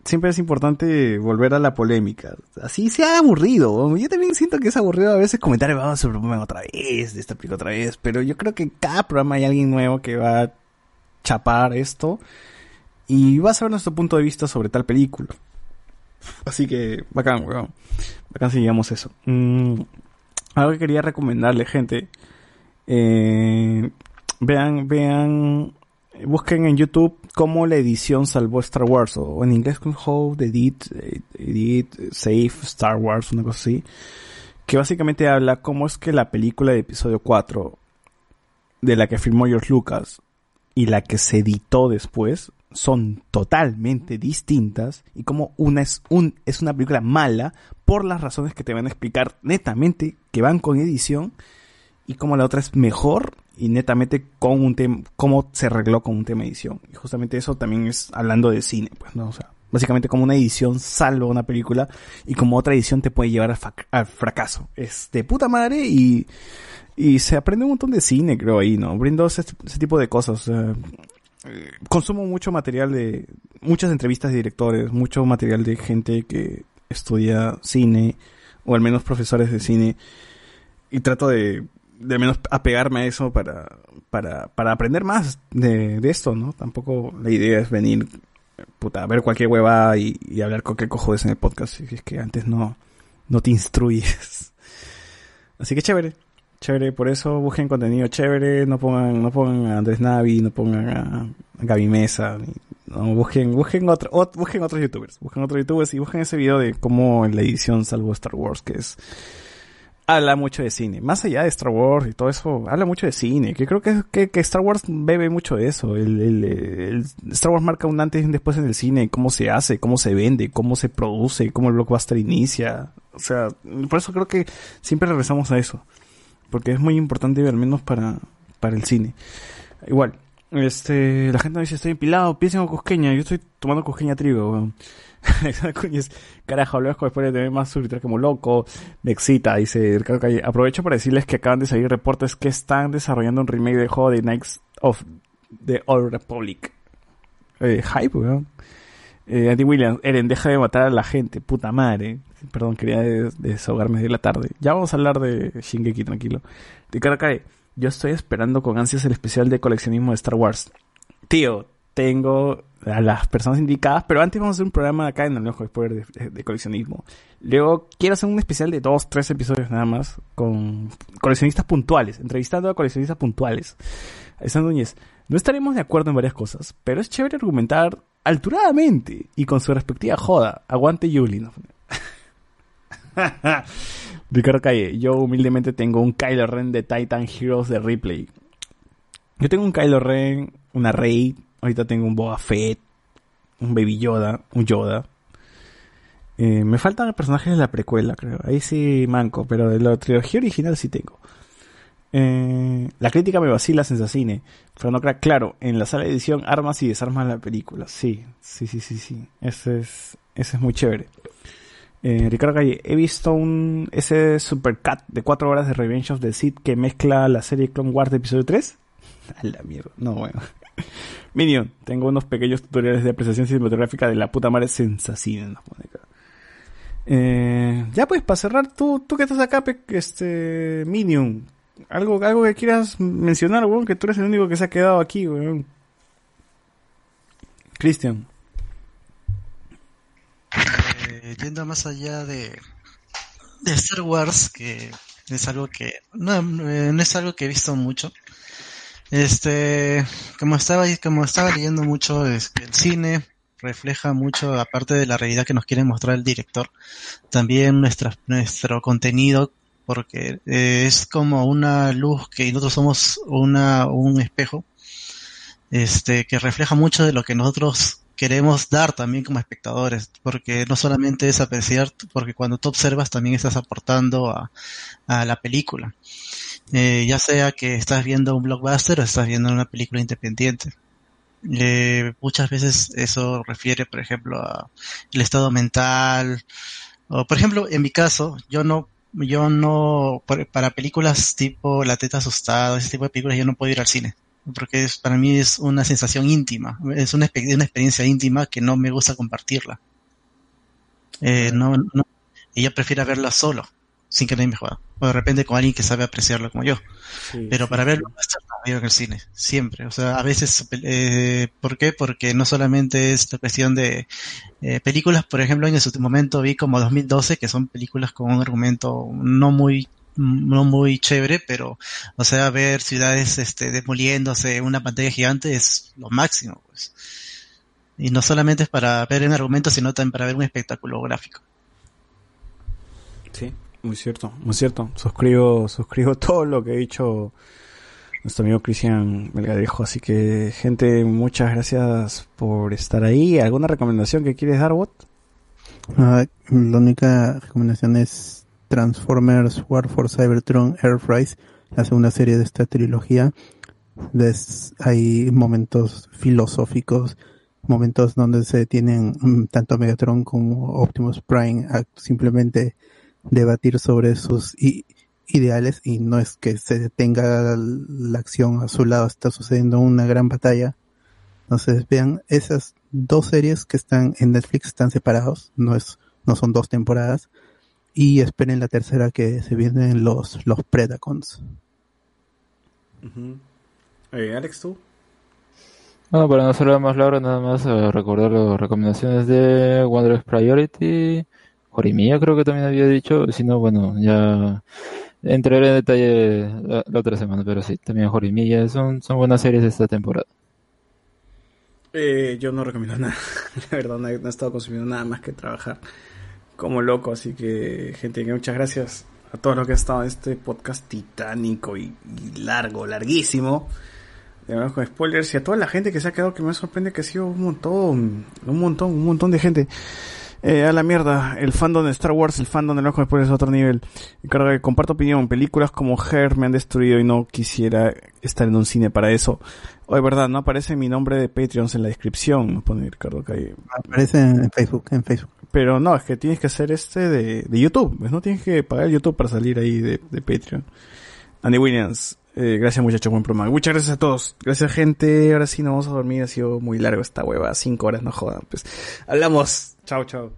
Speaker 1: Siempre es importante volver a la polémica. Así sea aburrido. Yo también siento que es aburrido a veces comentar, vamos a Superman otra vez, de esta película otra vez. Pero yo creo que en cada programa hay alguien nuevo que va a chapar esto y va a saber nuestro punto de vista sobre tal película. Así que, bacán, weón. Bacán si llegamos eso. Mm, algo que quería recomendarle, gente. Eh, vean, vean, busquen en YouTube cómo la edición salvó Star Wars, o en inglés con How the Edit, Edit, Save Star Wars, una cosa así. Que básicamente habla cómo es que la película de episodio 4, de la que filmó George Lucas, y la que se editó después, son totalmente distintas, y como una es, un, es una película mala, por las razones que te van a explicar netamente, que van con edición, y como la otra es mejor y netamente con un tema, cómo se arregló con un tema edición. Y justamente eso también es hablando de cine, pues, ¿no? O sea, básicamente como una edición salva una película y como otra edición te puede llevar al, al fracaso. Es de puta madre y, y se aprende un montón de cine, creo, ahí, ¿no? Brindo ese, tipo de cosas. Consumo mucho material de, muchas entrevistas de directores, mucho material de gente que estudia cine, o al menos profesores de cine, y trato de, de menos apegarme a eso para, para, para aprender más de, de esto, ¿no? Tampoco la idea es venir, puta, a ver cualquier hueva y, y hablar qué cojones en el podcast, si es que antes no, no te instruyes. Así que chévere, chévere, por eso busquen contenido chévere, no pongan, no pongan a Andrés Navi, no pongan a, Gaby Mesa, no, busquen, busquen otro, ot- busquen otros youtubers, busquen otros youtubers y busquen ese video de cómo en la edición salvo Star Wars, que es, habla mucho de cine, más allá de Star Wars y todo eso, habla mucho de cine, que creo que, que, que Star Wars bebe mucho de eso, el, el, el- Star Wars marca un antes y un después en el cine, cómo se hace, cómo se vende, cómo se produce, cómo el blockbuster inicia, o sea, por eso creo que siempre regresamos a eso porque es muy importante al menos para, para el cine. Igual, este, la gente me dice estoy empilado, piensen en cusqueña, yo estoy tomando cusqueña trigo, weón. Carajo, hablamos después de tener más suscriptores como loco, me excita, dice Ricardo Calle. Aprovecho para decirles que acaban de salir reportes que están desarrollando un remake del juego de Knights of the Old Republic. Eh, hype, weón. Eh, Andy Williams, Eren, deja de matar a la gente, puta madre. Perdón, quería des- desahogarme de la tarde. Ya vamos a hablar de Shingeki, tranquilo. Cae, yo estoy esperando con ansias el especial de coleccionismo de Star Wars. Tío, tengo a las personas indicadas, pero antes vamos a hacer un programa acá en el Ojo de, de- de coleccionismo. Luego quiero hacer un especial de dos, tres episodios nada más con coleccionistas puntuales, entrevistando a coleccionistas puntuales. Alessandro Núñez, no estaremos de acuerdo en varias cosas, pero es chévere argumentar alturadamente y con su respectiva joda. Aguante Yuli. ¿no? Ricardo Calle, yo humildemente tengo un Kylo Ren de Titan Heroes de Ripley. Yo tengo un Kylo Ren, una Rey, ahorita tengo un Boba Fett, un Baby Yoda, un Yoda. Eh, me faltan personajes de la precuela, creo. Ahí sí manco, pero de la trilogía original sí tengo. Eh, la crítica me vacila Sensacine. Fernando Crack, claro, en la sala de edición armas y desarmas la película. Sí, sí, sí, sí, sí. Ese es, ese es muy chévere. Eh, Ricardo Calle, he visto un ese supercut de 4 horas de Revenge of the Sith que mezcla la serie Clone Wars de episodio 3. A la mierda, no bueno. Minion, tengo unos pequeños tutoriales de apreciación cinematográfica de la puta madre Sensacine. nos pone acá. Eh, ya pues, para cerrar, tú, tú que estás acá, este, Minion, algo, algo que quieras mencionar, weón, que tú eres el único que se ha quedado aquí, weón. Cristian.
Speaker 7: Eh, yendo más allá de, de Star Wars, que es algo que no, eh, es algo que he visto mucho. Este, como estaba como estaba leyendo mucho, es que el cine refleja mucho, aparte de la realidad que nos quiere mostrar el director, también nuestra, nuestro contenido, porque eh, es como una luz que nosotros somos una, un espejo, este, que refleja mucho de lo que nosotros queremos dar también como espectadores, porque no solamente es apreciar, porque cuando tú observas también estás aportando a, a la película. Eh, ya sea que estás viendo un blockbuster o estás viendo una película independiente. Eh, muchas veces eso refiere, por ejemplo, a el estado mental, o por ejemplo, en mi caso, yo no, yo no, para películas tipo La teta asustada, ese tipo de películas, yo no puedo ir al cine porque es, para mí es una sensación íntima, es una, una experiencia íntima que no me gusta compartirla. Eh, no, no, ella prefiere verla solo, sin que nadie me juega. O de repente con alguien que sabe apreciarlo como yo. Pero para verlo no veo en el cine, siempre. O sea, a veces, eh, ¿por qué? Porque no solamente es la cuestión de eh, películas, por ejemplo, en su momento vi como 2012, que son películas con un argumento no muy no muy chévere, pero, o sea, ver ciudades este, demoliéndose una pantalla gigante es lo máximo, pues. Y no solamente es para ver un argumento, sino también para ver un espectáculo gráfico.
Speaker 1: Sí, muy cierto, muy cierto. Suscribo, suscribo todo lo que ha dicho nuestro amigo Cristian Melgadejo. Así que, gente, muchas gracias por estar ahí. ¿Alguna recomendación que quieres dar, Bot?
Speaker 2: La única recomendación es Transformers War for Cybertron Airfries, la segunda serie de esta trilogía. Hay momentos filosóficos, momentos donde se tienen mm, tanto Megatron como Optimus Prime simplemente debatir sobre sus i- ideales y no es que se detenga la acción a su lado, está sucediendo una gran batalla Entonces vean esas dos series que están en Netflix, están separados, no es, no son dos temporadas. Y esperen la tercera que se vienen los, los Predacons.
Speaker 1: eh, Alex, tú.
Speaker 3: Bueno, para no hacerlo más largo, nada más eh, recordar las recomendaciones de Wanderers Priority. Jorimilla creo que también había dicho. Si no, bueno, ya entraré en detalle la, otra semana, pero sí, también Jorimilla. Son, son buenas series de esta temporada.
Speaker 1: Eh, yo no recomiendo nada. La verdad, no he, estado consumiendo nada más que trabajar como loco. Así que, gente, muchas gracias a todos los que han estado en este podcast titánico y largo, larguísimo. De verdad, con spoilers y a toda la gente que se ha quedado, que me sorprende que ha sido un montón, un montón, un montón de gente. Eh, a la mierda, el fandom de Star Wars, el fandom de los spoilers es otro nivel. Claro que comparto opinión, películas como Her me han destruido y no quisiera estar en un cine para eso. Oye, verdad, no aparece mi nombre de Patreons en la descripción, pone Ricardo Calle.
Speaker 2: Aparece en Facebook, en Facebook.
Speaker 1: Pero no, es que tienes que hacer este de, de YouTube, pues, no tienes que pagar YouTube para salir ahí de, de Patreon. Andy Williams, eh, gracias muchachos, buen programa. Muchas gracias a todos. Gracias gente. Ahora sí nos vamos a dormir. Ha sido muy largo esta hueva. Cinco horas, no jodan. Pues hablamos.
Speaker 2: Chao, chao.